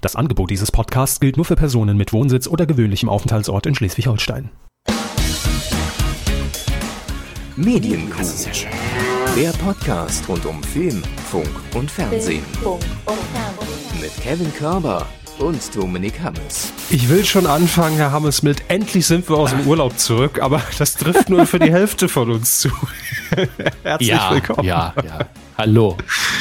Das Angebot dieses Podcasts gilt nur für Personen mit Wohnsitz oder gewöhnlichem Aufenthaltsort in Schleswig-Holstein. Medienkuh. Der Podcast rund um Film, Funk und Fernsehen. Mit Kevin Körber und Dominik Hammes. Ich will schon anfangen, Herr Hammes, mit endlich sind wir aus dem Urlaub zurück, aber das trifft nur für die Hälfte von uns zu. Herzlich ja, willkommen. Ja, ja. Hallo.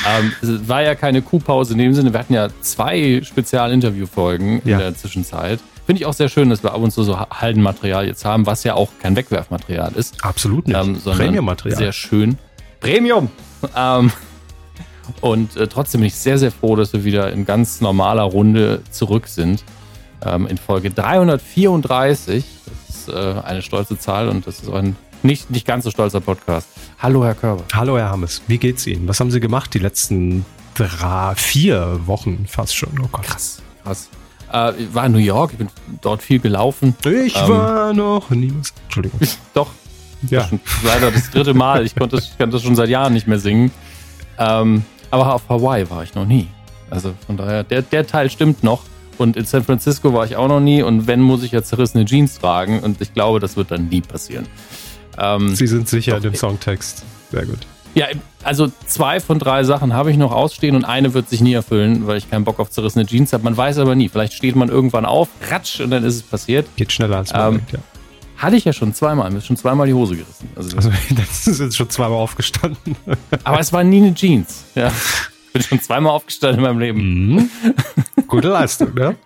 Ähm, es war ja keine Kuhpause in dem Sinne. Wir hatten ja zwei Spezialinterviewfolgen ja. in der Zwischenzeit. Finde ich auch sehr schön, dass wir ab und zu so Haldenmaterial jetzt haben, was ja auch kein Wegwerfmaterial ist. Absolut nicht. Ähm, Premium-Material. Sehr schön. Premium! Ähm, und äh, trotzdem bin ich sehr, sehr froh, dass wir wieder in ganz normaler Runde zurück sind. Ähm, in Folge 334. Das ist äh, eine stolze Zahl und das ist auch ein nicht, nicht ganz so stolzer Podcast. Hallo, Herr Körber. Hallo, Herr Hammes. Wie geht's Ihnen? Was haben Sie gemacht die letzten drei, vier Wochen fast schon? Oh Gott. Krass, krass. Äh, ich war in New York, ich bin dort viel gelaufen. Ich ähm, war noch nie. Entschuldigung. Doch. Ja. Das leider das dritte Mal. Ich konnte das, ich kann das schon seit Jahren nicht mehr singen. Ähm, aber auf Hawaii war ich noch nie. Also von daher, der, der Teil stimmt noch. Und in San Francisco war ich auch noch nie. Und wenn, muss ich ja zerrissene Jeans tragen. Und ich glaube, das wird dann nie passieren. Ähm, Sie sind sicher in dem Songtext. Sehr gut. Ja, also zwei von drei Sachen habe ich noch ausstehen und eine wird sich nie erfüllen, weil ich keinen Bock auf zerrissene Jeans habe. Man weiß aber nie. Vielleicht steht man irgendwann auf, ratsch und dann ist es passiert. Geht schneller als man ähm, denkt, ja. Hatte ich ja schon zweimal. Mir ist schon zweimal die Hose gerissen. Also, also das ist jetzt schon zweimal aufgestanden. aber es war nie eine Jeans. Ja. Ich bin schon zweimal aufgestanden in meinem Leben. Mhm. Gute Leistung, ne?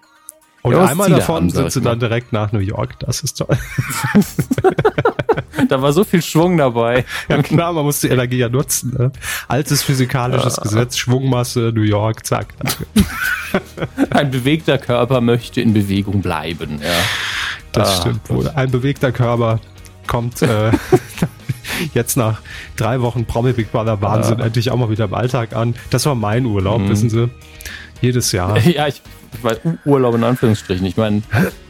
Und ja, einmal davon sind sie dann direkt nach New York. Das ist toll. da war so viel Schwung dabei. Ja klar, man muss die Energie ja nutzen. Ne? Altes physikalisches ja. Gesetz, Schwungmasse, New York, zack. Ein bewegter Körper möchte in Bewegung bleiben. Ja. Das ah, stimmt wohl. Ein bewegter Körper kommt äh, jetzt nach drei Wochen Promi Big Brother Wahnsinn ah. endlich auch mal wieder im Alltag an. Das war mein Urlaub, mhm. wissen Sie. Jedes Jahr. Ja, ich weil Urlaub in Anführungsstrichen. Ich meine,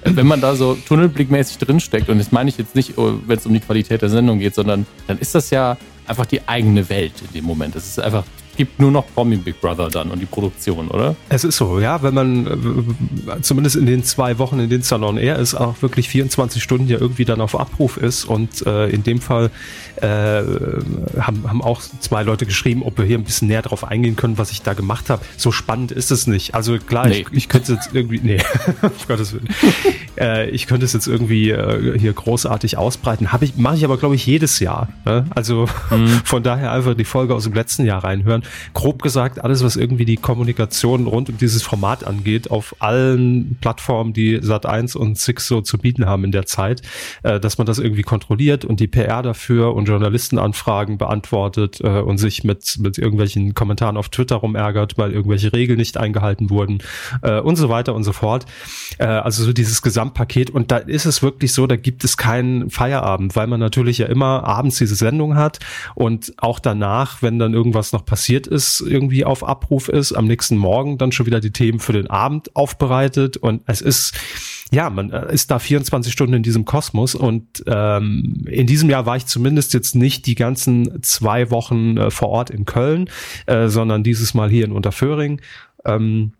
wenn man da so tunnelblickmäßig drinsteckt, und das meine ich jetzt nicht, oh, wenn es um die Qualität der Sendung geht, sondern dann ist das ja einfach die eigene Welt in dem Moment. Es ist einfach gibt nur noch Promi Big Brother dann und die Produktion, oder? Es ist so, ja, wenn man äh, zumindest in den zwei Wochen, in denen Salon Air ist, auch wirklich 24 Stunden ja irgendwie dann auf Abruf ist und äh, in dem Fall äh, haben, haben auch zwei Leute geschrieben, ob wir hier ein bisschen näher drauf eingehen können, was ich da gemacht habe. So spannend ist es nicht. Also klar, nee. ich, ich könnte es jetzt irgendwie, nee, auf Gottes Willen. äh, ich könnte es jetzt irgendwie äh, hier großartig ausbreiten. Habe ich, mache ich aber, glaube ich, jedes Jahr. Ne? Also mhm. von daher einfach die Folge aus dem letzten Jahr reinhören grob gesagt alles, was irgendwie die Kommunikation rund um dieses Format angeht, auf allen Plattformen, die Sat1 und Six so zu bieten haben in der Zeit, äh, dass man das irgendwie kontrolliert und die PR dafür und Journalistenanfragen beantwortet äh, und sich mit, mit irgendwelchen Kommentaren auf Twitter rumärgert, weil irgendwelche Regeln nicht eingehalten wurden äh, und so weiter und so fort. Äh, also so dieses Gesamtpaket und da ist es wirklich so, da gibt es keinen Feierabend, weil man natürlich ja immer abends diese Sendung hat und auch danach, wenn dann irgendwas noch passiert, passiert ist, irgendwie auf Abruf ist, am nächsten Morgen dann schon wieder die Themen für den Abend aufbereitet und es ist ja, man äh, ist da 24 Stunden in diesem Kosmos und ähm, in diesem Jahr war ich zumindest jetzt nicht die ganzen zwei Wochen äh, vor Ort in Köln, äh, sondern dieses Mal hier in Unterföhring. Ähm,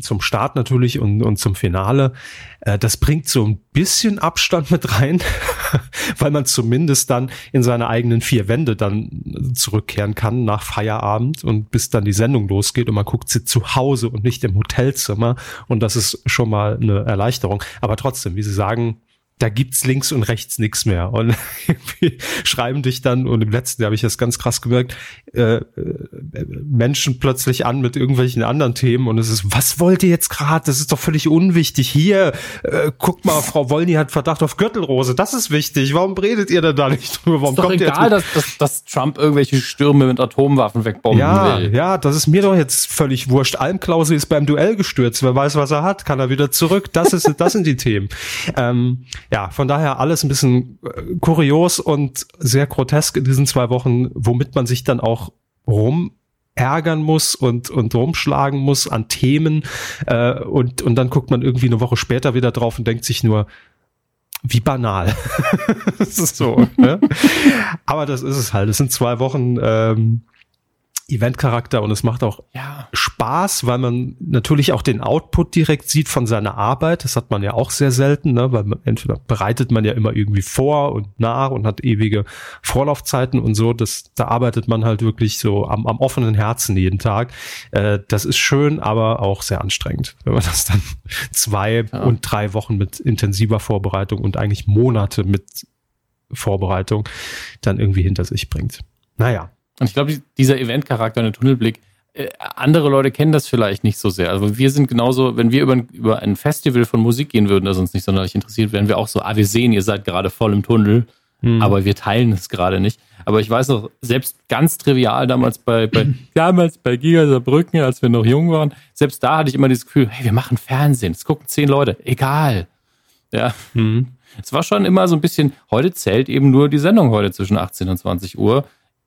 zum Start natürlich und, und zum Finale. Äh, das bringt so ein bisschen Abstand mit rein, weil man zumindest dann in seine eigenen vier Wände dann zurückkehren kann nach Feierabend und bis dann die Sendung losgeht und man guckt sie zu Hause und nicht im Hotelzimmer und das ist schon mal eine Erleichterung. Aber trotzdem, wie Sie sagen, da gibt's links und rechts nichts mehr. Und irgendwie schreiben dich dann, und im letzten Jahr habe ich das ganz krass gemerkt, äh, äh, Menschen plötzlich an mit irgendwelchen anderen Themen und es ist, was wollt ihr jetzt gerade? Das ist doch völlig unwichtig. Hier, äh, guckt mal, Frau Wollny hat Verdacht auf Gürtelrose, das ist wichtig. Warum redet ihr denn da nicht drüber? Warum ist doch kommt egal, dass, dass, dass Trump irgendwelche Stürme mit Atomwaffen wegbomben ja, will. Ja, das ist mir doch jetzt völlig wurscht. Almklause ist beim Duell gestürzt. Wer weiß, was er hat, kann er wieder zurück. Das ist, das sind die Themen. Ähm, ja, von daher alles ein bisschen äh, kurios und sehr grotesk in diesen zwei Wochen, womit man sich dann auch rum ärgern muss und, und rumschlagen muss an Themen äh, und, und dann guckt man irgendwie eine Woche später wieder drauf und denkt sich nur, wie banal. das ist so. ne? Aber das ist es halt. Es sind zwei Wochen, ähm, Eventcharakter und es macht auch Ja. Spaß, weil man natürlich auch den Output direkt sieht von seiner Arbeit. Das hat man ja auch sehr selten, ne? weil man, entweder bereitet man ja immer irgendwie vor und nach und hat ewige Vorlaufzeiten und so. Das, da arbeitet man halt wirklich so am, am offenen Herzen jeden Tag. Äh, das ist schön, aber auch sehr anstrengend, wenn man das dann zwei Ja. und drei Wochen mit intensiver Vorbereitung und eigentlich Monate mit Vorbereitung dann irgendwie hinter sich bringt. Naja. Und ich glaube, die- dieser Eventcharakter und der Tunnelblick, äh, andere Leute kennen das vielleicht nicht so sehr. Also wir sind genauso, wenn wir über, ein- über ein Festival von Musik gehen würden, das uns nicht sonderlich interessiert, wären wir auch so, ah, wir sehen, ihr seid gerade voll im Tunnel, Hm. aber wir teilen es gerade nicht. Aber ich weiß noch, selbst ganz trivial damals bei, bei damals bei Giga Saarbrücken, als wir noch jung waren, selbst da hatte ich immer dieses Gefühl, hey, wir machen Fernsehen, es gucken zehn Leute, egal. Ja, Hm. es war schon immer so ein bisschen, heute zählt eben nur die Sendung heute zwischen 18 und 20 Uhr.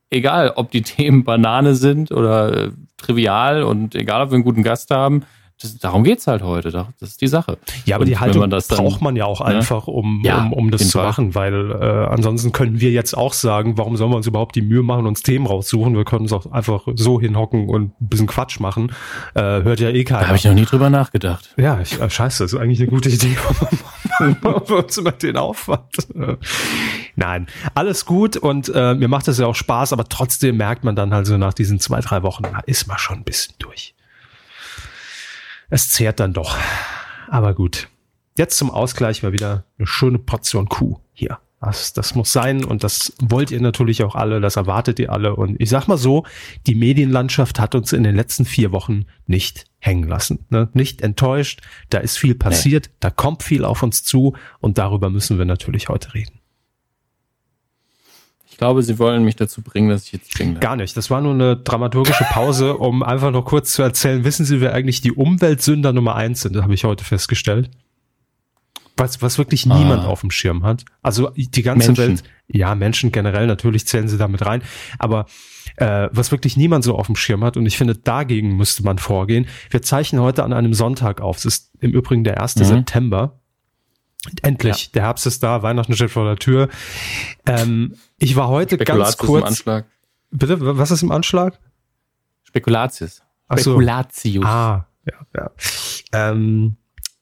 Egal, ob die Themen Banane sind oder äh, trivial und egal, ob wir einen guten Gast haben, das, darum geht's halt heute. Das ist die Sache. Ja, aber Und die Haltung man das dann- braucht man ja auch ne? einfach, um, Ja, um, um das zu Fall. machen, weil äh, ansonsten können wir jetzt auch sagen, warum sollen wir uns überhaupt die Mühe machen, uns Themen raussuchen? Wir können uns auch einfach so hinhocken und ein bisschen Quatsch machen. Äh, hört ja eh Da keiner. habe ich noch nie drüber nachgedacht. ja, ich, äh, scheiße, das ist eigentlich eine gute Idee. Wir uns immer den Aufwand. Äh, Nein, alles gut und äh, mir macht das ja auch Spaß, aber trotzdem merkt man dann halt so nach diesen zwei, drei Wochen, da ist man schon ein bisschen durch. Es zehrt dann doch. Aber gut. Jetzt zum Ausgleich mal wieder eine schöne Portion Kuh hier. Das, das muss sein und das wollt ihr natürlich auch alle, das erwartet ihr alle. Und ich sag mal so, die Medienlandschaft hat uns in den letzten vier Wochen nicht hängen lassen. Ne? Nicht enttäuscht, da ist viel passiert, da kommt viel auf uns zu und darüber müssen wir natürlich heute reden. Ich glaube, sie wollen mich dazu bringen, dass ich jetzt jingle. Gar nicht. Das war nur eine dramaturgische Pause, um einfach noch kurz zu erzählen, wissen Sie, wer eigentlich die Umweltsünder Nummer eins sind? Das habe ich heute festgestellt. Was, was wirklich niemand Ah. auf dem Schirm hat. Also die ganze Menschen. Welt, ja, Menschen generell, natürlich zählen sie damit rein, aber äh, was wirklich niemand so auf dem Schirm hat, und ich finde, dagegen müsste man vorgehen. Wir zeichnen heute an einem Sonntag auf. Es ist im Übrigen der 1. Mhm. September. Endlich, der Herbst ist da, Weihnachten steht vor der Tür. Ähm, ich war heute ganz Spekulatius im kurz. Anschlag. Bitte, was ist im Anschlag? Spekulatius. Ach so. Spekulatius. Ah, ja, ja. Ähm,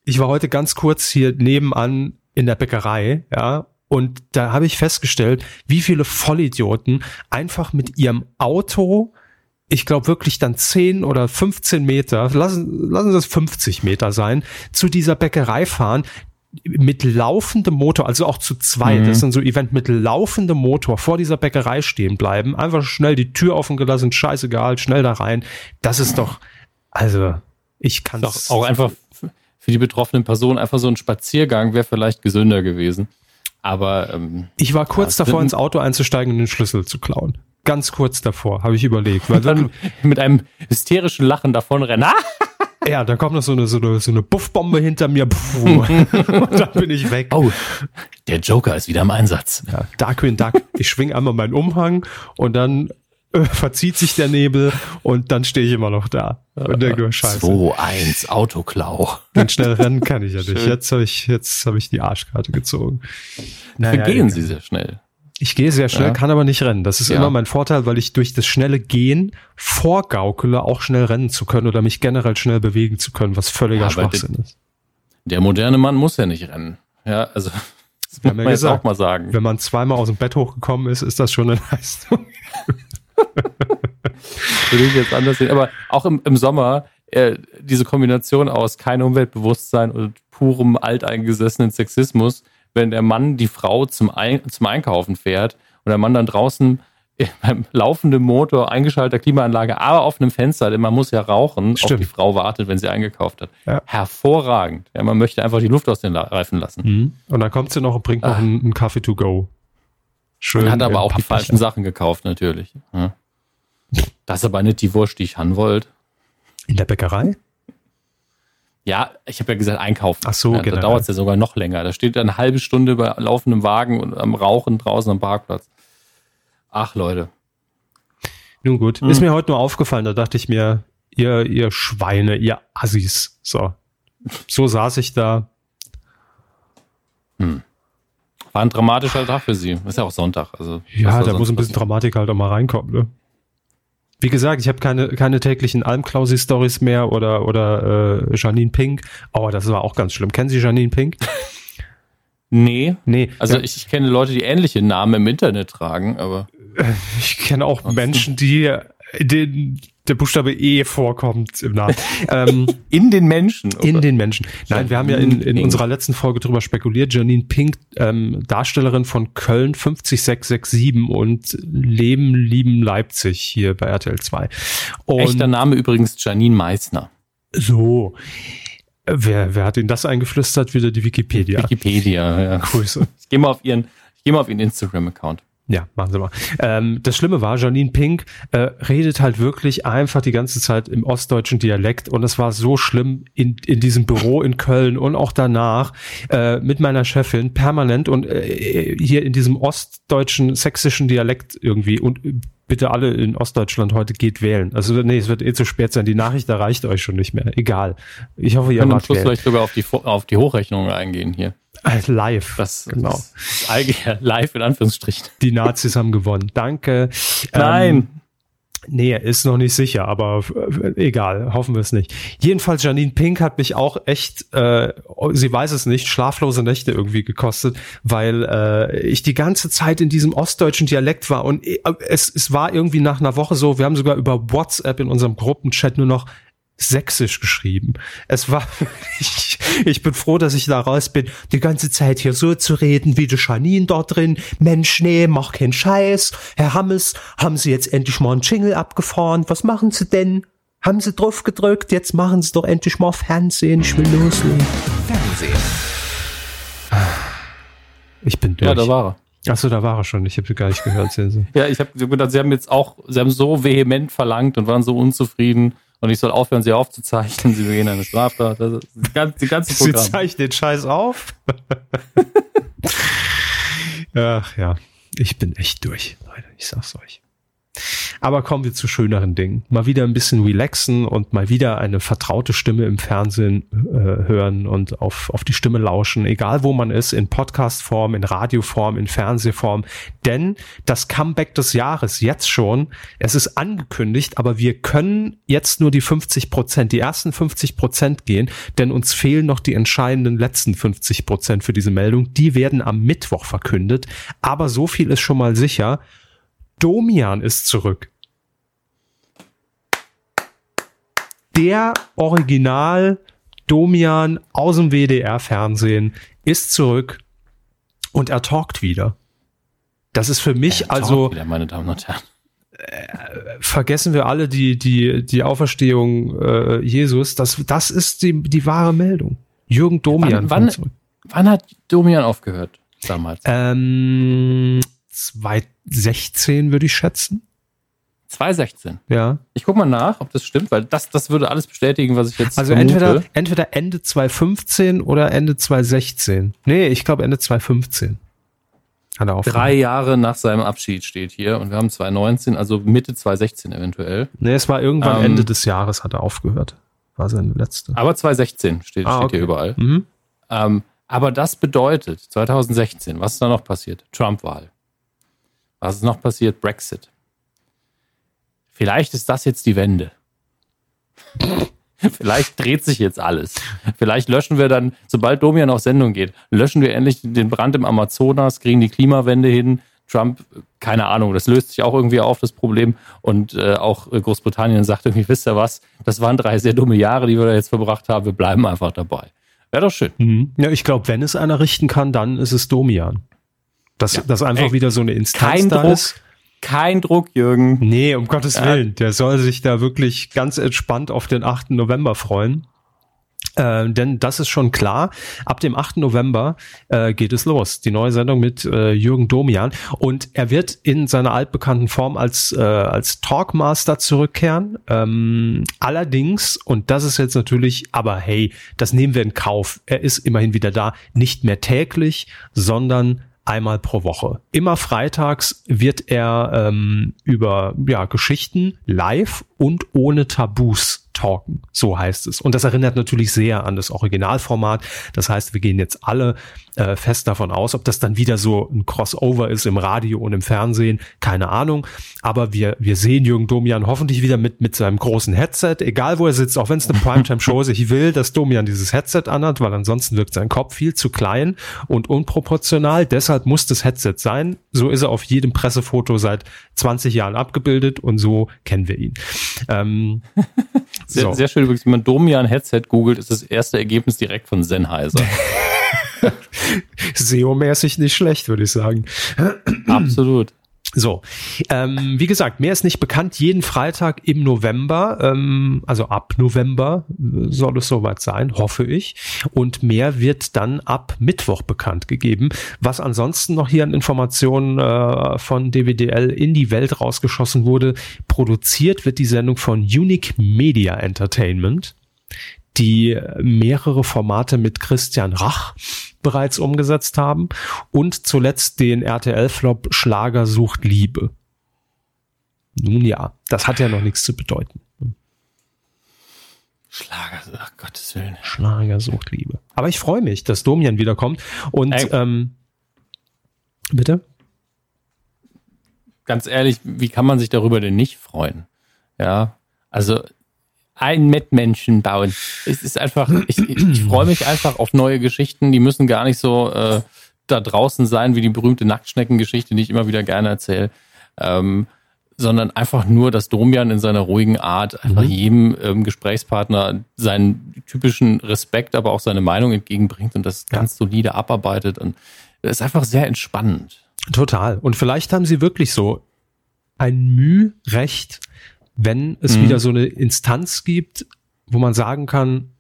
ich war heute ganz kurz hier nebenan in der Bäckerei, ja, und da habe ich festgestellt, wie viele Vollidioten einfach mit ihrem Auto, ich glaube wirklich dann 10 oder 15 Meter, lassen, lassen Sie es 50 Meter sein, zu dieser Bäckerei fahren, mit laufendem Motor, also auch zu zweit, Mhm. das sind so Event mit laufendem Motor vor dieser Bäckerei stehen bleiben, einfach schnell die Tür offen gelassen, scheißegal, schnell da rein. Das ist doch, also, ich kann Doch auch einfach für die betroffenen Personen einfach so ein Spaziergang wäre vielleicht gesünder gewesen. Aber ähm, Ich war kurz Ja, davor, ins Auto einzusteigen und den Schlüssel zu klauen. Ganz kurz davor, habe ich überlegt. Weil dann mit einem hysterischen Lachen davonrennen. Ja, da kommt noch so eine, so eine, so eine Buffbombe hinter mir. Puh, und dann bin ich weg. Oh, der Joker ist wieder im Einsatz. Ja, Darkwing Duck. Ich schwing einmal meinen Umhang und dann äh, verzieht sich der Nebel und dann stehe ich immer noch da. Und denke nur, scheiße. 2-1 Autoklau. Und schnell rennen kann ich ja nicht. Jetzt habe ich, jetzt habe ich die Arschkarte gezogen. Naja, gehen egal. sie sehr schnell. Ich gehe sehr schnell, Ja. kann aber nicht rennen. Das ist Ja. immer mein Vorteil, weil ich durch das schnelle Gehen vorgaukele, auch schnell rennen zu können oder mich generell schnell bewegen zu können, was völliger Ja, Schwachsinn ist. Der moderne Mann muss ja nicht rennen. Ja, also das ja man gesagt, auch mal sagen. Wenn man zweimal aus dem Bett hochgekommen ist, ist das schon eine Leistung. Würde ich jetzt anders sehen. Aber auch im, im Sommer, äh, diese Kombination aus kein Umweltbewusstsein und purem alteingesessenen Sexismus, wenn der Mann die Frau zum, Ein zum Einkaufen fährt und der Mann dann draußen beim laufenden Motor, eingeschalteter Klimaanlage, aber auf einem Fenster, denn man muss ja rauchen, auf Stimmt. die Frau wartet, wenn sie eingekauft hat. Ja. Hervorragend. Ja, man möchte einfach die Luft aus den Reifen lassen. Und dann kommt sie noch und bringt noch Ah. einen, einen Kaffee to go. Schön. Man hat aber auch die falschen Sachen gekauft, natürlich. Ja. Das ist aber nicht die Wurst, die ich haben wollte. In der Bäckerei? Ja, ich habe ja gesagt, einkaufen. Ach so, ja, Da generell. dauert es ja sogar noch länger. Da steht eine halbe Stunde bei laufendem Wagen und am Rauchen draußen am Parkplatz. Ach, Leute. Nun gut. Hm. Ist mir heute nur aufgefallen, da dachte ich mir, ihr, ihr Schweine, ihr Assis. So. So saß ich da. War ein dramatischer Tag für Sie. Ist ja auch Sonntag. Also, Ja, da muss ein bisschen passieren? Dramatik halt auch mal reinkommen, ne? Wie gesagt, ich habe keine, keine täglichen Almklausi-Stories mehr oder, oder äh, Janine Pink. Oh, das war auch ganz schlimm. Kennen Sie Janine Pink? Nee. Nee. Also ja. ich, ich kenne Leute, die ähnliche Namen im Internet tragen, aber. Ich kenne auch Menschen, die den der Buchstabe E vorkommt im Namen. ähm, in den Menschen. Oder? In den Menschen. Nein, wir haben ja in, in unserer letzten Folge drüber spekuliert. Janine Pink, ähm, Darstellerin von Köln 50667 und Leben, lieben Leipzig hier bei RTL 2. Und Echter Name übrigens Janine Meissner. So. Wer, wer hat Ihnen das eingeflüstert? Wieder die Wikipedia. Wikipedia, ja. Grüße. Ich gehe mal auf Ihren, ich gehe mal auf Ihren Instagram-Account. Ja, machen Sie mal. Ähm, das Schlimme war, Janine Pink äh, redet halt wirklich einfach die ganze Zeit im ostdeutschen Dialekt und es war so schlimm in, in diesem Büro in Köln und auch danach äh, mit meiner Chefin permanent und äh, hier in diesem ostdeutschen sächsischen Dialekt irgendwie und bitte alle in Ostdeutschland heute geht wählen. Also nee, es wird eh zu spät sein. Die Nachricht erreicht euch schon nicht mehr. Egal. Ich hoffe, ihr könnt am Schluss vielleicht sogar auf die auf die Hochrechnungen eingehen hier. Äh, live. Das, genau. Das live in Anführungsstrichen. Die Nazis haben gewonnen. Danke. Nein. Ähm, Nee, ist noch nicht sicher, aber äh, egal, hoffen wir es nicht. Jedenfalls Janine Pink hat mich auch echt, äh, sie weiß es nicht, schlaflose Nächte irgendwie gekostet, weil äh, ich die ganze Zeit in diesem ostdeutschen Dialekt war und äh, es, es war irgendwie nach einer Woche so, wir haben sogar über WhatsApp in unserem Gruppenchat nur noch sächsisch geschrieben. Es war, ich, ich bin froh, dass ich da raus bin, die ganze Zeit hier so zu reden, wie die Janine dort drin. Mensch, nee, mach keinen Scheiß. Herr Hammes, haben Sie jetzt endlich mal einen Jingle abgefahren? Was machen Sie denn? Haben Sie drauf gedrückt? Jetzt machen Sie doch endlich mal Fernsehen. Ich will loslegen. Fernsehen. Ich bin durch. Ja, da war er. Achso, da war er schon. Ich habe gar nicht gehört. ja, ich habe gedacht, Sie haben jetzt auch, Sie haben so vehement verlangt und waren so unzufrieden und ich soll aufhören, sie aufzuzeichnen. Sie begehen eine Straftat. Das ist das ganze, die ganze Programm. Sie zeichnen den Scheiß auf. Ach ja, ich bin echt durch, Leute. Ich sag's euch. Aber kommen wir zu schöneren Dingen. Mal wieder ein bisschen relaxen und mal wieder eine vertraute Stimme im Fernsehen äh, hören und auf, auf die Stimme lauschen, egal wo man ist, in Podcastform, in Radioform, in Fernsehform. Denn das Comeback des Jahres jetzt schon, es ist angekündigt, aber wir können jetzt nur die 50 Prozent, die ersten 50 Prozent gehen, denn uns fehlen noch die entscheidenden letzten 50 Prozent für diese Meldung. Die werden am Mittwoch verkündet. Aber so viel ist schon mal sicher. Domian ist zurück. Der Original Domian aus dem WDR-Fernsehen ist zurück und er talkt wieder. Das ist für mich er also. Wieder, meine Damen und Herren. Äh, vergessen wir alle die, die, die Auferstehung äh, Jesus. Das, das ist die, die wahre Meldung. Jürgen Domian. Wann, wann, wann hat Domian aufgehört damals? Ähm, 2016 würde ich schätzen. 2016. Ja. Ich guck mal nach, ob das stimmt, weil das, das würde alles bestätigen, was ich jetzt Also vermute. entweder, entweder Ende 2015 oder Ende 2016. Nee, ich glaube Ende 2015. Hat er Drei Jahre nach seinem Abschied steht hier und wir haben 2019, also Mitte 2016 eventuell. Nee, es war irgendwann ähm, Ende des Jahres hat er aufgehört. War seine letzte. Aber 2016 steht, ah, steht hier überall. Mhm. Ähm, aber das bedeutet, 2016, was ist da noch passiert? Trump-Wahl. Was ist noch passiert? Brexit. Vielleicht ist das jetzt die Wende. Vielleicht dreht sich jetzt alles. Vielleicht löschen wir dann, sobald Domian auf Sendung geht, löschen wir endlich den Brand im Amazonas, kriegen die Klimawende hin. Trump, keine Ahnung, das löst sich auch irgendwie auf, das Problem. Und äh, auch Großbritannien sagt irgendwie, wisst ihr was, das waren drei sehr dumme Jahre, die wir da jetzt verbracht haben, wir bleiben einfach dabei. Wäre doch schön. Mhm. Ja, ich glaube, wenn es einer richten kann, dann ist es Domian. Dass, ja. dass einfach Ey, wieder so eine Instanz kein da Druck, ist. Kein Druck, Jürgen. Nee, um Gottes ja. Willen. Der soll sich da wirklich ganz entspannt auf den 8. November freuen. Äh, denn das ist schon klar. Ab dem 8. November äh, geht es los. Die neue Sendung mit äh, Jürgen Domian. Und er wird in seiner altbekannten Form als, äh, als Talkmaster zurückkehren. Ähm, allerdings, und das ist jetzt natürlich, aber hey, das nehmen wir in Kauf. Er ist immerhin wieder da. Nicht mehr täglich, sondern einmal pro Woche. Immer freitags wird er ähm, über ja, Geschichten live und ohne Tabus talken. So heißt es. Und das erinnert natürlich sehr an das Originalformat. Das heißt, wir gehen jetzt alle äh, fest davon aus, ob das dann wieder so ein Crossover ist im Radio und im Fernsehen, keine Ahnung. Aber wir, wir sehen Jürgen Domian hoffentlich wieder mit, mit seinem großen Headset, egal wo er sitzt, auch wenn es eine Primetime-Show ist. Ich will, dass Domian dieses Headset anhat, weil ansonsten wirkt sein Kopf viel zu klein und unproportional. Deshalb muss das Headset sein. So ist er auf jedem Pressefoto seit 20 Jahren abgebildet und so kennen wir ihn. Ähm, sehr, so. sehr schön übrigens, wenn man Domian Headset googelt, ist das erste Ergebnis direkt von Sennheiser. SEO-mäßig nicht schlecht, würde ich sagen. Absolut. So, ähm, wie gesagt, mehr ist nicht bekannt. Jeden Freitag im November, ähm, also ab November soll es soweit sein, hoffe ich. Und mehr wird dann ab Mittwoch bekannt gegeben. Was ansonsten noch hier an Informationen äh, von DWDL in die Welt rausgeschossen wurde, produziert wird die Sendung von Unique Media Entertainment die mehrere Formate mit Christian Rach bereits umgesetzt haben und zuletzt den RTL-Flop Schlager sucht Liebe. Nun ja, das hat ja noch nichts zu bedeuten. Schlager, ach Gottes Willen. Schlager sucht Liebe. Aber ich freue mich, dass Domian wiederkommt. Und Ey. ähm, bitte? Ganz ehrlich, wie kann man sich darüber denn nicht freuen? Ja, also ein Mitmenschen bauen. Es ist einfach, ich, ich freue mich einfach auf neue Geschichten. Die müssen gar nicht so äh, da draußen sein wie die berühmte Nacktschneckengeschichte, die ich immer wieder gerne erzähle. Ähm, sondern einfach nur, dass Domian in seiner ruhigen Art einfach mhm. jedem ähm, Gesprächspartner seinen typischen Respekt, aber auch seine Meinung entgegenbringt und das ganz solide abarbeitet. Und das ist einfach sehr entspannend. Total. Und vielleicht haben sie wirklich so ein Mührecht wenn es mhm. wieder so eine Instanz gibt, wo man sagen kann,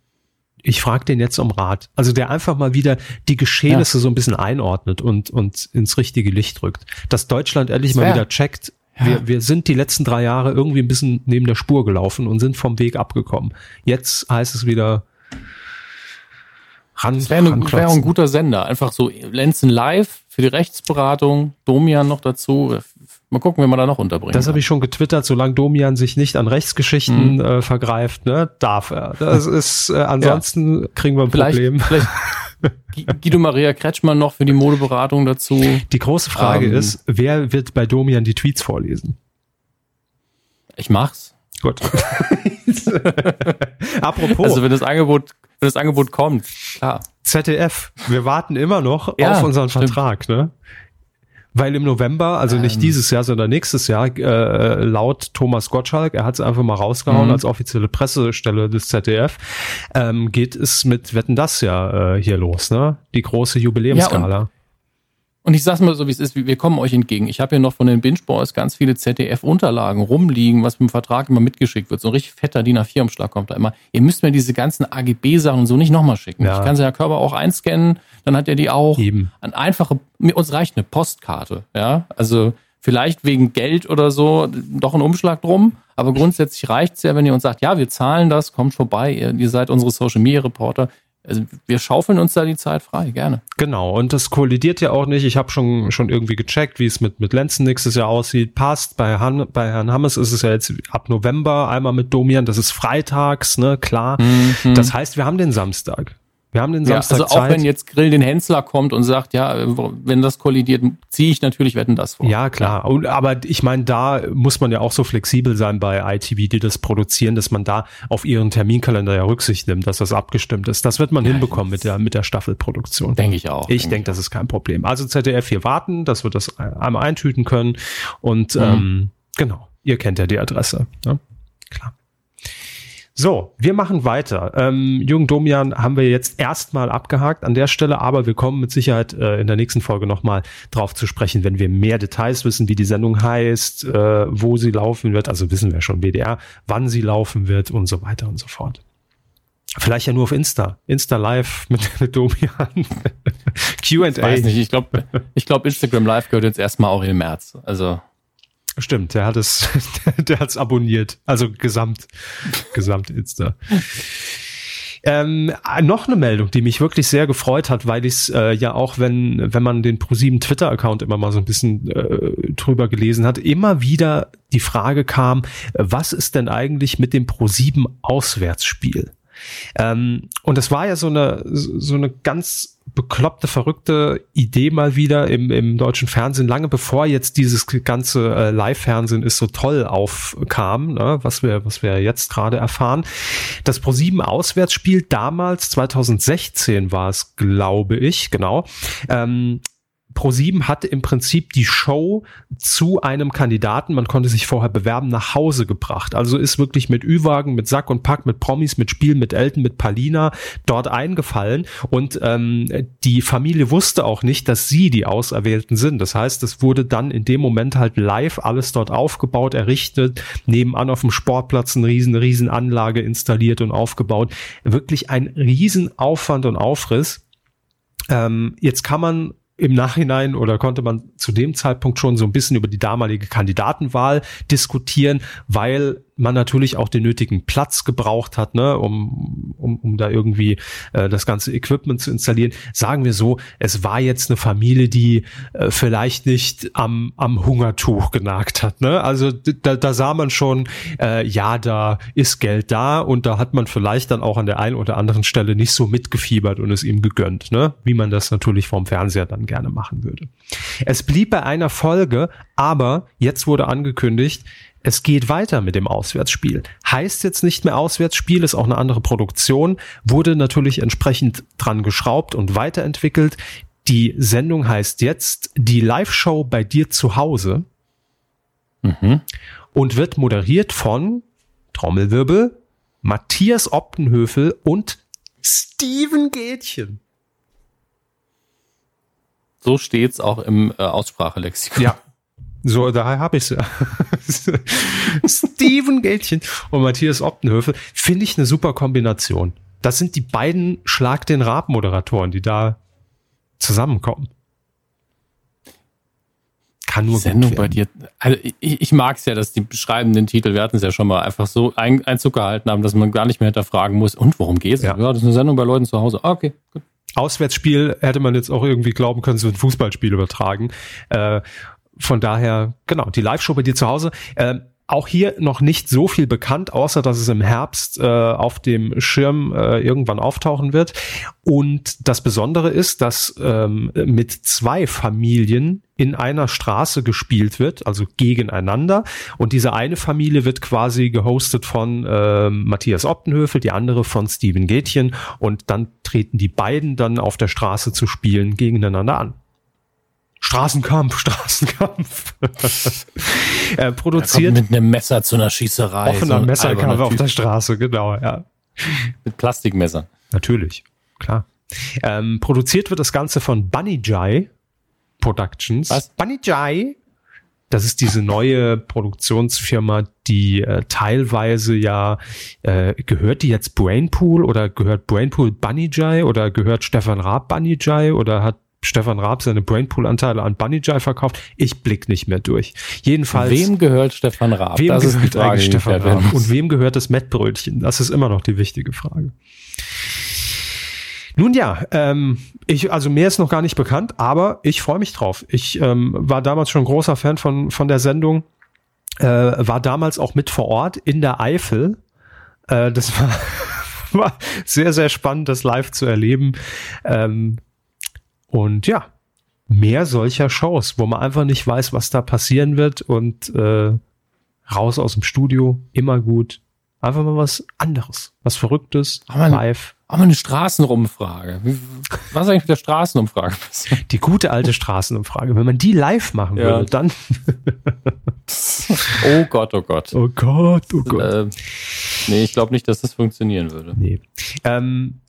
ich frage den jetzt um Rat. Also der einfach mal wieder die Geschehnisse ja. so ein bisschen einordnet und, und ins richtige Licht rückt. Dass Deutschland ehrlich mal wieder checkt, ja. wir, wir sind die letzten drei Jahre irgendwie ein bisschen neben der Spur gelaufen und sind vom Weg abgekommen. Jetzt heißt es wieder, ran. Das wäre wär ein guter Sender. Einfach so Lenzen live für die Rechtsberatung, Domian noch dazu. Mal gucken, wenn man da noch unterbringt. Das habe ich schon getwittert, solange Domian sich nicht an Rechtsgeschichten mhm. äh, vergreift, ne, darf er. Das ist, äh, ansonsten ja. kriegen wir ein vielleicht, Problem. Vielleicht Guido Maria Kretschmann noch für die Modeberatung dazu. Die große Frage ähm, ist, wer wird bei Domian die Tweets vorlesen? Ich mach's. Gut. Apropos. Also wenn das Angebot, wenn das Angebot kommt, klar. ZDF, wir warten immer noch ja, auf unseren stimmt. Vertrag, ne? Weil im November, also nicht ähm. dieses Jahr, sondern nächstes Jahr, äh, laut Thomas Gottschalk, er hat es einfach mal rausgehauen mhm. als offizielle Pressestelle des ZDF, ähm, geht es mit Wetten das ja äh, hier los, ne? Die große Jubiläumsskala. Ja, und ich sag's mal so, wie es ist, wir kommen euch entgegen. Ich habe hier noch von den Binge Boys ganz viele ZDF-Unterlagen rumliegen, was mit dem Vertrag immer mitgeschickt wird. So ein richtig fetter DIN A4-Umschlag kommt da immer. Ihr müsst mir diese ganzen AGB-Sachen und so nicht nochmal schicken. Ja. Ich kann sie ja Körper auch einscannen, dann hat er die auch. Eben. Ein einfache, uns reicht eine Postkarte, ja. Also vielleicht wegen Geld oder so doch ein Umschlag drum. Aber grundsätzlich reicht's ja, wenn ihr uns sagt, ja, wir zahlen das, kommt vorbei, ihr, ihr seid unsere Social Media Reporter. Also wir schaufeln uns da die Zeit frei, gerne. Genau, und das kollidiert ja auch nicht. Ich habe schon, schon irgendwie gecheckt, wie es mit, mit Lenzen nächstes Jahr aussieht. Passt. Bei, Han, bei Herrn Hammes ist es ja jetzt ab November einmal mit Domian. Das ist freitags, ne, klar. Mhm. Das heißt, wir haben den Samstag. Wir haben den Samstag ja, also auch Zeit. wenn jetzt Grill den Hensler kommt und sagt, ja, wenn das kollidiert, ziehe ich natürlich wetten das vor. Ja, klar. Und, aber ich meine, da muss man ja auch so flexibel sein bei ITV, die das produzieren, dass man da auf ihren Terminkalender ja Rücksicht nimmt, dass das abgestimmt ist. Das wird man ja, hinbekommen mit der, mit der Staffelproduktion. Denke ich auch. Ich denke, denk, das ist kein Problem. Also ZDF hier warten, dass wir das einmal eintüten können. Und mhm. ähm, genau, ihr kennt ja die Adresse. Ne? Klar. So, wir machen weiter. Ähm, Jürgen Domian haben wir jetzt erstmal abgehakt an der Stelle, aber wir kommen mit Sicherheit äh, in der nächsten Folge nochmal drauf zu sprechen, wenn wir mehr Details wissen, wie die Sendung heißt, äh, wo sie laufen wird, also wissen wir schon WDR, wann sie laufen wird und so weiter und so fort. Vielleicht ja nur auf Insta. Insta Live mit, mit Domian. Q&A. Ich weiß nicht, ich glaube, ich glaub, Instagram Live gehört jetzt erstmal auch im März. Also Stimmt, der hat es, der hat es abonniert. Also gesamt, gesamt Insta. Ähm, noch eine Meldung, die mich wirklich sehr gefreut hat, weil ich es äh, ja auch, wenn, wenn man den ProSieben Twitter-Account immer mal so ein bisschen äh, drüber gelesen hat, immer wieder die Frage kam, was ist denn eigentlich mit dem ProSieben Auswärtsspiel? Ähm, und es war ja so eine, so eine ganz bekloppte, verrückte Idee mal wieder im, im deutschen Fernsehen, lange bevor jetzt dieses ganze äh, Live-Fernsehen ist so toll aufkam, ne, was wir, was wir jetzt gerade erfahren. Das Pro7 Auswärtsspiel damals, 2016 war es, glaube ich, genau, ähm, Pro7 hat im Prinzip die Show zu einem Kandidaten, man konnte sich vorher bewerben, nach Hause gebracht. Also ist wirklich mit Ü-Wagen, mit Sack und Pack, mit Promis, mit Spiel, mit Elton, mit Palina dort eingefallen. Und ähm, die Familie wusste auch nicht, dass sie die Auserwählten sind. Das heißt, es wurde dann in dem Moment halt live alles dort aufgebaut, errichtet, nebenan auf dem Sportplatz eine riesen, riesen Anlage installiert und aufgebaut. Wirklich ein Riesenaufwand und Aufriss. Ähm, jetzt kann man im Nachhinein oder konnte man zu dem Zeitpunkt schon so ein bisschen über die damalige Kandidatenwahl diskutieren, weil man natürlich auch den nötigen Platz gebraucht hat, ne, um, um, um da irgendwie äh, das ganze Equipment zu installieren. Sagen wir so, es war jetzt eine Familie, die äh, vielleicht nicht am, am Hungertuch genagt hat. Ne? Also da, da sah man schon, äh, ja, da ist Geld da und da hat man vielleicht dann auch an der einen oder anderen Stelle nicht so mitgefiebert und es ihm gegönnt, ne? wie man das natürlich vom Fernseher dann gerne machen würde. Es blieb bei einer Folge, aber jetzt wurde angekündigt, es geht weiter mit dem Auswärtsspiel. Heißt jetzt nicht mehr Auswärtsspiel, ist auch eine andere Produktion, wurde natürlich entsprechend dran geschraubt und weiterentwickelt. Die Sendung heißt jetzt die Live-Show bei dir zu Hause mhm. und wird moderiert von Trommelwirbel, Matthias Optenhöfel und Steven Gätchen. So steht's auch im äh, Aussprachelexikon. Ja, so, daher habe ich sie. Steven Gätchen und Matthias Optenhöfel finde ich eine super Kombination. Das sind die beiden Schlag den Rab-Moderatoren, die da zusammenkommen. Kann nur Sendung bei dir. Also ich, ich mag es ja, dass die beschreibenden Titel, wir hatten es ja schon mal, einfach so ein, Einzug gehalten haben, dass man gar nicht mehr hinterfragen muss. Und worum geht's? Ja. ja, das ist eine Sendung bei Leuten zu Hause. Ah, okay, gut. Auswärtsspiel hätte man jetzt auch irgendwie glauben können, so ein Fußballspiel übertragen. Äh, von daher, genau, die Live-Show bei dir zu Hause. Äh, auch hier noch nicht so viel bekannt, außer dass es im Herbst äh, auf dem Schirm äh, irgendwann auftauchen wird. Und das Besondere ist, dass ähm, mit zwei Familien in einer Straße gespielt wird, also gegeneinander. Und diese eine Familie wird quasi gehostet von äh, Matthias Optenhöfel, die andere von Steven Gätchen. Und dann treten die beiden dann auf der Straße zu spielen gegeneinander an. Straßenkampf, Straßenkampf. er produziert mit einem Messer zu einer Schießerei. Offener so Messerkampf auf der Straße, genau, ja. Mit Plastikmessern. Natürlich, klar. Ähm, produziert wird das Ganze von Bunny Jai Productions. Was? Bunny Jai. Das ist diese neue Produktionsfirma, die äh, teilweise ja äh, gehört die jetzt Brainpool oder gehört Brainpool Bunny Jai oder gehört Stefan Raab Bunny Jai oder hat Stefan Raab seine Brainpool-Anteile an Bunny Jai verkauft. Ich blick nicht mehr durch. Jedenfalls. Wem gehört Stefan Raab? Wem das gehört ist die Frage, eigentlich Stefan Raab? Und wem gehört das Mettbrötchen? Das ist immer noch die wichtige Frage. Nun ja, ähm, ich, also mehr ist noch gar nicht bekannt, aber ich freue mich drauf. Ich ähm, war damals schon großer Fan von, von der Sendung, äh, war damals auch mit vor Ort in der Eifel. Äh, das war, war sehr, sehr spannend, das live zu erleben. Ähm, und ja, mehr solcher Shows, wo man einfach nicht weiß, was da passieren wird und äh, raus aus dem Studio, immer gut. Einfach mal was anderes, was Verrücktes, aber live. Aber eine Straßenumfrage. Was ist eigentlich mit der Straßenumfrage Die gute alte Straßenumfrage. Wenn man die live machen ja. würde, dann. oh Gott, oh Gott. Oh Gott, oh Gott. Äh, nee, ich glaube nicht, dass das funktionieren würde. Nee. Ähm,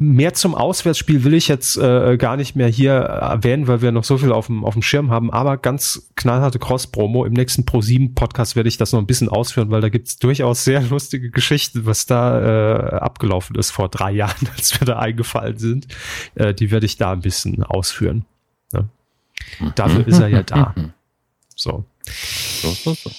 Mehr zum Auswärtsspiel will ich jetzt äh, gar nicht mehr hier erwähnen, weil wir noch so viel auf dem, auf dem Schirm haben, aber ganz knallharte Cross-Promo. Im nächsten Pro7-Podcast werde ich das noch ein bisschen ausführen, weil da gibt es durchaus sehr lustige Geschichten, was da äh, abgelaufen ist vor drei Jahren, als wir da eingefallen sind. Äh, die werde ich da ein bisschen ausführen. Ne? Dafür ist er ja da. So. so, so, so.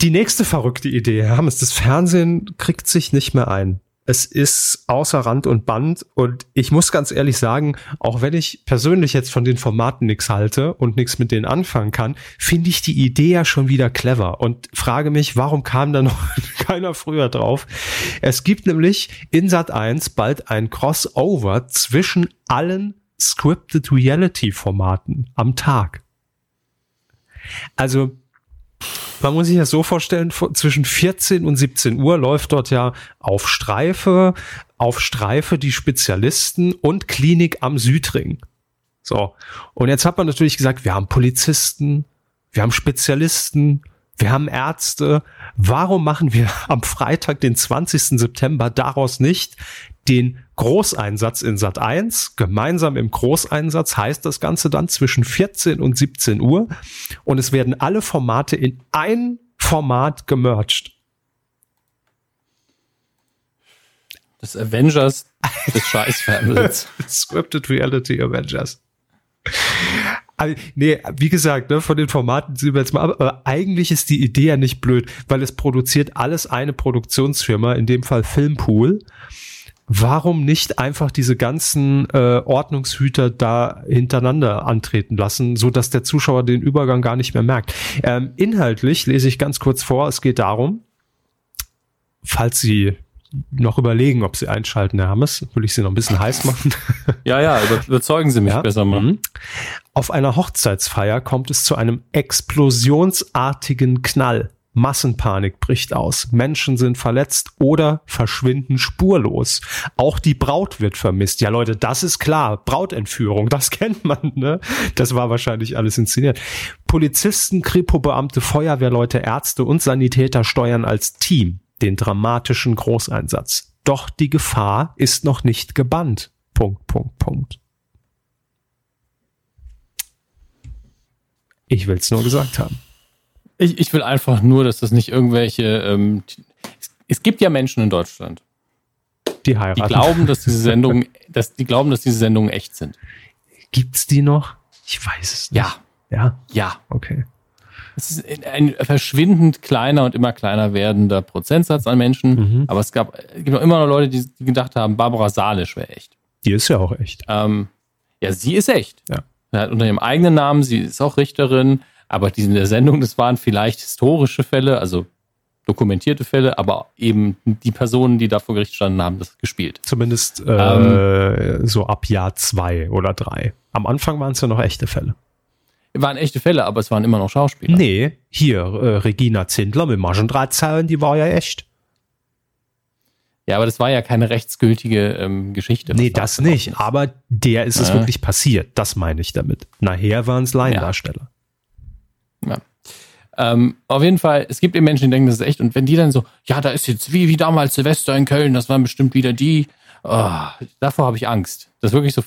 Die nächste verrückte Idee, Hermes, das Fernsehen kriegt sich nicht mehr ein es ist außer Rand und Band und ich muss ganz ehrlich sagen, auch wenn ich persönlich jetzt von den Formaten nichts halte und nichts mit denen anfangen kann, finde ich die Idee ja schon wieder clever und frage mich, warum kam da noch keiner früher drauf? Es gibt nämlich in Sat 1 bald ein Crossover zwischen allen Scripted Reality Formaten am Tag. Also man muss sich das so vorstellen, zwischen 14 und 17 Uhr läuft dort ja auf Streife, auf Streife die Spezialisten und Klinik am Südring. So. Und jetzt hat man natürlich gesagt, wir haben Polizisten, wir haben Spezialisten, wir haben Ärzte. Warum machen wir am Freitag, den 20. September, daraus nicht den Großeinsatz in Sat 1. Gemeinsam im Großeinsatz heißt das Ganze dann zwischen 14 und 17 Uhr. Und es werden alle Formate in ein Format gemerged. Das Avengers des Scheißfernsehens. Scripted Reality Avengers. Also, nee, wie gesagt, ne, von den Formaten sind wir jetzt mal ab, aber eigentlich ist die Idee ja nicht blöd, weil es produziert alles eine Produktionsfirma, in dem Fall Filmpool warum nicht einfach diese ganzen äh, Ordnungshüter da hintereinander antreten lassen, so dass der Zuschauer den Übergang gar nicht mehr merkt. Ähm, inhaltlich lese ich ganz kurz vor, es geht darum, falls Sie noch überlegen, ob Sie einschalten, Herr Hammes, will ich Sie noch ein bisschen heiß machen. Ja, ja, überzeugen Sie mich ja. besser mal. Mhm. Auf einer Hochzeitsfeier kommt es zu einem explosionsartigen Knall. Massenpanik bricht aus. Menschen sind verletzt oder verschwinden spurlos. Auch die Braut wird vermisst. Ja, Leute, das ist klar. Brautentführung, das kennt man, ne? Das war wahrscheinlich alles inszeniert. Polizisten, Kripo-Beamte, Feuerwehrleute, Ärzte und Sanitäter steuern als Team den dramatischen Großeinsatz. Doch die Gefahr ist noch nicht gebannt. Punkt, Punkt, Punkt. Ich will's nur gesagt haben. Ich, ich will einfach nur, dass das nicht irgendwelche. Ähm, es, es gibt ja Menschen in Deutschland, die heiraten. Die glauben, dass diese Sendungen, dass die glauben, dass diese Sendungen echt sind. Gibt's die noch? Ich weiß es nicht. Ja. Ja. Ja. Okay. Es ist ein verschwindend kleiner und immer kleiner werdender Prozentsatz an Menschen. Mhm. Aber es gab, es gibt auch immer noch Leute, die, die gedacht haben, Barbara Salisch wäre echt. Die ist ja auch echt. Ähm, ja, sie ist echt. Ja. hat unter ihrem eigenen Namen, sie ist auch Richterin, aber die in der Sendung, das waren vielleicht historische Fälle, also dokumentierte Fälle, aber eben die Personen, die da vor Gericht standen, haben das gespielt. Zumindest äh, ähm, so ab Jahr zwei oder drei. Am Anfang waren es ja noch echte Fälle. Waren echte Fälle, aber es waren immer noch Schauspieler. Nee, hier, äh, Regina Zindler mit Maschendrahtzahlen, die war ja echt. Ja, aber das war ja keine rechtsgültige ähm, Geschichte. Nee, das nicht. Aber der ist es wirklich passiert. Das meine ich damit. Nachher waren es Laiendarsteller. Ja. Ja. Ähm, auf jeden Fall, es gibt eben Menschen, die denken, das ist echt. Und wenn die dann so, ja, da ist jetzt wie, wie damals Silvester in Köln, das waren bestimmt wieder die. Oh, davor habe ich Angst. Das wirklich so.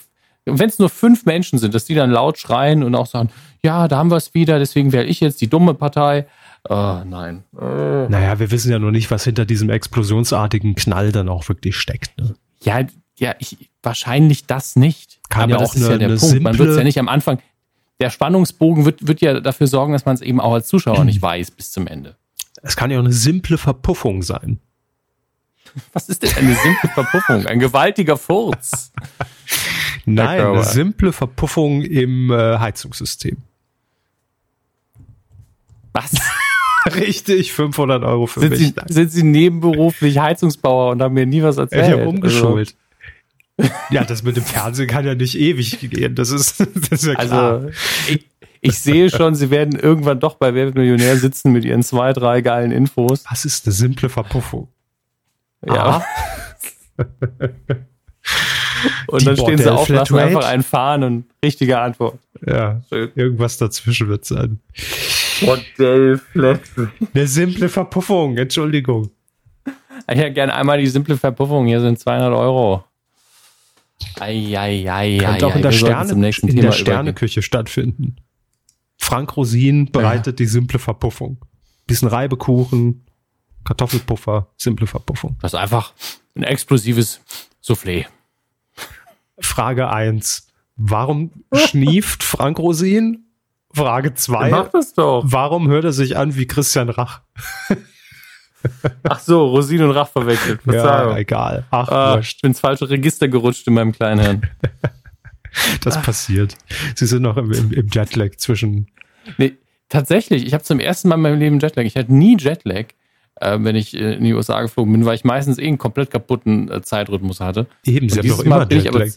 Wenn es nur fünf Menschen sind, dass die dann laut schreien und auch sagen, ja, da haben wir es wieder, deswegen wäre ich jetzt die dumme Partei. Oh, nein. Oh. Naja, wir wissen ja noch nicht, was hinter diesem explosionsartigen Knall dann auch wirklich steckt. Ne? Ja, ja, ich, wahrscheinlich das nicht. Kann Aber ja auch eine, ja der Punkt. Simple, Man wird es ja nicht am Anfang, der Spannungsbogen wird, wird ja dafür sorgen, dass man es eben auch als Zuschauer nicht weiß bis zum Ende. Es kann ja auch eine simple Verpuffung sein. Was ist denn eine simple Verpuffung? Ein gewaltiger Furz. Nein, eine simple Verpuffung im äh, Heizungssystem. Was? Richtig, 500 Euro für sind mich. Sie, sind Sie nebenberuflich Heizungsbauer und haben mir nie was erzählt? Ich habe umgeschult. Also, ja, das mit dem Fernsehen kann ja nicht ewig gehen. Das ist, das ist ja klar. Also, ich, ich sehe schon, sie werden irgendwann doch bei Wer Millionär sitzen mit ihren zwei, drei geilen Infos. Was ist eine simple Verpuffung? Ja. und Die dann stehen sie auf, lassen einfach einen fahren und richtige Antwort. Ja, irgendwas dazwischen wird sein. Bordell. Eine simple Verpuffung, Entschuldigung. Ich hätte gerne einmal die simple Verpuffung. Hier sind 200 Euro. Eieiei. Könnte auch in der, Sterne, in der Sterneküche stattfinden. Frank Rosin bereitet ja. die simple Verpuffung. Bisschen Reibekuchen, Kartoffelpuffer, simple Verpuffung. Das ist einfach ein explosives Soufflé. Frage eins: Warum schnieft Frank Rosin? Frage zwei: Mach das doch. Warum hört er sich an wie Christian Rach? Ach so, Rosin und Rach verwechselt. Ja, egal. Ach, ah, ich bin ins falsche Register gerutscht in meinem kleinen Hirn. das Ach. passiert. Sie sind noch im, im, im Jetlag zwischen. Nee, tatsächlich. Ich habe zum ersten Mal in meinem Leben Jetlag. Ich hatte nie Jetlag, äh, wenn ich in die USA geflogen bin, weil ich meistens eh einen komplett kaputten äh, Zeitrhythmus hatte. Eben, Sie haben doch immer Jetlag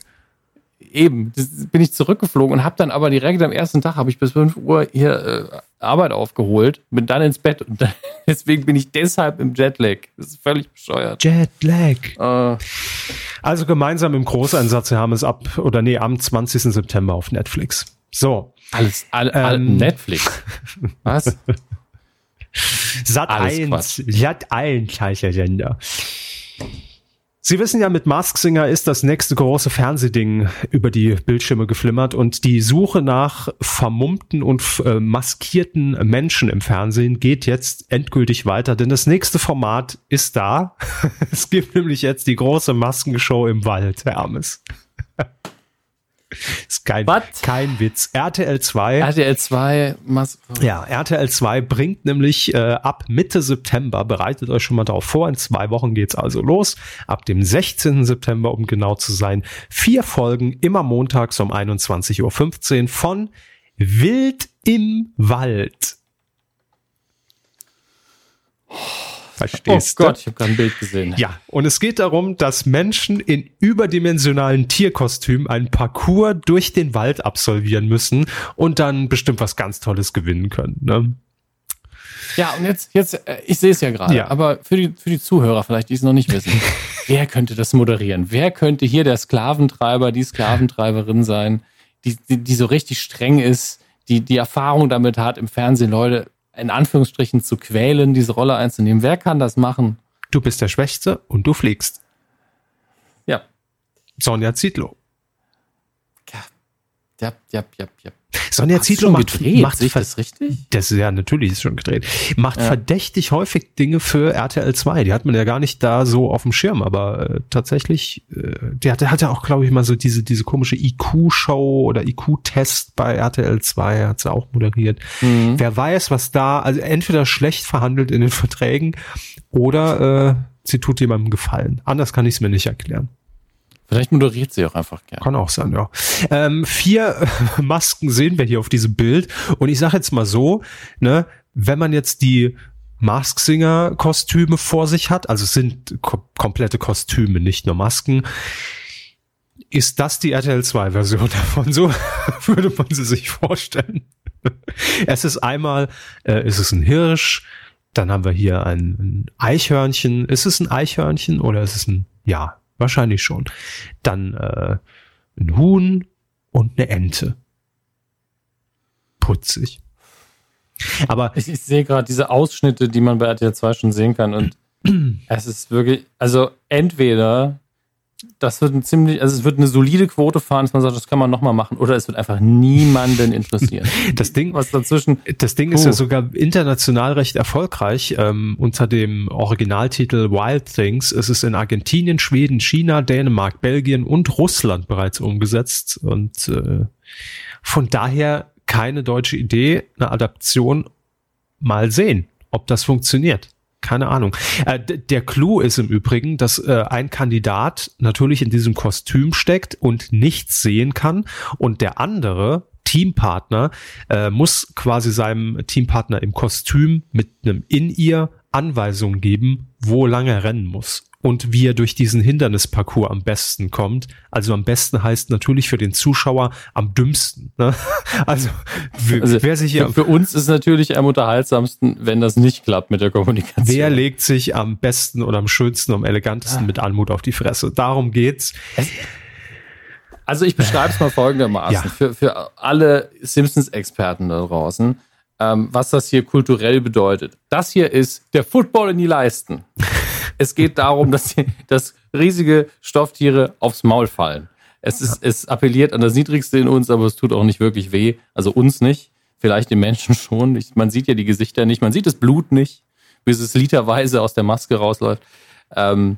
eben, bin ich zurückgeflogen und habe dann aber direkt am ersten Tag, habe ich bis 5 Uhr hier äh, Arbeit aufgeholt, bin dann ins Bett und dann, deswegen bin ich deshalb im Jetlag. Das ist völlig bescheuert. Jetlag. Äh. Also gemeinsam im Großeinsatz, wir haben es ab, oder nee, am 20. September auf Netflix. So. Alles, all, all, ähm, Netflix. Was? Sat 1, Sat 1, gleicher Sender. Sie wissen ja, mit Mask Singer ist das nächste große Fernsehding über die Bildschirme geflimmert und die Suche nach vermummten und äh, maskierten Menschen im Fernsehen geht jetzt endgültig weiter, denn das nächste Format ist da. es gibt nämlich jetzt die große Maskenshow im Wald, Hermes. Ist kein, kein Witz. RTL 2. RTL 2. Mas ja, RTL 2 bringt nämlich äh, ab Mitte September, bereitet euch schon mal darauf vor, in zwei Wochen geht's also los. Ab dem 16. September, um genau zu sein, vier Folgen immer montags um 21.15 Uhr von Wild im Wald. Verstehst oh Gott, ich habe gerade ein Bild gesehen. Ja, und es geht darum, dass Menschen in überdimensionalen Tierkostümen einen Parcours durch den Wald absolvieren müssen und dann bestimmt was ganz Tolles gewinnen können. Ne? Ja, und jetzt, jetzt, äh, ich sehe es ja gerade, ja. aber für die, für die Zuhörer vielleicht, die es noch nicht wissen, wer könnte das moderieren? Wer könnte hier der Sklaventreiber, die Sklaventreiberin sein, die, die, die so richtig streng ist, die die Erfahrung damit hat, im Fernsehen Leute in Anführungsstrichen zu quälen, diese Rolle einzunehmen. Wer kann das machen? Du bist der Schwächste und du fliegst. Ja. Sonja Zietlow. Ja, ja, ja, ja, ja. Sonja Zietlow macht, gedreht, macht sich das richtig? Das ist ja natürlich ist schon gedreht. Macht ja. verdächtig häufig Dinge für RTL 2. Die hat man ja gar nicht da so auf dem Schirm, aber äh, tatsächlich, äh, die hatte, hatte auch, glaube ich, mal so diese, diese komische IQ-Show oder IQ-Test bei RTL 2, hat sie auch moderiert. Mhm. Wer weiß, was da, also entweder schlecht verhandelt in den Verträgen oder äh, sie tut jemandem Gefallen. Anders kann ich es mir nicht erklären. Vielleicht moderiert sie auch einfach gerne. Kann auch sein, ja. Ähm, vier Masken sehen wir hier auf diesem Bild. Und ich sage jetzt mal so, ne, wenn man jetzt die Mask Singer Kostüme vor sich hat, also es sind ko komplette Kostüme, nicht nur Masken, ist das die RTL 2 Version davon? So würde man sie sich vorstellen. es ist einmal, äh, ist es ein Hirsch, dann haben wir hier ein, ein Eichhörnchen. Ist es ein Eichhörnchen oder ist es ein, ja, Wahrscheinlich schon. Dann äh, ein Huhn und eine Ente. Putzig. Aber ich, ich sehe gerade diese Ausschnitte, die man bei RTL 2 schon sehen kann und es ist wirklich, also entweder das wird ein ziemlich, also es wird eine solide Quote fahren, dass man sagt, das kann man nochmal machen, oder es wird einfach niemanden interessieren. Das Ding, was dazwischen. Das Ding ist ja sogar international recht erfolgreich. Ähm, unter dem Originaltitel Wild Things ist es in Argentinien, Schweden, China, Dänemark, Belgien und Russland bereits umgesetzt. Und äh, von daher keine deutsche Idee, eine Adaption mal sehen, ob das funktioniert keine Ahnung. Äh, der Clou ist im Übrigen, dass äh, ein Kandidat natürlich in diesem Kostüm steckt und nichts sehen kann und der andere Teampartner äh, muss quasi seinem Teampartner im Kostüm mit einem in ihr Anweisungen geben, wo lang er rennen muss und wie er durch diesen Hindernisparcours am besten kommt. Also am besten heißt natürlich für den Zuschauer am dümmsten. Ne? Also, also wer sich für, für uns ist natürlich am unterhaltsamsten, wenn das nicht klappt mit der Kommunikation. Wer legt sich am besten oder am schönsten, am elegantesten ah. mit Anmut auf die Fresse? Darum geht's. Also ich beschreibe es mal folgendermaßen ja. für, für alle Simpsons-Experten da draußen, ähm, was das hier kulturell bedeutet. Das hier ist der Football in die Leisten. Es geht darum, dass, die, dass riesige Stofftiere aufs Maul fallen. Es, ist, es appelliert an das Niedrigste in uns, aber es tut auch nicht wirklich weh. Also uns nicht, vielleicht den Menschen schon. Ich, man sieht ja die Gesichter nicht, man sieht das Blut nicht, bis es literweise aus der Maske rausläuft. Ähm,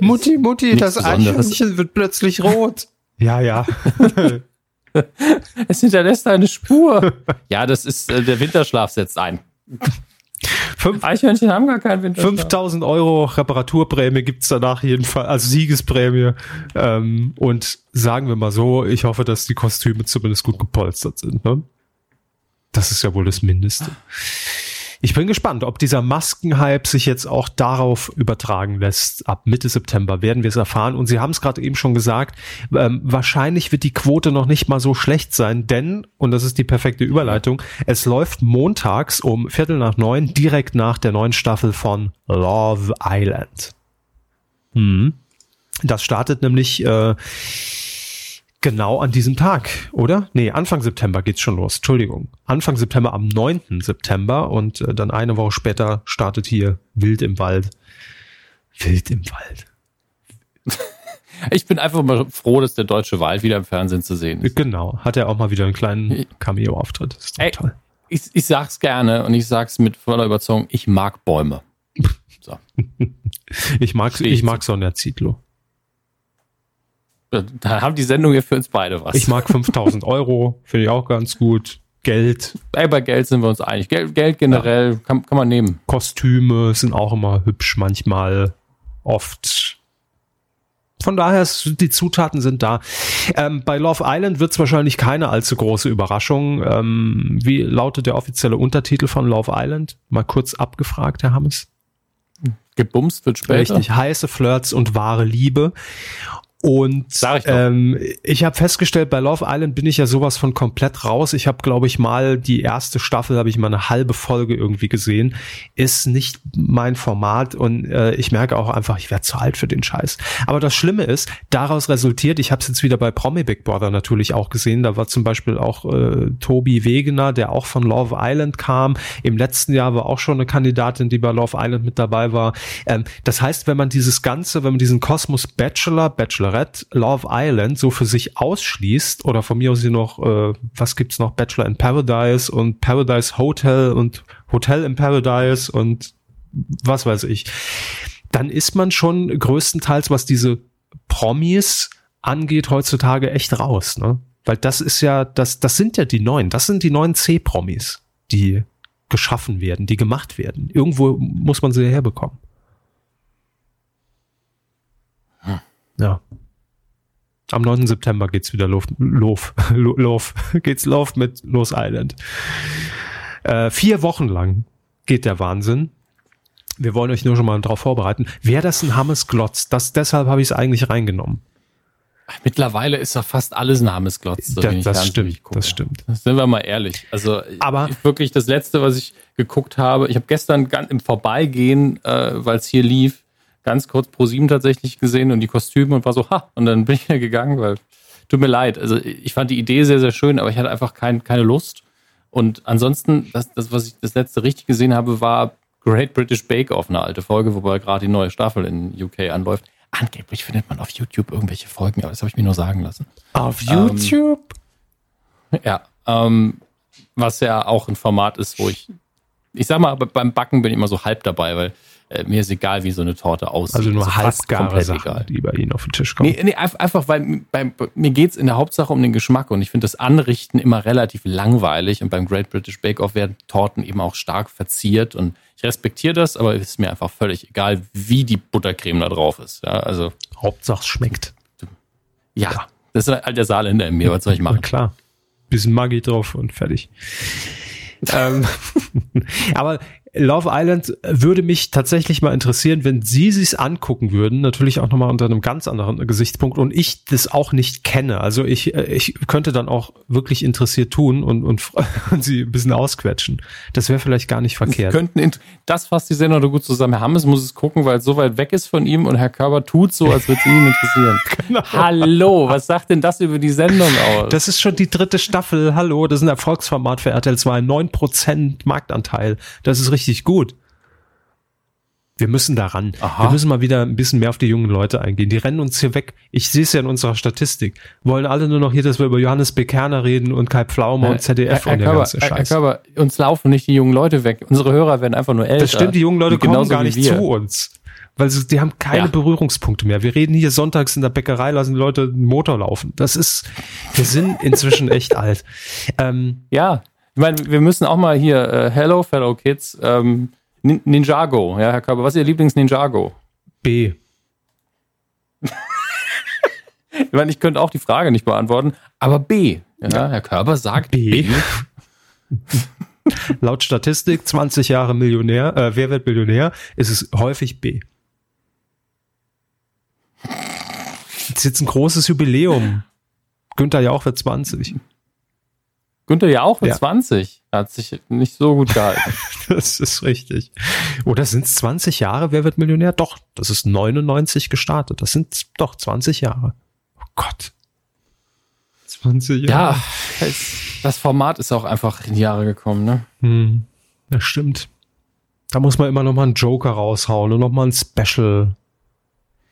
Mutti, Mutti, das Eichhörnchen wird plötzlich rot. ja, ja. es hinterlässt eine Spur. Ja, das ist, äh, der Winterschlaf setzt ein. Fünf, Eichhörnchen haben gar keinen Winterschlaf. 5000 Euro Reparaturprämie gibt's danach jedenfalls, also Siegesprämie. Ähm, und sagen wir mal so, ich hoffe, dass die Kostüme zumindest gut gepolstert sind. Ne? Das ist ja wohl das Mindeste. Ich bin gespannt, ob dieser Maskenhype sich jetzt auch darauf übertragen lässt. Ab Mitte September werden wir es erfahren. Und Sie haben es gerade eben schon gesagt, ähm, wahrscheinlich wird die Quote noch nicht mal so schlecht sein, denn, und das ist die perfekte Überleitung, es läuft montags um Viertel nach neun direkt nach der neuen Staffel von Love Island. Hm. Das startet nämlich äh, Genau an diesem Tag, oder? Nee, Anfang September geht's schon los. Entschuldigung. Anfang September am 9. September und äh, dann eine Woche später startet hier Wild im Wald. Wild im Wald. Ich bin einfach mal froh, dass der deutsche Wald wieder im Fernsehen zu sehen ist. Genau. Hat er auch mal wieder einen kleinen Cameo-Auftritt. Ist Ey, toll. Ich, ich sag's gerne und ich sag's mit voller Überzeugung, ich mag Bäume. So. ich mag, ich mag Sonja Zietlow. Da haben die Sendungen ja für uns beide was. Ich mag 5000 Euro, finde ich auch ganz gut. Geld. Ey, bei Geld sind wir uns einig. Geld, Geld generell ja. kann, kann man nehmen. Kostüme sind auch immer hübsch, manchmal, oft. Von daher, sind die Zutaten sind da. Ähm, bei Love Island wird es wahrscheinlich keine allzu große Überraschung. Ähm, wie lautet der offizielle Untertitel von Love Island? Mal kurz abgefragt, Herr Hammes. Gebumst wird später. Richtig, heiße Flirts und wahre Liebe. Und ich, ähm, ich habe festgestellt, bei Love Island bin ich ja sowas von komplett raus. Ich habe, glaube ich, mal die erste Staffel, habe ich mal eine halbe Folge irgendwie gesehen. Ist nicht mein Format und äh, ich merke auch einfach, ich werde zu alt für den Scheiß. Aber das Schlimme ist, daraus resultiert, ich habe es jetzt wieder bei Promi Big Brother natürlich auch gesehen. Da war zum Beispiel auch äh, Tobi Wegener, der auch von Love Island kam. Im letzten Jahr war auch schon eine Kandidatin, die bei Love Island mit dabei war. Ähm, das heißt, wenn man dieses Ganze, wenn man diesen Kosmos Bachelor, Bachelor Bachelorette Love Island so für sich ausschließt oder von mir aus hier noch, äh, was gibt's noch, Bachelor in Paradise und Paradise Hotel und Hotel in Paradise und was weiß ich, dann ist man schon größtenteils, was diese Promis angeht, heutzutage echt raus, ne? Weil das ist ja, das, das sind ja die neuen, das sind die neuen C-Promis, die geschaffen werden, die gemacht werden. Irgendwo muss man sie herbekommen. Ja. Am 9. September geht's wieder Lof, Lof, Lof, geht's Lof mit Los Island. Äh, vier Wochen lang geht der Wahnsinn. Wir wollen euch nur schon mal darauf vorbereiten. Wäre das ein Hammes Glotz? Das, deshalb habe ich es eigentlich reingenommen. Mittlerweile ist ja fast alles ein Hammes Glotz. So das, das stimmt, das stimmt. Sind wir mal ehrlich. Also aber wirklich das letzte, was ich geguckt habe. Ich habe gestern im Vorbeigehen, äh, weil es hier lief, ganz kurz pro sieben tatsächlich gesehen und die Kostüme und war so, ha, und dann bin ich ja gegangen, weil tut mir leid. Also ich fand die Idee sehr, sehr schön, aber ich hatte einfach kein, keine Lust. Und ansonsten, das, das, was ich das letzte richtig gesehen habe, war Great British Bake Off, eine alte Folge, wobei gerade die neue Staffel in UK anläuft. Angeblich findet man auf YouTube irgendwelche Folgen, aber das habe ich mir nur sagen lassen. Auf ähm, YouTube? Ja, ähm, was ja auch ein Format ist, wo ich, ich sag mal, beim Backen bin ich immer so halb dabei, weil äh, mir ist egal, wie so eine Torte aussieht. Also nur also halbgare Sachen, egal. die bei Ihnen auf den Tisch kommen. Nee, nee einfach, weil bei, mir geht's in der Hauptsache um den Geschmack und ich finde das Anrichten immer relativ langweilig und beim Great British Bake Off werden Torten eben auch stark verziert und ich respektiere das, aber es ist mir einfach völlig egal, wie die Buttercreme da drauf ist. Ja, also Hauptsache es schmeckt. Ja, ja, das ist halt der Saarländer in mir, was soll ich machen? Na klar, bisschen Maggi drauf und fertig. ähm, aber Love Island würde mich tatsächlich mal interessieren, wenn Sie sich's angucken würden, natürlich auch nochmal unter einem ganz anderen Gesichtspunkt und ich das auch nicht kenne. Also ich, äh, ich könnte dann auch wirklich interessiert tun und, und, und Sie ein bisschen ausquetschen. Das wäre vielleicht gar nicht verkehrt. könnten, das fasst die Sendung gut zusammen. Herr Hammes muss es gucken, weil es so weit weg ist von ihm und Herr Körber tut so, als würde es ihn interessieren. genau. Hallo, was sagt denn das über die Sendung aus? Das ist schon die dritte Staffel. Hallo, das ist ein Erfolgsformat für RTL 2. 9% Marktanteil. Das ist richtig richtig gut. Wir müssen daran. Aha. Wir müssen mal wieder ein bisschen mehr auf die jungen Leute eingehen. Die rennen uns hier weg. Ich sehe es ja in unserer Statistik. Wollen alle nur noch hier, dass wir über Johannes Bekerner reden und Kai Pflaume und ZDF Herr, und der ganze Scheiß. Herr Körber, uns laufen nicht die jungen Leute weg. Unsere Hörer werden einfach nur älter. Das stimmt, die jungen Leute kommen gar nicht zu uns. Weil sie, die haben keine ja. Berührungspunkte mehr. Wir reden hier sonntags in der Bäckerei, lassen die Leute einen Motor laufen. Das ist, wir sind inzwischen echt alt. Ähm, ja, Ich meine, wir müssen auch mal hier, äh, hello, fellow kids, ähm, Ninjago, ja, Herr Körber, was ist Ihr Lieblings-Ninjago? B. ich meine, ich könnte auch die Frage nicht beantworten, aber B. Ja, ja. Herr Körber sagt B. B. Laut Statistik 20 Jahre Millionär, äh, wer wird Millionär, ist es häufig B. Ist jetzt ein großes Jubiläum. Günther Jauch wird 20. Günther Jauch wird ja. 20. Er hat sich nicht so gut gehalten. das ist richtig. Oder sind es 20 Jahre? Wer wird Millionär? Doch, das ist 99 gestartet. Das sind doch 20 Jahre. Oh Gott. 20 Jahre. Ja, das Format ist auch einfach in die Jahre gekommen, ne? Hm, das stimmt. Da muss man immer noch mal einen Joker raushauen und noch mal ein Special.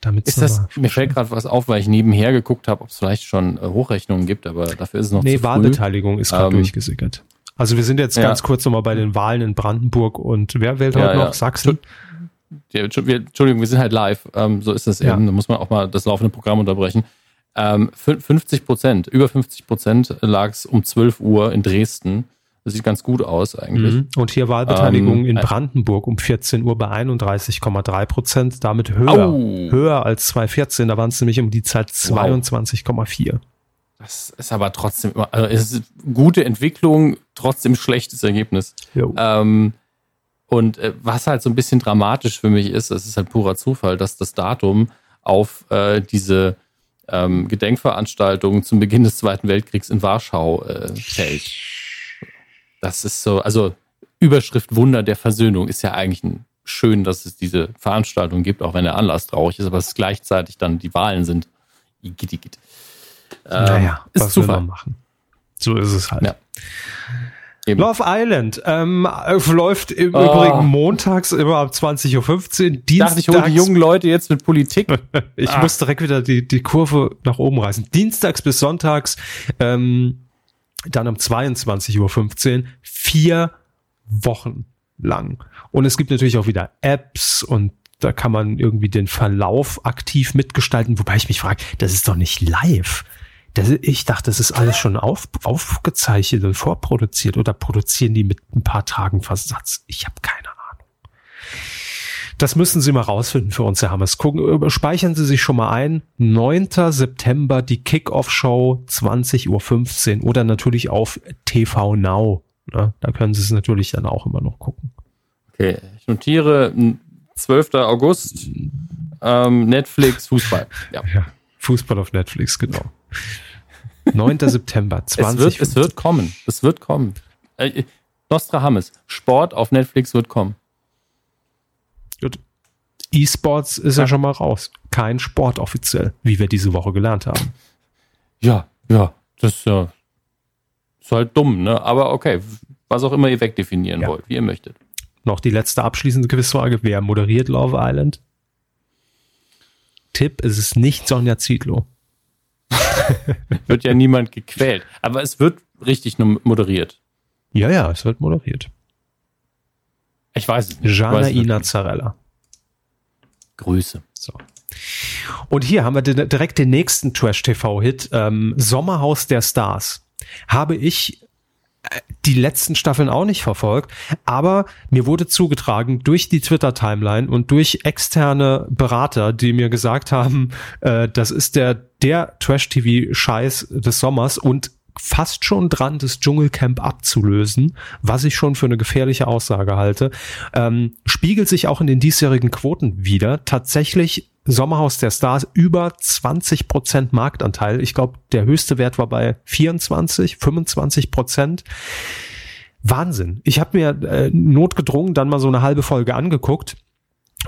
Damit ist das, mir fällt gerade was auf, weil ich nebenher geguckt habe, ob es vielleicht schon äh, Hochrechnungen gibt, aber dafür ist es noch nee, zu früh. Wahlbeteiligung ist gerade ähm, durchgesickert. Also wir sind jetzt ja. ganz kurz nochmal bei den Wahlen in Brandenburg und wer wählt heute ja, noch? Sachsen? Ja, Entschuldigung, wir sind halt live. Ähm, so ist das eben. Da muss man auch mal das laufende Programm unterbrechen. Ähm, 50 Prozent, über 50 Prozent lag es um 12 Uhr in Dresden. Das sieht ganz gut aus eigentlich. Mhm. Und hier Wahlbeteiligung ähm, in Brandenburg um 14 Uhr bei 31,3 Prozent, damit höher, au. höher als 2014. Da waren es nämlich um die Zeit 22,4. Wow. Das ist aber trotzdem also es ist gute Entwicklung, trotzdem schlechtes Ergebnis. Ähm, und äh, was halt so ein bisschen dramatisch für mich ist, das ist halt purer Zufall, dass das Datum auf äh, diese ähm, Gedenkveranstaltung zum Beginn des Zweiten Weltkriegs in Warschau äh, fällt. Das ist so, also Überschrift Wunder der Versöhnung ist ja eigentlich ein, schön, dass es diese Veranstaltung gibt, auch wenn der Anlass traurig ist, aber es gleichzeitig dann die Wahlen sind. Igitt, igitt. Ähm, naja, ist Zufall. machen. So ist es halt. Ja. Eben. Love Island ähm, läuft im oh. Übrigen montags immer ab 20.15 Uhr. Dienstags. Dachte, ich hole die jungen Leute jetzt mit Politik. ich ah. muss direkt wieder die, die Kurve nach oben reißen. Dienstags bis sonntags, ähm, dann um 22.15 Uhr, vier Wochen lang. Und es gibt natürlich auch wieder Apps und da kann man irgendwie den Verlauf aktiv mitgestalten, wobei ich mich frage, das ist doch nicht live. Das, ich dachte, das ist alles schon auf, aufgezeichnet und vorproduziert oder produzieren die mit ein paar Tagen Versatz? Ich habe keine. Das müssen Sie mal rausfinden für uns, Herr Hammers. Gucken, speichern Sie sich schon mal ein. 9. September die Kickoff-Show 20.15 Uhr oder natürlich auf TV Now. Ne? Da können Sie es natürlich dann auch immer noch gucken. Okay, ich notiere 12. August ähm, Netflix Fußball. Ja. ja. Fußball auf Netflix, genau. 9. September 20. Es wird, es wird kommen. Es wird kommen. Äh, Nostradamus. Sport auf Netflix wird kommen. E-Sports ist ja. schon mal raus. Kein Sport offiziell, wie wir diese Woche gelernt haben. Ja, ja. Das ist ja ist halt dumm, ne? Aber okay, was auch immer ihr wegdefinieren ja. wollt, wie ihr möchtet. Noch die letzte abschließende Quizfrage. Wer moderiert Love Island? Tipp, es ist nicht Sonja Zietlow. wird ja niemand gequält. Aber es wird richtig moderiert. Ja, ja, es wird moderiert. Ich weiß es nicht. Jana Inazzarella. Grüße. So. Und hier haben wir direkt den nächsten Trash-TV-Hit. Ähm, Sommerhaus der Stars. Habe ich die letzten Staffeln auch nicht verfolgt, aber mir wurde zugetragen durch die Twitter-Timeline und durch externe Berater, die mir gesagt haben, äh, das ist der, der Trash-TV-Scheiß des Sommers und fast schon dran, das Dschungelcamp abzulösen, was ich schon für eine gefährliche Aussage halte, ähm, spiegelt sich auch in den diesjährigen Quoten wieder. Tatsächlich Sommerhaus der Stars über 20 Prozent Marktanteil. Ich glaube, der höchste Wert war bei 24, 25 Prozent. Wahnsinn. Ich habe mir äh, notgedrungen dann mal so eine halbe Folge angeguckt.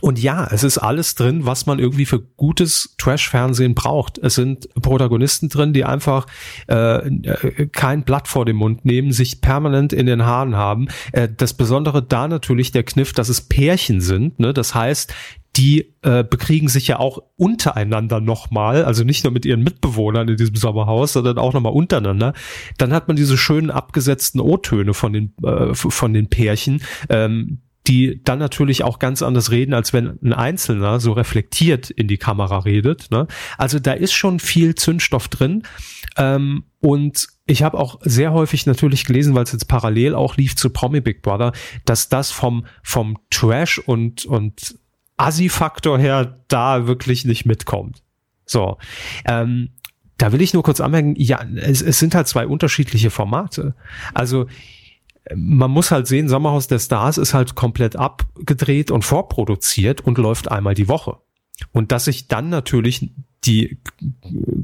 Und ja, es ist alles drin, was man irgendwie für gutes Trash-Fernsehen braucht. Es sind Protagonisten drin, die einfach äh, äh kein Blatt vor dem Mund nehmen, sich permanent in den Haaren haben. Äh, das Besondere da natürlich der Kniff, dass es Pärchen sind. Ne? Das heißt, die äh, bekriegen sich ja auch untereinander nochmal, also nicht nur mit ihren Mitbewohnern in diesem Sommerhaus, sondern auch nochmal untereinander. Dann hat man diese schönen abgesetzten O-Töne von den äh, von den Pärchen, ähm, die dann natürlich auch ganz anders reden, als wenn ein Einzelner so reflektiert in die Kamera redet. Ne? Also da ist schon viel Zündstoff drin. Ähm, und ich habe auch sehr häufig natürlich gelesen, weil es jetzt parallel auch lief zu Promi Big Brother, dass das vom, vom Trash und, und Assi-Faktor her da wirklich nicht mitkommt. So. Ähm, da will ich nur kurz anmerken, ja, es, es sind halt zwei unterschiedliche Formate. Also man muss halt sehen, Sommerhaus der Stars ist halt komplett abgedreht und vorproduziert und läuft einmal die Woche. Und dass ich dann natürlich die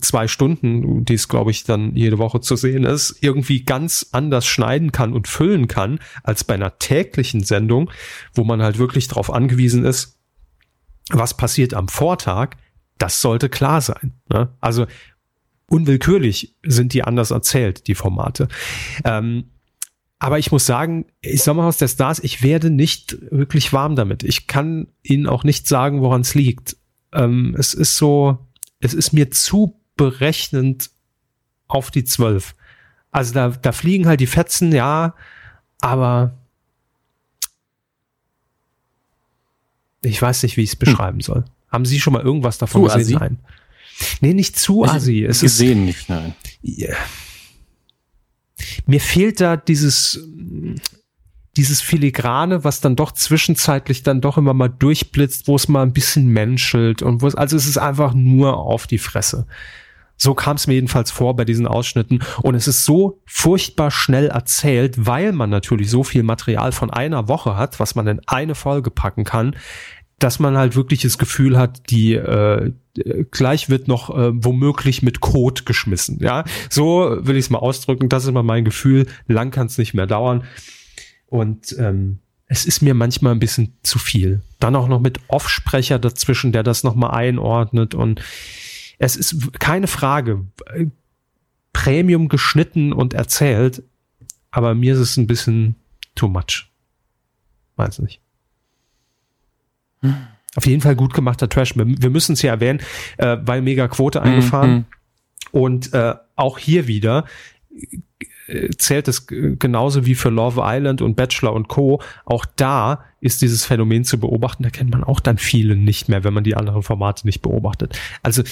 zwei Stunden, die es, glaube ich, dann jede Woche zu sehen ist, irgendwie ganz anders schneiden kann und füllen kann, als bei einer täglichen Sendung, wo man halt wirklich darauf angewiesen ist, was passiert am Vortag, das sollte klar sein. Ne? Also unwillkürlich sind die anders erzählt, die Formate. Ähm, aber ich muss sagen, ich Sommerhaus der Stars, ich werde nicht wirklich warm damit. Ich kann Ihnen auch nicht sagen, woran es liegt. Ähm, es ist so, es ist mir zu berechnend auf die zwölf. Also da, da fliegen halt die Fetzen, ja, aber ich weiß nicht, wie ich es hm. beschreiben hm. soll. Haben Sie schon mal irgendwas davon zu gesehen? Assi? Nein. Nee, nicht zu assi. Es gesehen ist, nicht, nein. Yeah. Mir fehlt da dieses, dieses Filigrane, was dann doch zwischenzeitlich dann doch immer mal durchblitzt, wo es mal ein bisschen menschelt und wo es, also es ist einfach nur auf die Fresse. So kam es mir jedenfalls vor bei diesen Ausschnitten. Und es ist so furchtbar schnell erzählt, weil man natürlich so viel Material von einer Woche hat, was man in eine Folge packen kann, dass man halt wirklich das Gefühl hat, die äh, gleich wird noch äh, womöglich mit Code geschmissen. Ja, so will ich es mal ausdrücken. Das ist mal mein Gefühl. Lang kann es nicht mehr dauern. Und ähm, es ist mir manchmal ein bisschen zu viel. Dann auch noch mit Offsprecher dazwischen, der das nochmal einordnet. Und es ist keine Frage, Premium geschnitten und erzählt, aber mir ist es ein bisschen too much. Weiß nicht. Auf jeden Fall gut gemachter Trash. Wir, wir müssen es ja erwähnen, äh, weil mega Quote eingefahren. Mhm. Und äh, auch hier wieder zählt es genauso wie für Love Island und Bachelor und Co. Auch da ist dieses Phänomen zu beobachten. Da kennt man auch dann viele nicht mehr, wenn man die anderen Formate nicht beobachtet. Also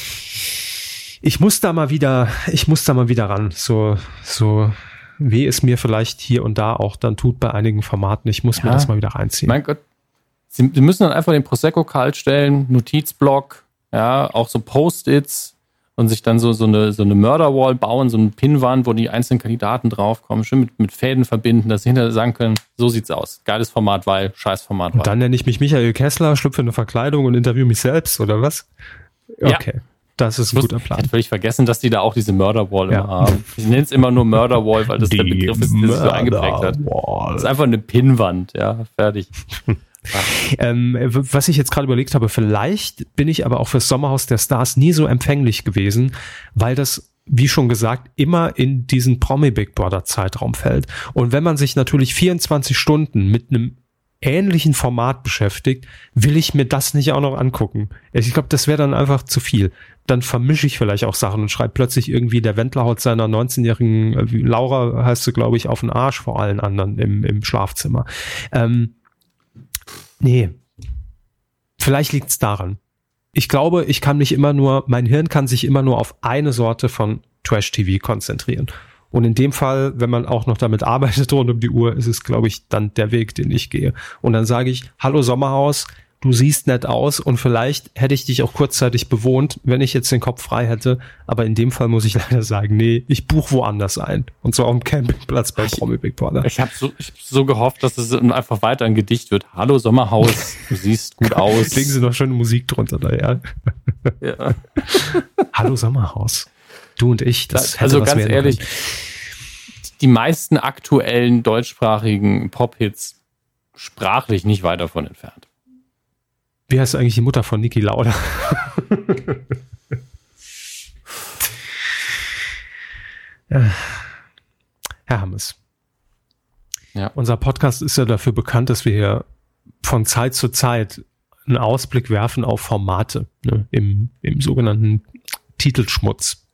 ich muss da mal wieder, ich muss da mal wieder ran. So, so wie es mir vielleicht hier und da auch dann tut bei einigen Formaten. Ich muss ja. mir das mal wieder reinziehen. Mein Gott, Sie, Sie müssen dann einfach den Prosecco kalt stellen, Notizblock, ja, auch so Post-its und sich dann so, so eine, so eine Murderwall bauen, so eine Pinwand, wo die einzelnen Kandidaten draufkommen, schön mit, mit Fäden verbinden, dass sie hinterher sagen können, so sieht's aus. Geiles Format, weil, scheiß Format. Und dann nenne ich mich Michael Kessler, schlüpfe eine Verkleidung und interview mich selbst, oder was? Okay. Ja. Das ist ein guter Plan. Ich hätte völlig vergessen, dass die da auch diese Murderwall ja. immer haben. Ich nenne es immer nur Murderwall, weil das die der Begriff ist, der sich so eingeprägt hat. Das ist einfach eine Pinnwand, ja, fertig. ähm, was ich jetzt gerade überlegt habe, vielleicht bin ich aber auch fürs Sommerhaus der Stars nie so empfänglich gewesen, weil das wie schon gesagt, immer in diesen Promi Big Brother Zeitraum fällt. Und wenn man sich natürlich 24 Stunden mit einem ähnlichen Format beschäftigt, will ich mir das nicht auch noch angucken. Ich glaube, das wäre dann einfach zu viel. Dann vermische ich vielleicht auch Sachen und schreibe plötzlich irgendwie der Wendler haut seiner 19-jährigen äh, Laura heißt sie, glaube ich, auf den Arsch vor allen anderen im, im Schlafzimmer. Ähm, Nee. Vielleicht liegt's daran. Ich glaube, ich kann mich immer nur, mein Hirn kann sich immer nur auf eine Sorte von Trash-TV konzentrieren. Und in dem Fall, wenn man auch noch damit arbeitet rund um die Uhr, ist es, glaube ich, dann der Weg, den ich gehe. Und dann sage ich, hallo Sommerhaus, du siehst nett aus und vielleicht hätte ich dich auch kurzzeitig bewohnt, wenn ich jetzt den Kopf frei hätte. Aber in dem Fall muss ich leider sagen, nee, ich buche woanders ein. Und zwar am Campingplatz bei Promi Big Brother. Ich habe so, ich hab so gehofft, dass es einfach weiter ein Gedicht wird. Hallo Sommerhaus, du siehst gut aus. Legen Sie noch schöne Musik drunter da, ja. ja. Hallo Sommerhaus. Du und ich, das Also ganz ehrlich, können. die meisten aktuellen deutschsprachigen Pop-Hits sprachlich nicht weit davon entfernt. Wie heißt eigentlich die Mutter von Niki Lauda? ja. Herr Hammes. Ja. Unser Podcast ist ja dafür bekannt, dass wir hier von Zeit zu Zeit einen Ausblick werfen auf Formate ne, im, im sogenannten Titelschmutz.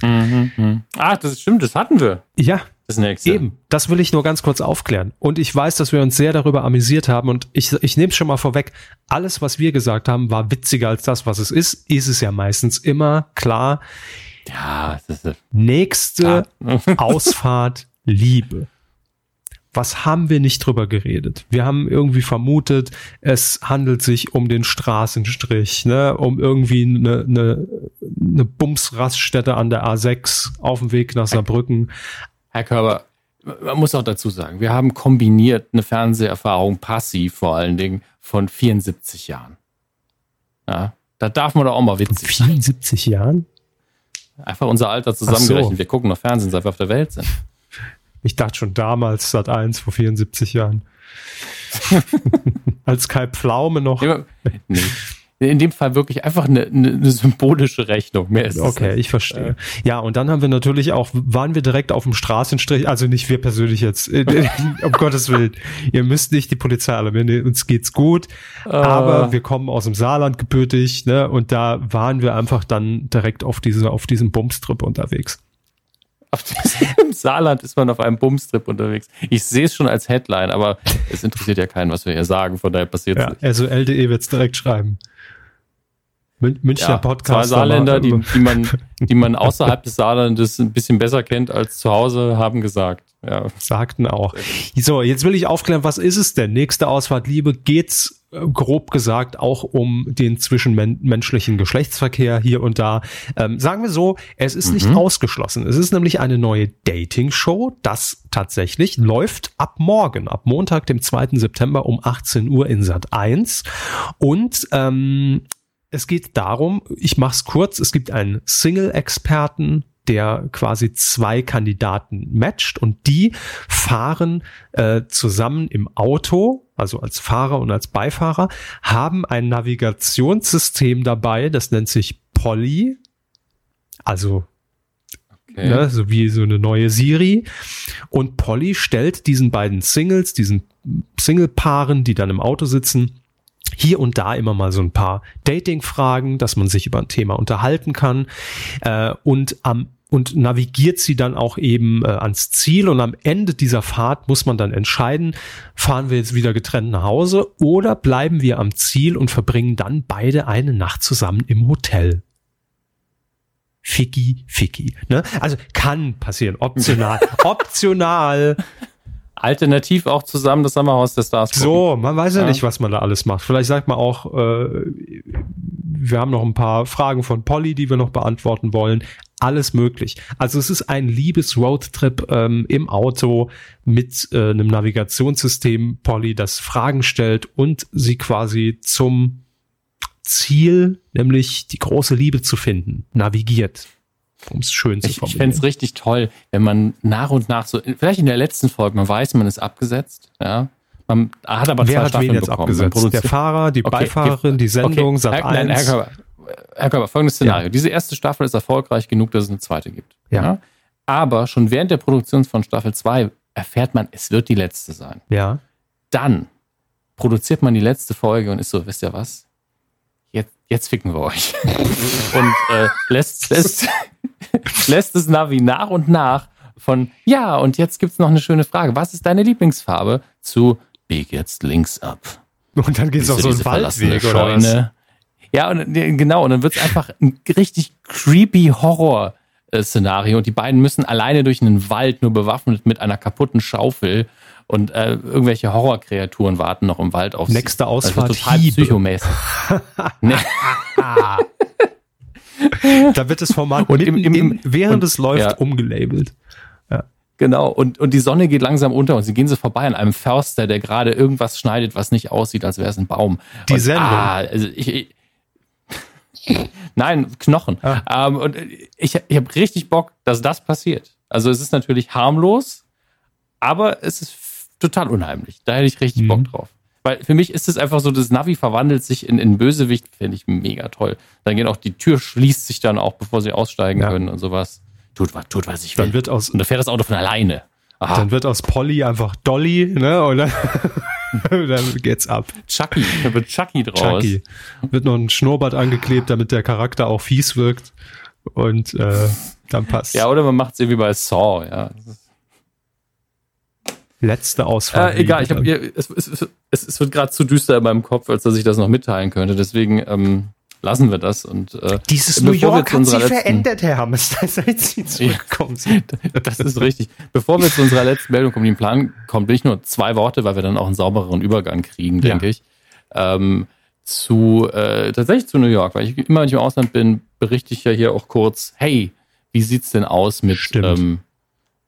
Mhm, mh. Ah, das stimmt, das hatten wir. Ja, das nächste. Eben, das will ich nur ganz kurz aufklären. Und ich weiß, dass wir uns sehr darüber amüsiert haben. Und ich, ich nehme es schon mal vorweg. Alles, was wir gesagt haben, war witziger als das, was es ist. Ist es ja meistens immer klar. Ja, das ist Nächste Ausfahrt Liebe. Was haben wir nicht drüber geredet? Wir haben irgendwie vermutet, es handelt sich um den Straßenstrich, ne, um irgendwie eine, eine, eine Bumsraststätte an der A6 auf dem Weg nach Saarbrücken. Herr Körber, man muss auch dazu sagen, wir haben kombiniert eine Fernseherfahrung passiv vor allen Dingen von 74 Jahren. Ja, da darf man doch auch mal witzig 74 sein. Jahren? Einfach unser Alter zusammengerechnet. So. Wir gucken noch Fernsehen, seit wir auf der Welt sind. Ich dachte schon damals, Sat 1 vor 74 Jahren. Als Kai Pflaume noch. Nee, in dem Fall wirklich einfach eine, eine symbolische Rechnung. Mehr ist okay, ich verstehe. Ja, und dann haben wir natürlich auch, waren wir direkt auf dem Straßenstrich, also nicht wir persönlich jetzt, um Gottes Willen. Ihr müsst nicht die Polizei alarmieren, uns geht's gut, uh. aber wir kommen aus dem Saarland gebürtig, ne, und da waren wir einfach dann direkt auf diese, auf diesem Bumstrip unterwegs. Auf diesem Saarland ist man auf einem Bumstrip unterwegs. Ich sehe es schon als Headline, aber es interessiert ja keinen, was wir hier sagen, von daher passiert es ja, nicht. Also LDE wird es direkt schreiben. Münchner ja, Podcast. Zwei Saarländer, die, die, man, die man außerhalb des Saarlandes ein bisschen besser kennt als zu Hause, haben gesagt. Ja. Sagten auch. So, jetzt will ich aufklären, was ist es denn? Nächste Ausfahrt Liebe geht's äh, grob gesagt auch um den zwischenmenschlichen Geschlechtsverkehr hier und da. Ähm, sagen wir so, es ist mhm. nicht ausgeschlossen. Es ist nämlich eine neue Dating-Show, das tatsächlich läuft ab morgen, ab Montag, dem 2. September um 18 Uhr in Sat 1. Und ähm, es geht darum, ich mach's kurz, es gibt einen Single-Experten, der quasi zwei Kandidaten matcht und die fahren äh, zusammen im Auto, also als Fahrer und als Beifahrer, haben ein Navigationssystem dabei, das nennt sich Polly, also okay. ne, so wie so eine neue Siri. Und Polly stellt diesen beiden Singles, diesen Single-Paaren, die dann im Auto sitzen, hier und da immer mal so ein paar Dating-Fragen, dass man sich über ein Thema unterhalten kann äh, und am und navigiert sie dann auch eben äh, ans Ziel und am Ende dieser Fahrt muss man dann entscheiden, fahren wir jetzt wieder getrennt nach Hause oder bleiben wir am Ziel und verbringen dann beide eine Nacht zusammen im Hotel. Ficky, Ficky. Ne? Also kann passieren, optional, optional. Alternativ auch zusammen das Sommerhaus der Stars. Gucken. So, man weiß ja, ja, nicht, was man da alles macht. Vielleicht sagt man auch, äh, wir haben noch ein paar Fragen von Polly, die wir noch beantworten wollen. Alles möglich. Also es ist ein Liebes-Roadtrip ähm, im Auto mit äh, einem Navigationssystem, Polly, das Fragen stellt und sie quasi zum Ziel, nämlich die große Liebe zu finden, navigiert um es schön zu formulieren. Ich, ich fände es richtig toll, wenn man nach und nach so, vielleicht in der letzten Folge, man weiß, man ist abgesetzt, ja. Man hat aber Wer zwei hat Staffeln wen jetzt bekommen. abgesetzt? Der Fahrer, die okay, Beifahrerin, die Sendung, okay. Sat 1. Nein, Herr Körber, Herr Körber, folgendes Szenario. Ja. Diese erste Staffel ist erfolgreich genug, dass es eine zweite gibt. Ja. ja. Aber schon während der Produktion von Staffel 2 erfährt man, es wird die letzte sein. Ja. Dann produziert man die letzte Folge und ist so, wisst ihr was? Jetzt, jetzt ficken wir euch. und äh, lässt, lässt, lässt das Navi nach und nach von, ja, und jetzt gibt's noch eine schöne Frage. Was ist deine Lieblingsfarbe? Zu, bieg jetzt links ab. Und dann geht's auf so einen Waldweg oder Scheune. was? Ja, und genau, und dann wird's einfach ein richtig creepy Horror Szenario und die beiden müssen alleine durch einen Wald nur bewaffnet mit einer kaputten Schaufel und äh, irgendwelche Horrorkreaturen warten noch im Wald auf Nächste sie. Ausfahrt also total Hiebe. psychomäßig. nee. da wird das Format und im, im, im, während und, es läuft ja. umgelabelt. Ja. Genau, und, und die Sonne geht langsam unter und sie gehen so vorbei an einem Förster, der gerade irgendwas schneidet, was nicht aussieht, als wäre es ein Baum. Die und, Sendung. Ah, also ich, ich Nein, Knochen. Ah. Ähm, und ich, ich habe richtig Bock, dass das passiert. Also es ist natürlich harmlos, aber es ist total unheimlich. Da hätte ich richtig mhm. Bock drauf. Weil für mich ist es einfach so, das Navi verwandelt sich in, in Bösewicht, finde ich mega toll. Dann gehen auch die Tür schließt sich dann auch, bevor sie aussteigen ja. können und sowas. Tut, tut was ich will. Dann wird aus, und da fährt das Auto von alleine. Aha. Dann wird aus Polly einfach Dolly, ne? Und dann, dann geht's ab. Chucky, da wird Chucky draus. Chucky. Wird noch ein Schnurrbart angeklebt, damit der Charakter auch fies wirkt. Und äh, dann passt. Ja, oder man macht es irgendwie bei Saw, ja. Letzte Ausfahrt. Äh, egal, ich hab, es, es, es, es wird gerade zu düster in meinem Kopf, als dass ich das noch mitteilen könnte. Deswegen ähm, lassen wir das. Und, äh, Dieses New York hat sich verändert, Herr Hammes, seit Sie zurückkommen sind. das ist richtig. Bevor wir zu unserer letzten Meldung kommen, die im Plan kommt, will ich nur zwei Worte, weil wir dann auch einen saubereren Übergang kriegen, denke ja. ich. Ähm, zu äh, tatsächlich zu New York, weil ich immer, wenn ich im Ausland bin, berichte ich ja hier auch kurz, hey, wie sieht's denn aus mit, ähm,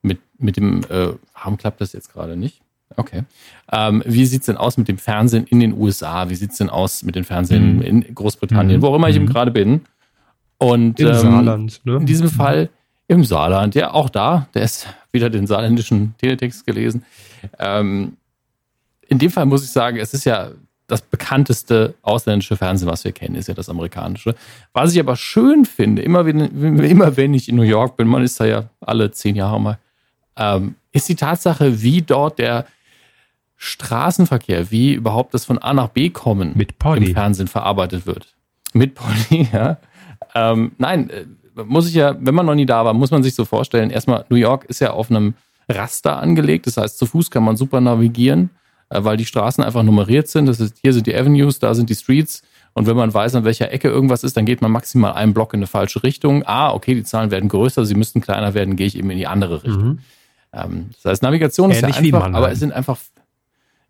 mit, mit dem, äh, warum klappt das jetzt gerade nicht? Okay. Ähm, wie sieht's denn aus mit dem Fernsehen in den USA? Wie sieht's denn aus mit dem Fernsehen mhm. in Großbritannien, mhm. wo auch immer ich eben mhm. gerade bin? Und Im ähm, Saarland, ne? in diesem mhm. Fall im Saarland, ja, auch da, der ist wieder den saarländischen Teletext gelesen. Ähm, in dem Fall muss ich sagen, es ist ja das bekannteste ausländische Fernsehen, was wir kennen, ist ja das amerikanische. Was ich aber schön finde, immer wenn, immer wenn ich in New York bin, man ist da ja alle zehn Jahre mal, ähm, ist die Tatsache, wie dort der Straßenverkehr, wie überhaupt das von A nach B kommen Mit Polly. im Fernsehen verarbeitet wird. Mit Polly, ja. Ähm, nein, äh, muss ich ja, wenn man noch nie da war, muss man sich so vorstellen, erstmal, New York ist ja auf einem Raster angelegt, das heißt, zu Fuß kann man super navigieren, äh, weil die Straßen einfach nummeriert sind. Das ist, hier sind die Avenues, da sind die Streets. Und wenn man weiß, an welcher Ecke irgendwas ist, dann geht man maximal einen Block in eine falsche Richtung. Ah, okay, die Zahlen werden größer, sie müssten kleiner werden, gehe ich eben in die andere Richtung. Mhm. Ähm, das heißt, Navigation Ähnlich ist ja einfach, aber es sind einfach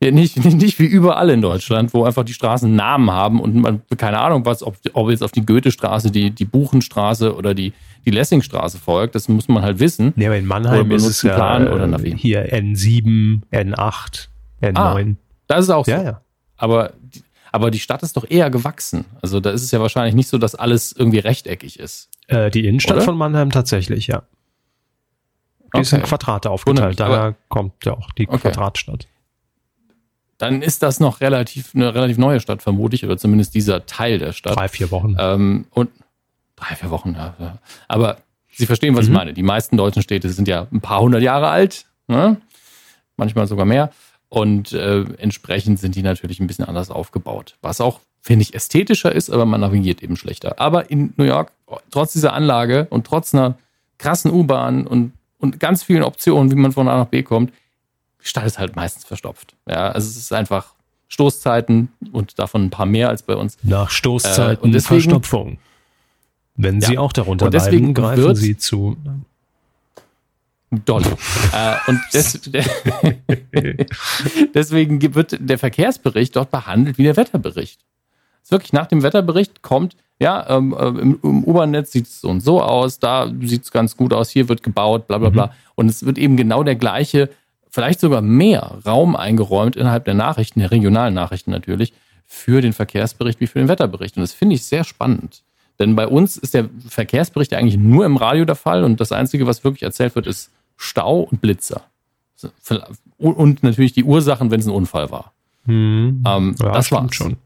ja, nicht, nicht, nicht wie überall in Deutschland, wo einfach die Straßen Namen haben und man, keine Ahnung, was, ob, ob jetzt auf die Goethestraße, die, die Buchenstraße oder die, die Lessingstraße folgt, das muss man halt wissen. Ja, aber in Mannheim ist es ja Plan oder Navi. hier N7, N8, N9. Ah, das ist auch so. Ja, ja. Aber, aber die Stadt ist doch eher gewachsen. Also da ist es ja wahrscheinlich nicht so, dass alles irgendwie rechteckig ist. Äh, die Innenstadt oder? von Mannheim tatsächlich, ja. Die okay. in Quadrate aufgeteilt, daher kommt ja auch die okay. Quadratstadt dann ist das noch relativ eine relativ neue Stadt, vermutlich, oder zumindest dieser Teil der Stadt. Drei, vier Wochen. Ähm, und drei, vier Wochen, ja. Aber Sie verstehen, was mhm. ich meine. Die meisten deutschen Städte sind ja ein paar hundert Jahre alt, ne? manchmal sogar mehr. Und äh, entsprechend sind die natürlich ein bisschen anders aufgebaut. Was auch, finde ich, ästhetischer ist, aber man navigiert eben schlechter. Aber in New York, trotz dieser Anlage und trotz einer krassen U-Bahn und, und ganz vielen Optionen, wie man von A nach B kommt, die Stadt ist halt meistens verstopft. Ja, also es ist einfach Stoßzeiten und davon ein paar mehr als bei uns. Nach Stoßzeiten äh, und deswegen, Verstopfung. Wenn Sie ja, auch darunter leiden, greifen Sie zu. Doll. äh, und des, deswegen wird der Verkehrsbericht dort behandelt wie der Wetterbericht. ist wirklich nach dem Wetterbericht kommt, ja, ähm, äh, im, im U-Bahn-Netz sieht es so und so aus, da sieht es ganz gut aus, hier wird gebaut, bla bla bla. Mhm. Und es wird eben genau der gleiche vielleicht sogar mehr Raum eingeräumt innerhalb der Nachrichten, der regionalen Nachrichten natürlich, für den Verkehrsbericht wie für den Wetterbericht. Und das finde ich sehr spannend. Denn bei uns ist der Verkehrsbericht eigentlich nur im Radio der Fall und das Einzige, was wirklich erzählt wird, ist Stau und Blitzer. Und natürlich die Ursachen, wenn es ein Unfall war. Hm. Ähm, ja, das war schon.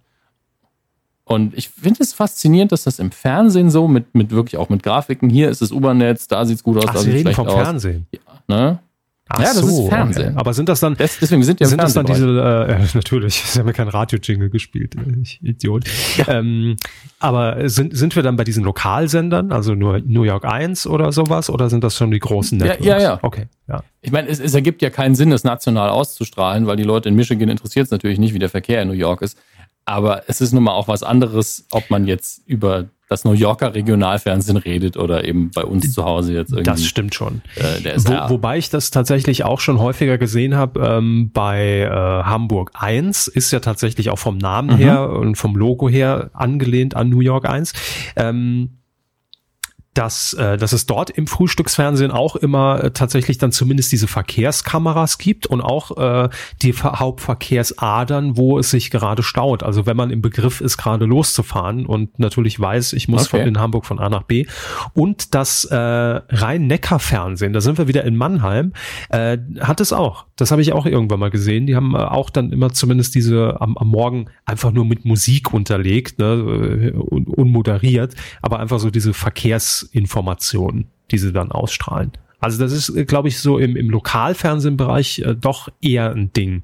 Und ich finde es faszinierend, dass das im Fernsehen so mit, mit wirklich auch mit Grafiken, hier ist das U-Bahn-Netz, da sieht es gut aus, Ach, da sieht es schlecht vom aus. Fernsehen. Ja, ne? Ach ja, das so, ist Fernsehen. Okay. Aber sind das dann, das, deswegen sind, ja sind das dann diese, äh, natürlich, Sie haben ja kein Radio-Jingle gespielt, äh, ich Idiot. Ja. Ähm, aber sind, sind wir dann bei diesen Lokalsendern, also nur New York 1 oder sowas, oder sind das schon die großen Networks? Ja, ja, ja. Okay, ja. Ich meine, es, es ergibt ja keinen Sinn, das national auszustrahlen, weil die Leute in Michigan interessiert es natürlich nicht, wie der Verkehr in New York ist. Aber es ist nun mal auch was anderes, ob man jetzt über das New Yorker Regionalfernsehen redet oder eben bei uns zu Hause jetzt irgendwie. Das stimmt schon. Äh, Wo, wobei ich das tatsächlich auch schon häufiger gesehen habe ähm, bei äh, Hamburg 1, ist ja tatsächlich auch vom Namen mhm. her und vom Logo her angelehnt an New York 1. Ähm, dass, äh, dass es dort im Frühstücksfernsehen auch immer äh, tatsächlich dann zumindest diese Verkehrskameras gibt und auch äh, die Hauptverkehrsadern, wo es sich gerade staut. Also wenn man im Begriff ist, gerade loszufahren und natürlich weiß, ich muss okay. von, in Hamburg von A nach B. Und das äh, Rhein-Neckar-Fernsehen, da sind wir wieder in Mannheim, äh, hat es auch. Das habe ich auch irgendwann mal gesehen. Die haben äh, auch dann immer zumindest diese am, am Morgen einfach nur mit Musik unterlegt, ne, äh, un unmoderiert, aber einfach so diese Verkehrs Informationen, die sie dann ausstrahlen. Also das ist, glaube ich, so im, im Lokalfernsehbereich äh, doch eher ein Ding.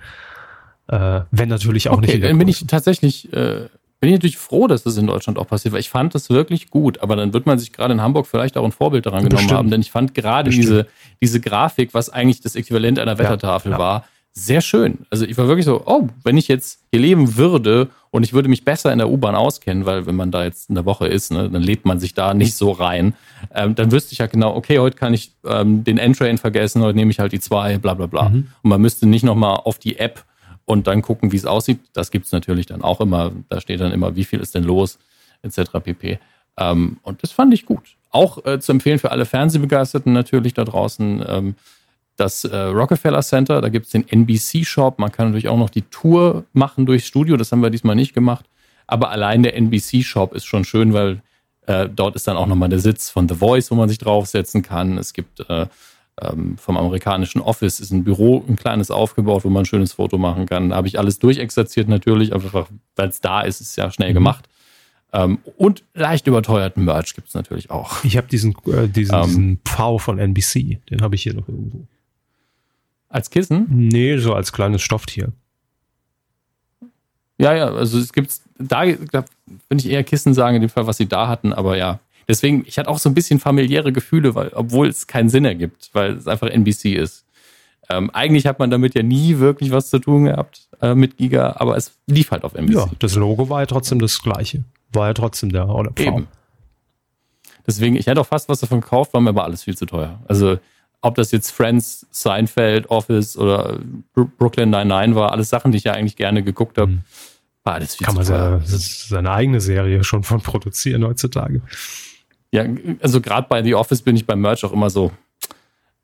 Äh, wenn natürlich auch okay, nicht. Dann bin ich tatsächlich, äh, bin ich natürlich froh, dass das in Deutschland auch passiert, weil ich fand das wirklich gut. Aber dann wird man sich gerade in Hamburg vielleicht auch ein Vorbild daran genommen Bestimmt. haben, denn ich fand gerade diese, diese Grafik, was eigentlich das Äquivalent einer Wettertafel ja, ja. war, sehr schön. Also ich war wirklich so, oh, wenn ich jetzt hier leben würde und ich würde mich besser in der U-Bahn auskennen, weil wenn man da jetzt in der Woche ist, ne, dann lebt man sich da nicht so rein, ähm, dann wüsste ich ja genau, okay, heute kann ich ähm, den N-Train vergessen, heute nehme ich halt die zwei, bla bla bla. Mhm. Und man müsste nicht nochmal auf die App und dann gucken, wie es aussieht. Das gibt es natürlich dann auch immer. Da steht dann immer, wie viel ist denn los, etc. pp. Ähm, und das fand ich gut. Auch äh, zu empfehlen für alle Fernsehbegeisterten natürlich da draußen. Das äh, Rockefeller Center, da gibt es den NBC-Shop. Man kann natürlich auch noch die Tour machen durchs Studio. Das haben wir diesmal nicht gemacht. Aber allein der NBC-Shop ist schon schön, weil äh, dort ist dann auch nochmal der Sitz von The Voice, wo man sich draufsetzen kann. Es gibt äh, ähm, vom amerikanischen Office ist ein Büro, ein kleines aufgebaut, wo man ein schönes Foto machen kann. Da habe ich alles durchexerziert natürlich, einfach weil es da ist, ist ja schnell mhm. gemacht. Ähm, und leicht überteuerten Merch gibt es natürlich auch. Ich habe diesen, äh, diesen, ähm, diesen Pfau von NBC, den habe ich hier noch irgendwo. Als Kissen? Nee, so als kleines Stofftier. Ja, ja, also es gibt da, da würde ich eher Kissen sagen, in dem Fall, was sie da hatten, aber ja. Deswegen, ich hatte auch so ein bisschen familiäre Gefühle, weil, obwohl es keinen Sinn ergibt, weil es einfach NBC ist. Ähm, eigentlich hat man damit ja nie wirklich was zu tun gehabt äh, mit Giga, aber es lief halt auf NBC. Ja, das Logo war ja trotzdem das gleiche war ja trotzdem der oder Eben. Deswegen, ich hätte auch fast was davon gekauft, war mir aber alles viel zu teuer. Also, ob das jetzt Friends, Seinfeld, Office oder Brooklyn 99 war, alles Sachen, die ich ja eigentlich gerne geguckt habe, mhm. war alles viel Kann man seine eigene Serie schon von produzieren heutzutage. Ja, also gerade bei The Office bin ich beim Merch auch immer so,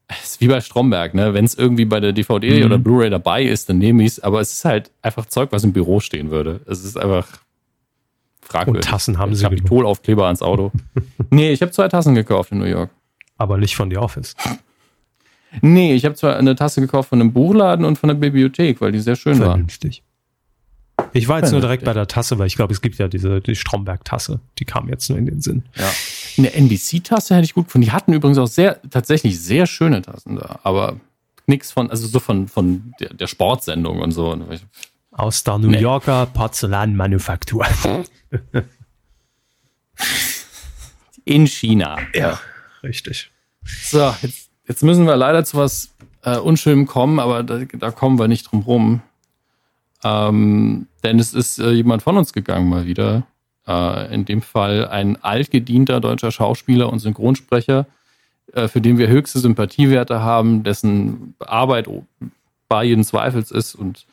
es ist wie bei Stromberg, ne? Wenn es irgendwie bei der DVD mhm. oder Blu-ray dabei ist, dann nehme ich es, aber es ist halt einfach Zeug, was im Büro stehen würde. Es ist einfach, fragwürdig. Und Tassen haben sie Kapitolaufkleber ans Auto. nee, ich habe zwei Tassen gekauft in New York. Aber nicht von The Office. Nee, ich habe zwar eine Tasse gekauft von einem Buchladen und von der Bibliothek, weil die sehr schön Vernünftig. war. Ich war jetzt nur direkt bei der Tasse, weil ich glaube, es gibt ja diese die Stromberg-Tasse. Die kam jetzt nur in den Sinn. Ja. Eine NBC-Tasse hätte ich gut gefunden. Die hatten übrigens auch sehr, tatsächlich sehr schöne Tassen da. Aber nichts von, also so von, von der, der Sportsendung und so. Aus der New Yorker Porzellanmanufaktur. In China. Ja, richtig. So, jetzt, jetzt müssen wir leider zu was äh, Unschönem kommen, aber da, da, kommen wir nicht drum rum. Ähm, denn es ist äh, jemand von uns gegangen mal wieder. Äh, in dem Fall ein altgedienter deutscher Schauspieler und Synchronsprecher, äh, für den wir höchste Sympathiewerte haben, dessen Arbeit bei jeden Zweifels ist und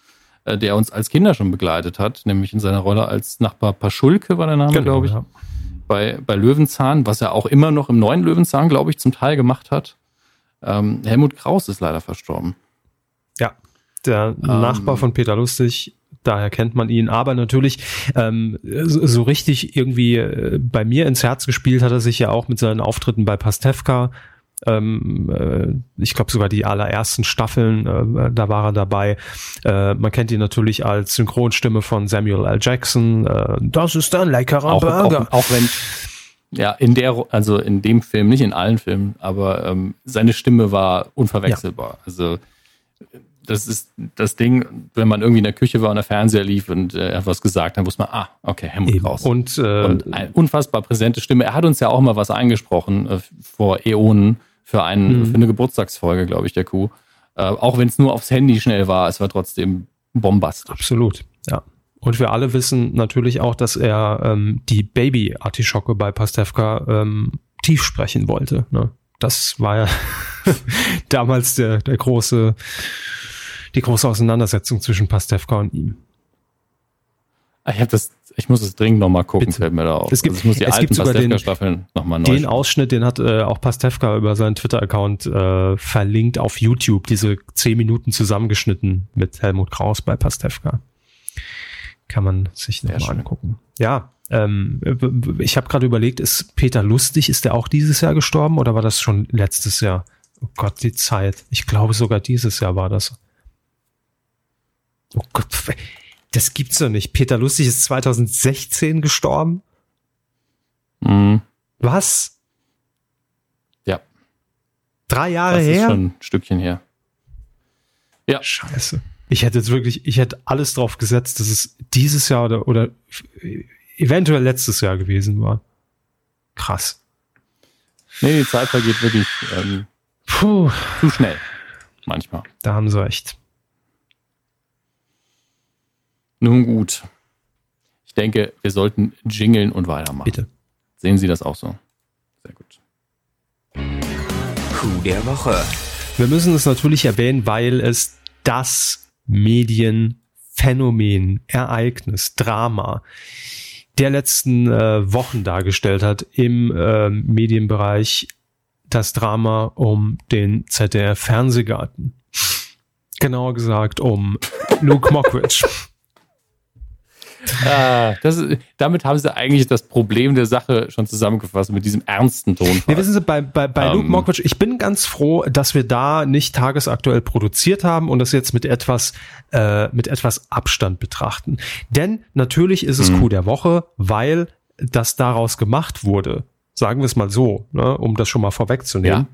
äh, der uns als Kinder schon begleitet hat, nämlich in seiner Rolle als Nachbar Paschulke war der Name, genau, glaube ich. Ja. Bei, bei Löwenzahn, was er auch immer noch im neuen Löwenzahn, glaube ich, zum Teil gemacht hat. Ähm, Helmut Kraus ist leider verstorben. Ja, der ähm, Nachbar von Peter Lustig, daher kennt man ihn. Aber natürlich, ähm, so, richtig irgendwie äh, bei mir ins Herz gespielt hat er sich ja auch mit seinen Auftritten bei Pastewka, ähm, äh, ich glaube sogar die allerersten Staffeln, äh, da war er dabei. Äh, man kennt ihn natürlich als Synchronstimme von Samuel L. Jackson. Äh, das ist ein leckerer auch, Burger. Auch, auch wenn ja, in der, also in dem Film, nicht in allen Filmen, aber ähm, seine Stimme war unverwechselbar. Ja. Also das ist das Ding, wenn man irgendwie in der Küche war und der Fernseher lief und äh, er hat was gesagt, dann wusste man, ah, okay, Helmut Eben. raus. Und, äh, und eine unfassbar präsente Stimme. Er hat uns ja auch mal was eingesprochen äh, vor Äonen für, einen, mhm. für eine Geburtstagsfolge, glaube ich, der Kuh. Äh, auch wenn es nur aufs Handy schnell war, es war trotzdem bombastisch. Absolut, ja. Und wir alle wissen natürlich auch, dass er ähm, die Baby-Artischocke bei Pastewka ähm, tief sprechen wollte. Ne? Das war ja damals der, der große, die große Auseinandersetzung zwischen Pastewka und ihm. Ich habe das ich muss es dringend nochmal gucken, Bitte. fällt mir da auf. Es gibt, also es es gibt sogar den, Staffeln nochmal neu. Den Ausschnitt, den hat äh, auch Pastewka über seinen Twitter-Account äh, verlinkt auf YouTube, diese zehn Minuten zusammengeschnitten mit Helmut Kraus bei Pastewka. Kann man sich nochmal angucken. Ja, ähm, ich habe gerade überlegt, ist Peter Lustig, ist der auch dieses Jahr gestorben oder war das schon letztes Jahr? Oh Gott, die Zeit. Ich glaube sogar dieses Jahr war das. Oh Gott, das gibt's doch nicht. Peter Lustig ist 2016 gestorben. Mhm. Was? Ja. Drei Jahre das her? Das ist schon ein Stückchen her. Ja. Scheiße. Ich hätte jetzt wirklich, ich hätte alles drauf gesetzt, dass es dieses Jahr oder, oder eventuell letztes Jahr gewesen war. Krass. Nee, die Zeit vergeht wirklich ähm, Puh. zu schnell. Manchmal. Da haben sie recht. Nun gut. Ich denke, wir sollten jingeln und weitermachen. Bitte. Sehen Sie das auch so? Sehr gut. Coup der Woche. Wir müssen es natürlich erwähnen, weil es das Medienphänomen, Ereignis, Drama der letzten äh, Wochen dargestellt hat im äh, Medienbereich das Drama um den ZDF Fernsehgarten. Genauer gesagt um Luke Mockridge. Ah, das, damit haben sie eigentlich das Problem der Sache schon zusammengefasst, mit diesem ernsten Ton. Ja, wissen Sie, bei, bei, bei um, Luke ähm. Mockridge, ich bin ganz froh, dass wir da nicht tagesaktuell produziert haben und das jetzt mit etwas, äh, mit etwas Abstand betrachten. Denn natürlich ist es mhm. Coup der Woche, weil das daraus gemacht wurde. Sagen wir es mal so, ne, um das schon mal vorwegzunehmen.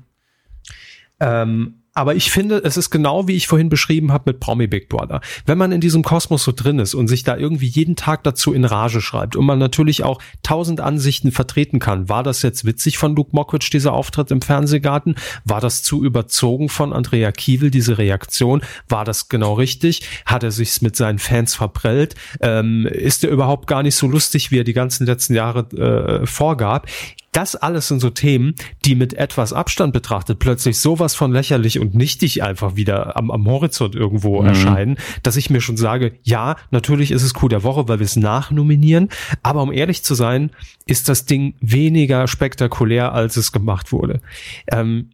Ja. Ähm, aber ich finde, es ist genau wie ich vorhin beschrieben habe mit Promi Big Brother. Wenn man in diesem Kosmos so drin ist und sich da irgendwie jeden Tag dazu in Rage schreibt und man natürlich auch tausend Ansichten vertreten kann, war das jetzt witzig von Luke Mockridge, dieser Auftritt im Fernsehgarten? War das zu überzogen von Andrea Kiewel, diese Reaktion? War das genau richtig? Hat er sich's mit seinen Fans verprellt? Ähm, ist er überhaupt gar nicht so lustig, wie er die ganzen letzten Jahre äh, vorgab? Das alles sind so Themen, die mit etwas Abstand betrachtet plötzlich sowas von lächerlich und nichtig einfach wieder am, am Horizont irgendwo mhm. erscheinen, dass ich mir schon sage, ja, natürlich ist es Coup der Woche, weil wir es nachnominieren, aber um ehrlich zu sein, ist das Ding weniger spektakulär, als es gemacht wurde. Ähm,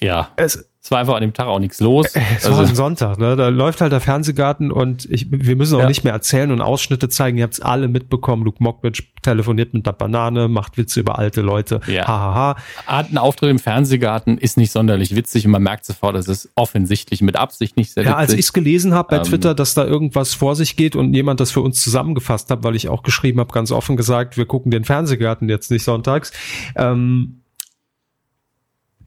ja. Es, es war einfach an dem Tag auch nichts los. Es also, war ein Sonntag, ne? Da läuft halt der Fernsehgarten und ich, wir müssen auch ja. nicht mehr erzählen und Ausschnitte zeigen. Ihr habt es alle mitbekommen. Luke Mockridge telefoniert mit der Banane, macht Witze über alte Leute. Ja. Hahaha. Hat einen Auftritt im Fernsehgarten, ist nicht sonderlich witzig und man merkt sofort, dass es offensichtlich mit Absicht nicht sehr witzig. Ja, als ich es gelesen habe bei ähm, Twitter, dass da irgendwas vor sich geht und jemand das für uns zusammengefasst hat, weil ich auch geschrieben habe, ganz offen gesagt, wir gucken den Fernsehgarten jetzt nicht sonntags. Ähm,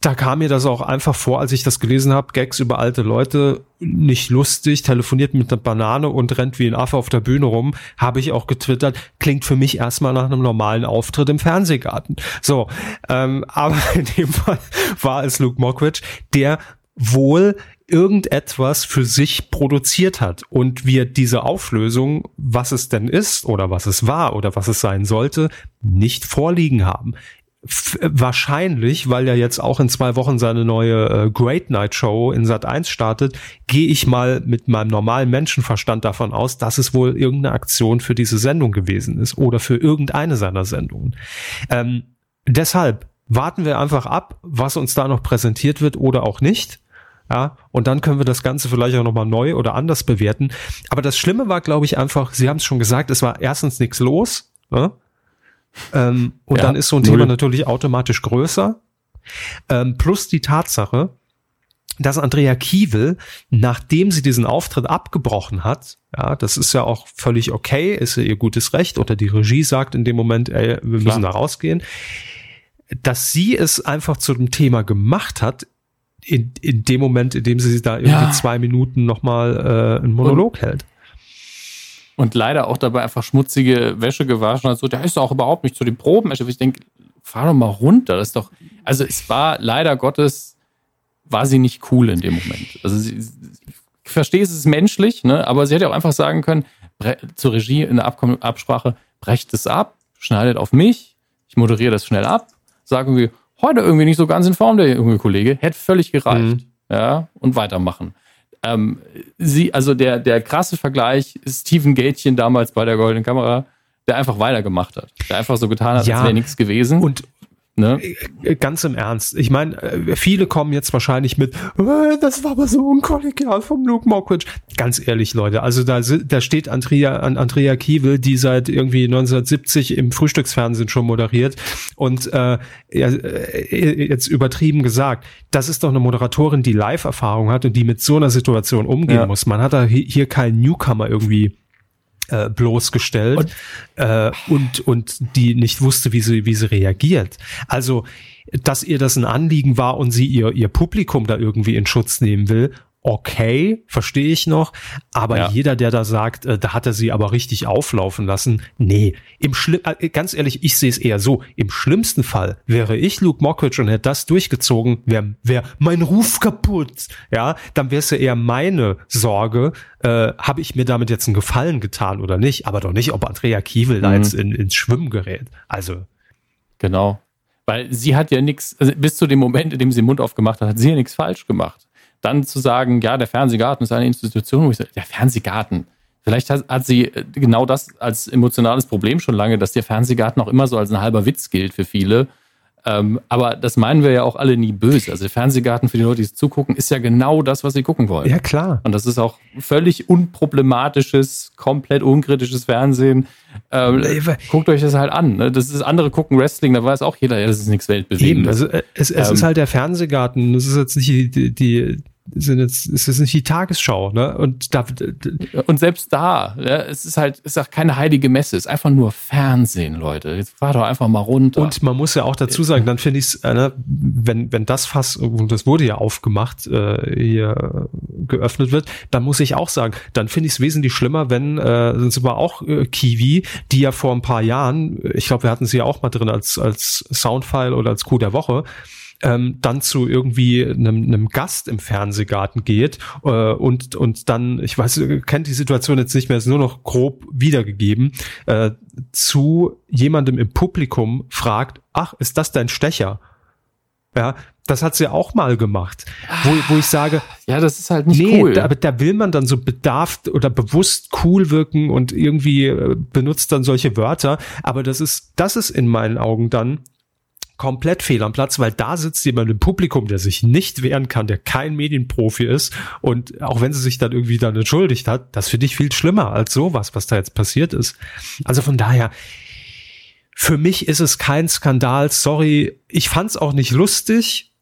da kam mir das auch einfach vor, als ich das gelesen habe, Gags über alte Leute, nicht lustig, telefoniert mit einer Banane und rennt wie ein Affe auf der Bühne rum, habe ich auch getwittert, klingt für mich erstmal nach einem normalen Auftritt im Fernsehgarten. So, ähm, aber in dem Fall war es Luke Mockridge, der wohl irgendetwas für sich produziert hat und wir diese Auflösung, was es denn ist oder was es war oder was es sein sollte, nicht vorliegen haben wahrscheinlich, weil ja jetzt auch in zwei Wochen seine neue äh, Great Night Show in Sat 1 startet, gehe ich mal mit meinem normalen Menschenverstand davon aus, dass es wohl irgendeine Aktion für diese Sendung gewesen ist oder für irgendeine seiner Sendungen. Ähm, deshalb warten wir einfach ab, was uns da noch präsentiert wird oder auch nicht. Ja, und dann können wir das Ganze vielleicht auch nochmal neu oder anders bewerten. Aber das Schlimme war, glaube ich, einfach, Sie haben es schon gesagt, es war erstens nichts los. Ne? Ähm, und ja, dann ist so ein null. Thema natürlich automatisch größer. Ähm, plus die Tatsache, dass Andrea Kiewel, nachdem sie diesen Auftritt abgebrochen hat, ja, das ist ja auch völlig okay, ist ja ihr gutes Recht, oder die Regie sagt in dem Moment, ey, wir müssen da rausgehen, dass sie es einfach zu dem Thema gemacht hat, in, in dem Moment, in dem sie da irgendwie ja. zwei Minuten nochmal äh, einen Monolog und, hält und leider auch dabei einfach schmutzige Wäsche gewaschen hat. So, der ist auch überhaupt nicht zu den Proben. Ich denke, fahr doch mal runter. Das ist doch, also es war leider Gottes, war sie nicht cool in dem Moment. Also sie, ich verstehe, es ist menschlich, ne? aber sie hätte auch einfach sagen können, zur Regie in der Absprache, brecht es ab, schneidet auf mich, ich moderiere das schnell ab, sagen wir, heute irgendwie nicht so ganz in Form, der junge Kollege, hätte völlig gereicht. Mhm. Ja, und weitermachen. Ähm, sie, also der, der krasse Vergleich ist Steven Gätchen damals bei der Goldenen Kamera, der einfach weitergemacht hat. Der einfach so getan hat, ja, als wäre nichts gewesen. Und, Ne? Äh, ganz im Ernst. Ich meine, äh, viele kommen jetzt wahrscheinlich mit, äh, das war aber so unkollegial vom Luke Mockridge. Ganz ehrlich, Leute, also da, da steht Andrea, Andrea Kiewel, die seit irgendwie 1970 im Frühstücksfernsehen schon moderiert und äh, jetzt übertrieben gesagt, das ist doch eine Moderatorin, die Live-Erfahrung hat und die mit so einer Situation umgehen ja. muss. Man hat da hier keinen Newcomer irgendwie äh, bloßgestellt und, äh, und, und die nicht wusste, wie sie, wie sie reagiert. Also, dass ihr das ein Anliegen war und sie ihr, ihr Publikum da irgendwie in Schutz nehmen will, okay, verstehe ich noch, aber ja. jeder, der da sagt, äh, da hat er sie aber richtig auflaufen lassen, nee, im Schli äh, ganz ehrlich, ich sehe es eher so, im schlimmsten Fall wäre ich Luke Mockridge und hätte das durchgezogen, wäre wär mein Ruf kaputt, ja, dann wäre es ja eher meine Sorge, äh, habe ich mir damit jetzt einen Gefallen getan oder nicht, aber doch nicht, ob Andrea Kiewel mhm. da jetzt in, ins Schwimmen gerät, also. Genau, weil sie hat ja nichts, also bis zu dem Moment, in dem sie den Mund aufgemacht hat, hat sie ja nichts falsch gemacht dann zu sagen, ja, der Fernsehgarten ist eine Institution, wo ich sage, der Fernsehgarten. Vielleicht hat, hat sie äh, genau das als emotionales Problem schon lange, dass der Fernsehgarten auch immer so als ein halber Witz gilt für viele. Ähm, aber das meinen wir ja auch alle nie böse. Also der Fernsehgarten für die Leute, die es zugucken, ist ja genau das, was sie gucken wollen. Ja, klar. Und das ist auch völlig unproblematisches, komplett unkritisches Fernsehen. Ähm, guckt euch das halt an. Ne? Das ist andere gucken Wrestling, da weiß auch jeder, ja, das ist nichts Weltbewegendes. Eben, also äh, es, es ähm, ist halt der Fernsehgarten. Das ist jetzt nicht die, die, sind jetzt, ist es nicht die Tagesschau, ne? Und da, und selbst da, ja, es ist halt, ist auch keine heilige Messe, es ist einfach nur Fernsehen, Leute. Jetzt fahr doch einfach mal runter. Und man muss ja auch dazu sagen, dann finde ich es, äh, ne, wenn, wenn das Fass, und das wurde ja aufgemacht, äh, hier geöffnet wird, dann muss ich auch sagen, dann finde ich es wesentlich schlimmer, wenn, äh, sind aber auch äh, Kiwi, die ja vor ein paar Jahren, ich glaube, wir hatten sie ja auch mal drin als, als Soundfile oder als Coup der Woche, ähm, dann zu irgendwie einem, einem Gast im Fernsehgarten geht äh, und, und dann, ich weiß, kennt die Situation jetzt nicht mehr, ist nur noch grob wiedergegeben, äh, zu jemandem im Publikum fragt, ach, ist das dein Stecher? Ja, das hat sie auch mal gemacht, wo, wo ich sage, ja, das ist halt nicht nee, cool. Da, aber da will man dann so bedarft oder bewusst cool wirken und irgendwie äh, benutzt dann solche Wörter. Aber das ist, das ist in meinen Augen dann komplett fehl am Platz, weil da sitzt jemand im Publikum, der sich nicht wehren kann, der kein Medienprofi ist und auch wenn sie sich dann irgendwie dann entschuldigt hat, das finde ich viel schlimmer als sowas, was da jetzt passiert ist. Also von daher, für mich ist es kein Skandal, sorry, ich fand es auch nicht lustig,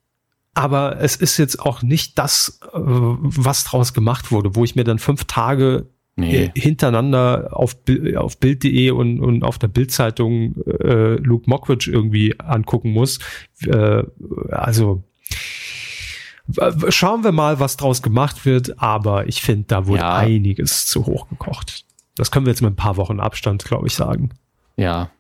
aber es ist jetzt auch nicht das, äh, was draus gemacht wurde, wo ich mir dann fünf Tage nee. hintereinander auf, auf Bild.de und, und auf der Bildzeitung äh, Luke Mockridge irgendwie angucken muss. Äh, also schauen wir mal, was draus gemacht wird, aber ich finde, da wurde ja. einiges zu hoch gekocht. Das können wir jetzt mit ein paar Wochen Abstand, glaube ich, sagen. Ja,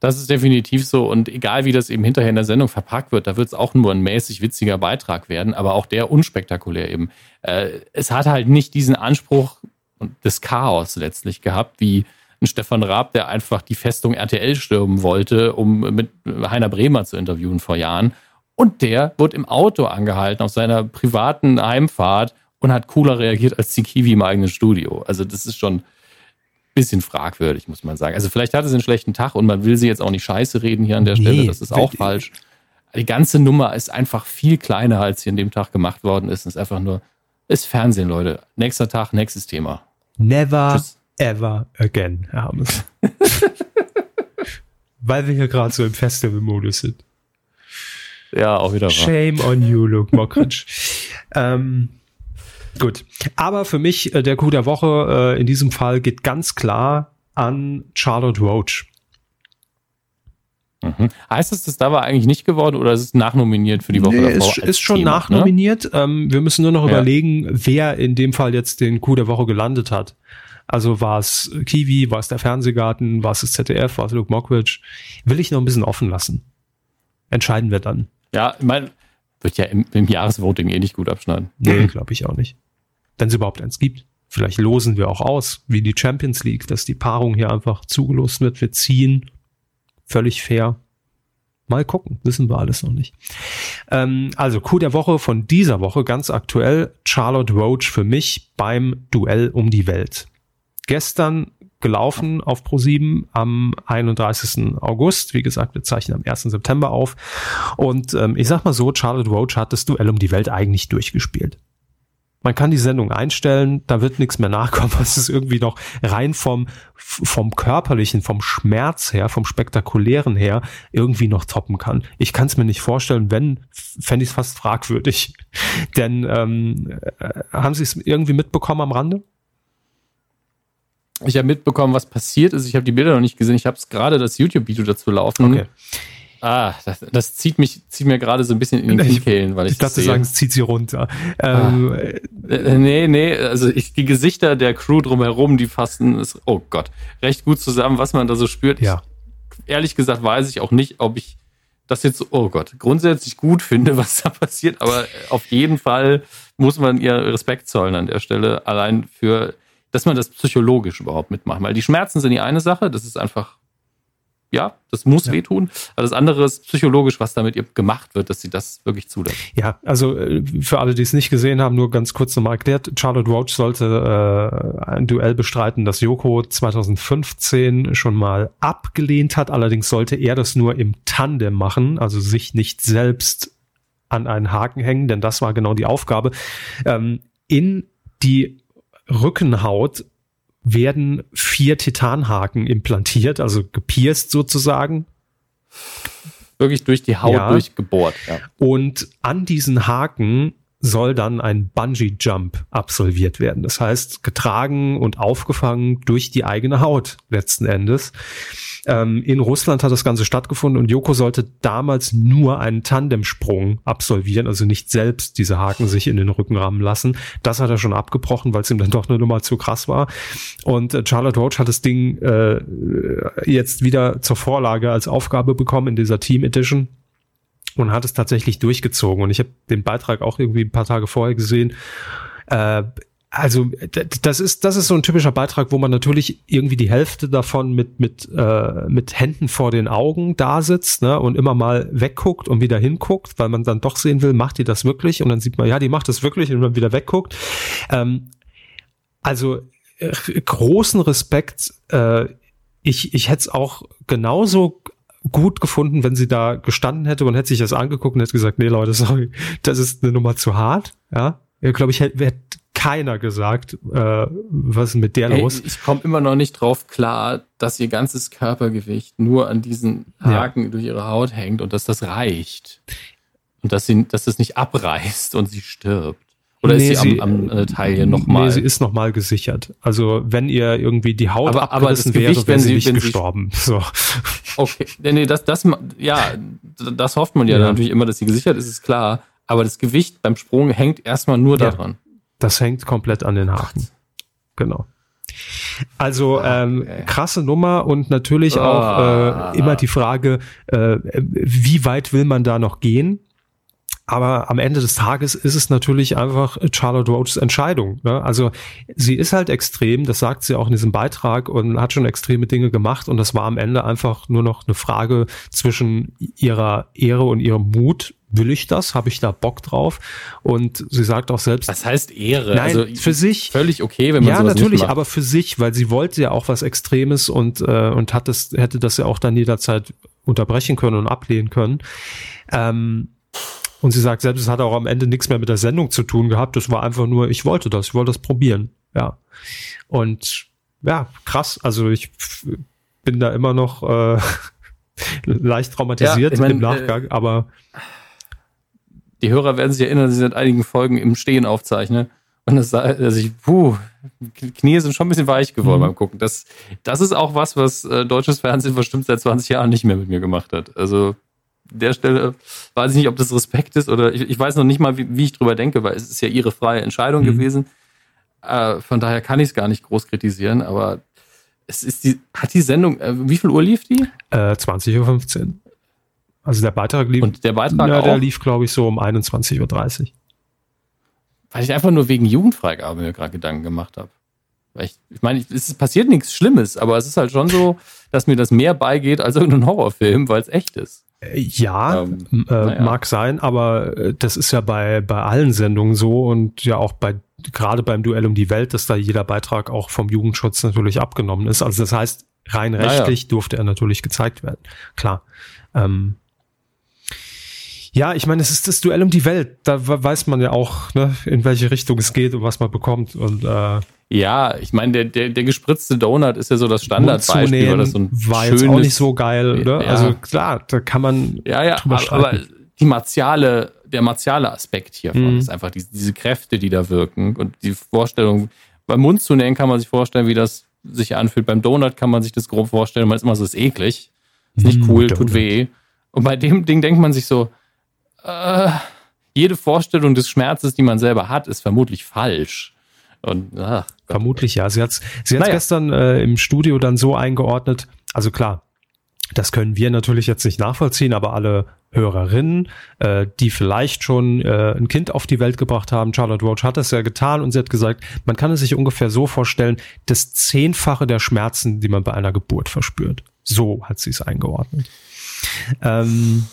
das ist definitiv so. Und egal wie das eben hinterher in der Sendung verpackt wird, da wird es auch nur ein mäßig witziger Beitrag werden, aber auch der unspektakulär eben. Äh, es hat halt nicht diesen Anspruch, und des Chaos letztlich gehabt, wie ein Stefan Raab, der einfach die Festung RTL stürmen wollte, um mit Heiner Bremer zu interviewen vor Jahren. Und der wird im Auto angehalten auf seiner privaten Heimfahrt und hat cooler reagiert als die Kiwi im eigenen Studio. Also das ist schon ein bisschen fragwürdig, muss man sagen. Also vielleicht hatte sie einen schlechten Tag und man will sie jetzt auch nicht scheiße reden hier an der Stelle. Nee, das ist auch falsch. Die ganze Nummer ist einfach viel kleiner, als sie an dem Tag gemacht worden ist. Es ist einfach nur, ist Fernsehen, Leute. Nächster Tag, nächstes Thema. Never Tschüss. ever again, Herr Hammes. Weil wir hier gerade so im Festival-Modus sind. Ja, auch wieder. Shame on you, Luke Mockridge. ähm, gut. Aber für mich, äh, der Coup der Woche äh, in diesem Fall geht ganz klar an Charlotte Roach. Mhm. Heißt es, das da war eigentlich nicht geworden oder ist es nachnominiert für die Woche nee, davor? Ist, ist schon Thema, nachnominiert. Ne? Ähm, wir müssen nur noch ja. überlegen, wer in dem Fall jetzt den Coup der Woche gelandet hat. Also war es Kiwi, war es der Fernsehgarten, war es das ZDF, war es Luke Mockridge? Will ich noch ein bisschen offen lassen. Entscheiden wir dann. Ja, ich meine, wird ja im, im Jahresvoting eh nicht gut abschneiden. Nee, glaube ich auch nicht. Wenn es überhaupt eins gibt. Vielleicht losen wir auch aus, wie die Champions League, dass die Paarung hier einfach zugelost wird. Wir ziehen völlig fair. Mal gucken, wissen wir alles noch nicht. Ähm, also Coup der Woche von dieser Woche, ganz aktuell, Charlotte Roach für mich beim Duell um die Welt. Gestern gelaufen auf Pro7 am 31. August. Wie gesagt, wir zeichnen am 1. September auf. Und ähm, ich sag mal so, Charlotte Roach hat das Duell um die Welt eigentlich durchgespielt. Man kann die Sendung einstellen, da wird nichts mehr nachkommen, was es irgendwie noch rein vom, vom körperlichen, vom Schmerz her, vom spektakulären her irgendwie noch toppen kann. Ich kann es mir nicht vorstellen, wenn, fände ich es fast fragwürdig. Denn ähm, äh, haben Sie es irgendwie mitbekommen am Rande? Ich habe mitbekommen, was passiert ist. Ich habe die Bilder noch nicht gesehen. Ich habe es gerade das YouTube-Video dazu laufen. Okay. Ah, das, das, zieht mich, zieht mir gerade so ein bisschen in den Kniekehlen, weil ich. Ich dachte, sagen, es zieht sie runter. Ähm, ah. äh, nee, nee, also ich, die Gesichter der Crew drumherum, die fassen es, oh Gott, recht gut zusammen, was man da so spürt. Ja. Ich, ehrlich gesagt weiß ich auch nicht, ob ich das jetzt, oh Gott, grundsätzlich gut finde, was da passiert, aber auf jeden Fall muss man ihr Respekt zollen an der Stelle, allein für, dass man das psychologisch überhaupt mitmacht. Weil die Schmerzen sind die eine Sache, das ist einfach ja, das muss ja. wehtun. Aber das andere ist psychologisch, was damit ihr gemacht wird, dass sie das wirklich zulässt. Ja, also äh, für alle, die es nicht gesehen haben, nur ganz kurz nochmal erklärt. Charlotte Roach sollte äh, ein Duell bestreiten, das Yoko 2015 schon mal abgelehnt hat. Allerdings sollte er das nur im Tandem machen, also sich nicht selbst an einen Haken hängen, denn das war genau die Aufgabe. Ähm, in die Rückenhaut werden vier Titanhaken implantiert, also gepierst sozusagen. Wirklich durch die Haut ja. durchgebohrt. Ja. Und an diesen Haken soll dann ein Bungee Jump absolviert werden. Das heißt, getragen und aufgefangen durch die eigene Haut letzten Endes. Ähm, in Russland hat das Ganze stattgefunden und Joko sollte damals nur einen Tandemsprung absolvieren, also nicht selbst diese Haken sich in den Rücken rammen lassen. Das hat er schon abgebrochen, weil es ihm dann doch eine Nummer zu krass war. Und äh, Charlotte Roach hat das Ding äh, jetzt wieder zur Vorlage als Aufgabe bekommen in dieser Team Edition und hat es tatsächlich durchgezogen. Und ich habe den Beitrag auch irgendwie ein paar Tage vorher gesehen. Äh, also das ist das ist so ein typischer Beitrag, wo man natürlich irgendwie die Hälfte davon mit mit äh, mit Händen vor den Augen da sitzt ne, und immer mal wegguckt und wieder hinguckt, weil man dann doch sehen will, macht die das wirklich? Und dann sieht man, ja, die macht das wirklich und dann wieder wegguckt. Ähm, also äh, großen Respekt. Äh, ich ich hätte es auch genauso gut gefunden, wenn sie da gestanden hätte und hätte sich das angeguckt und hätte gesagt, nee Leute, sorry, das ist eine Nummer zu hart. Ja, ja glaube ich, hätte keiner gesagt, äh, was ist mit der hey, los? Ich komme immer noch nicht drauf klar, dass ihr ganzes Körpergewicht nur an diesen Haken ja. durch ihre Haut hängt und dass das reicht. Und dass sie, dass das nicht abreißt und sie stirbt. Oder nee, ist sie, sie am, am äh, Taille nochmal? Nee, sie ist nochmal gesichert. Also wenn ihr irgendwie die Haut aber, aber das wäre, Gewicht, wäre sie nicht gestorben. Sie, so. Okay, nee, das, das, ja, das hofft man ja, ja. natürlich immer, dass sie gesichert ist, ist klar. Aber das Gewicht beim Sprung hängt erstmal nur ja. daran. Das hängt komplett an den Haken. Genau. Also ähm, krasse Nummer und natürlich auch äh, immer die Frage, äh, wie weit will man da noch gehen? Aber am Ende des Tages ist es natürlich einfach Charlotte Roaches Entscheidung. Ne? Also sie ist halt extrem, das sagt sie auch in diesem Beitrag und hat schon extreme Dinge gemacht und das war am Ende einfach nur noch eine Frage zwischen ihrer Ehre und ihrem Mut. Will ich das? Habe ich da Bock drauf? Und sie sagt auch selbst. Was heißt Ehre? Nein, also für sich. Völlig okay, wenn man Ja, natürlich, aber für sich, weil sie wollte ja auch was Extremes und, äh, und hat das, hätte das ja auch dann jederzeit unterbrechen können und ablehnen können. Ähm, und sie sagt selbst, es hat auch am Ende nichts mehr mit der Sendung zu tun gehabt. Das war einfach nur, ich wollte das, ich wollte das probieren. Ja. Und ja, krass. Also ich bin da immer noch äh, leicht traumatisiert ja, ich mein, im Nachgang, äh, aber die Hörer werden sich erinnern, sie seit einigen Folgen im Stehen aufzeichnen. Und das also ich, puh, Knie sind schon ein bisschen weich geworden mhm. beim Gucken. Das, das ist auch was, was äh, deutsches Fernsehen bestimmt seit 20 Jahren nicht mehr mit mir gemacht hat. Also der Stelle weiß ich nicht, ob das Respekt ist oder ich, ich weiß noch nicht mal, wie, wie, ich drüber denke, weil es ist ja ihre freie Entscheidung mhm. gewesen. Äh, von daher kann ich es gar nicht groß kritisieren, aber es ist die, hat die Sendung, äh, wie viel Uhr lief die? Äh, 20.15 Uhr. Also der Beitrag lief. Und der Beitrag ja, der lief, glaube ich, so um 21.30 Uhr. Weil ich einfach nur wegen Jugendfreigabe mir gerade Gedanken gemacht habe. Ich, ich meine, es passiert nichts Schlimmes, aber es ist halt schon so, dass mir das mehr beigeht als irgendein Horrorfilm, weil es echt ist. Ja, ähm, äh, mag sein, aber äh, das ist ja bei, bei allen Sendungen so und ja auch bei gerade beim Duell um die Welt, dass da jeder Beitrag auch vom Jugendschutz natürlich abgenommen ist. Also das heißt, rein rechtlich ja. durfte er natürlich gezeigt werden. Klar. Ähm, ja, ich meine, es ist das Duell um die Welt. Da weiß man ja auch, ne, in welche Richtung es geht und was man bekommt. Und äh, ja, ich meine, der, der, der gespritzte Donut ist ja so das Standardbeispiel, das so ein war schönes, jetzt auch nicht so geil, oder? Ja. Also klar, da kann man ja, ja, drüber aber, aber die martiale, der martiale Aspekt hiervon mhm. ist einfach die, diese Kräfte, die da wirken und die Vorstellung, beim Mund zu nähen kann man sich vorstellen, wie das sich anfühlt. Beim Donut kann man sich das grob vorstellen, man ist immer so, ist eklig, ist nicht mhm, cool, Donut. tut weh. Und bei dem Ding denkt man sich so, äh, jede Vorstellung des Schmerzes, die man selber hat, ist vermutlich falsch. Und, ach, vermutlich ja. Sie hat es naja. gestern äh, im Studio dann so eingeordnet. Also klar, das können wir natürlich jetzt nicht nachvollziehen, aber alle Hörerinnen, äh, die vielleicht schon äh, ein Kind auf die Welt gebracht haben, Charlotte Roach hat das ja getan und sie hat gesagt, man kann es sich ungefähr so vorstellen, das Zehnfache der Schmerzen, die man bei einer Geburt verspürt. So hat sie es eingeordnet. Ähm,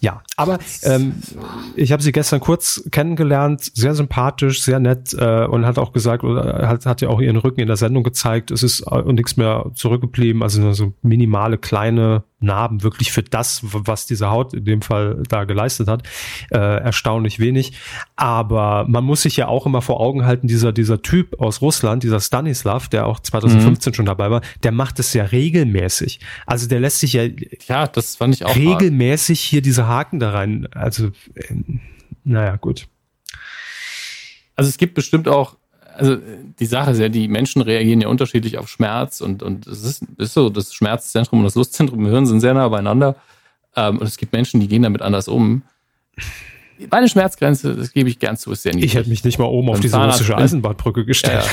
ja, aber ähm, ich habe sie gestern kurz kennengelernt, sehr sympathisch, sehr nett äh, und hat auch gesagt, oder hat, hat ja auch ihren Rücken in der Sendung gezeigt, es ist äh, nichts mehr zurückgeblieben, also nur so minimale kleine Narben wirklich für das, was diese Haut in dem Fall da geleistet hat, äh, erstaunlich wenig. Aber man muss sich ja auch immer vor Augen halten, dieser, dieser Typ aus Russland, dieser Stanislav, der auch 2015 mhm. schon dabei war, der macht es ja regelmäßig. Also der lässt sich ja, ja das fand ich auch regelmäßig hart. hier diese Haken da rein. Also, äh, naja, gut. Also es gibt bestimmt auch also die Sache ist ja, die Menschen reagieren ja unterschiedlich auf Schmerz und, und es ist, ist so, das Schmerzzentrum und das Lustzentrum im Hirn sind sehr nah beieinander. Ähm, und es gibt Menschen, die gehen damit anders um. Meine Schmerzgrenze, das gebe ich gern zu, ist sehr niedrig. Ich hätte mich nicht mal oben auf diese Zahnarzt russische Eisenbahnbrücke gestellt.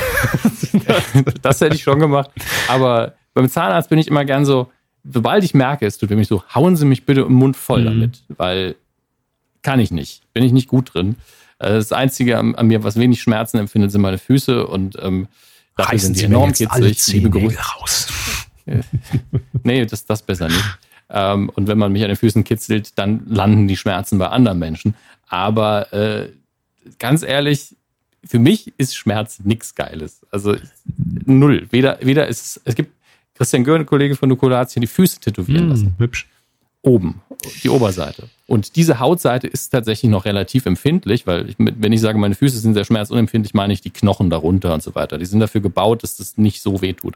Ja, das hätte ich schon gemacht. Aber beim Zahnarzt bin ich immer gern so, sobald ich merke, es tut mir so, hauen Sie mich bitte im Mund voll mhm. damit, weil kann ich nicht, bin ich nicht gut drin. Äh, das Einzige an, an, mir, was wenig Schmerzen empfindet, sind meine Füße und ähm, dafür sind die enorm kitzelig. Liebe Grüße. raus. nee, das, das besser nicht. Ähm, und wenn man mich an den Füßen kitzelt, dann landen die Schmerzen bei anderen Menschen. Aber äh, ganz ehrlich, für mich ist Schmerz nichts Geiles. Also null. Weder, weder ist es, es gibt Christian Görn, Kollege von Nukola, hat sich die Füße tätowieren mm, lassen. Hübsch oben, die Oberseite. Und diese Hautseite ist tatsächlich noch relativ empfindlich, weil ich, wenn ich sage, meine Füße sind sehr schmerzunempfindlich, meine ich die Knochen darunter und so weiter. Die sind dafür gebaut, dass das nicht so weh tut.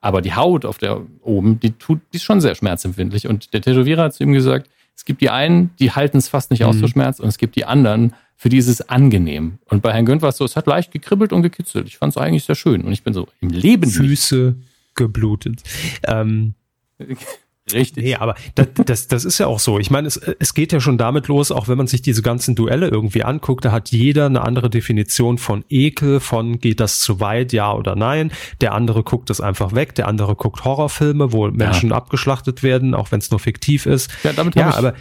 Aber die Haut auf der oben, die tut, die ist schon sehr schmerzempfindlich. Und der Tätowierer hat zu ihm gesagt, es gibt die einen, die halten es fast nicht mhm. aus vor Schmerz und es gibt die anderen, für die ist es angenehm. Und bei Herrn Gönnt war es so, es hat leicht gekribbelt und gekitzelt. Ich fand es eigentlich sehr schön. Und ich bin so im Leben. Füße nicht. geblutet. Ähm, Richtig. Nee, aber das, das, das ist ja auch so. Ich meine, es, es geht ja schon damit los, auch wenn man sich diese ganzen Duelle irgendwie anguckt, da hat jeder eine andere Definition von Ekel, von geht das zu weit, ja oder nein. Der andere guckt es einfach weg, der andere guckt Horrorfilme, wo Menschen ja. abgeschlachtet werden, auch wenn es nur fiktiv ist. Ja, damit ja aber,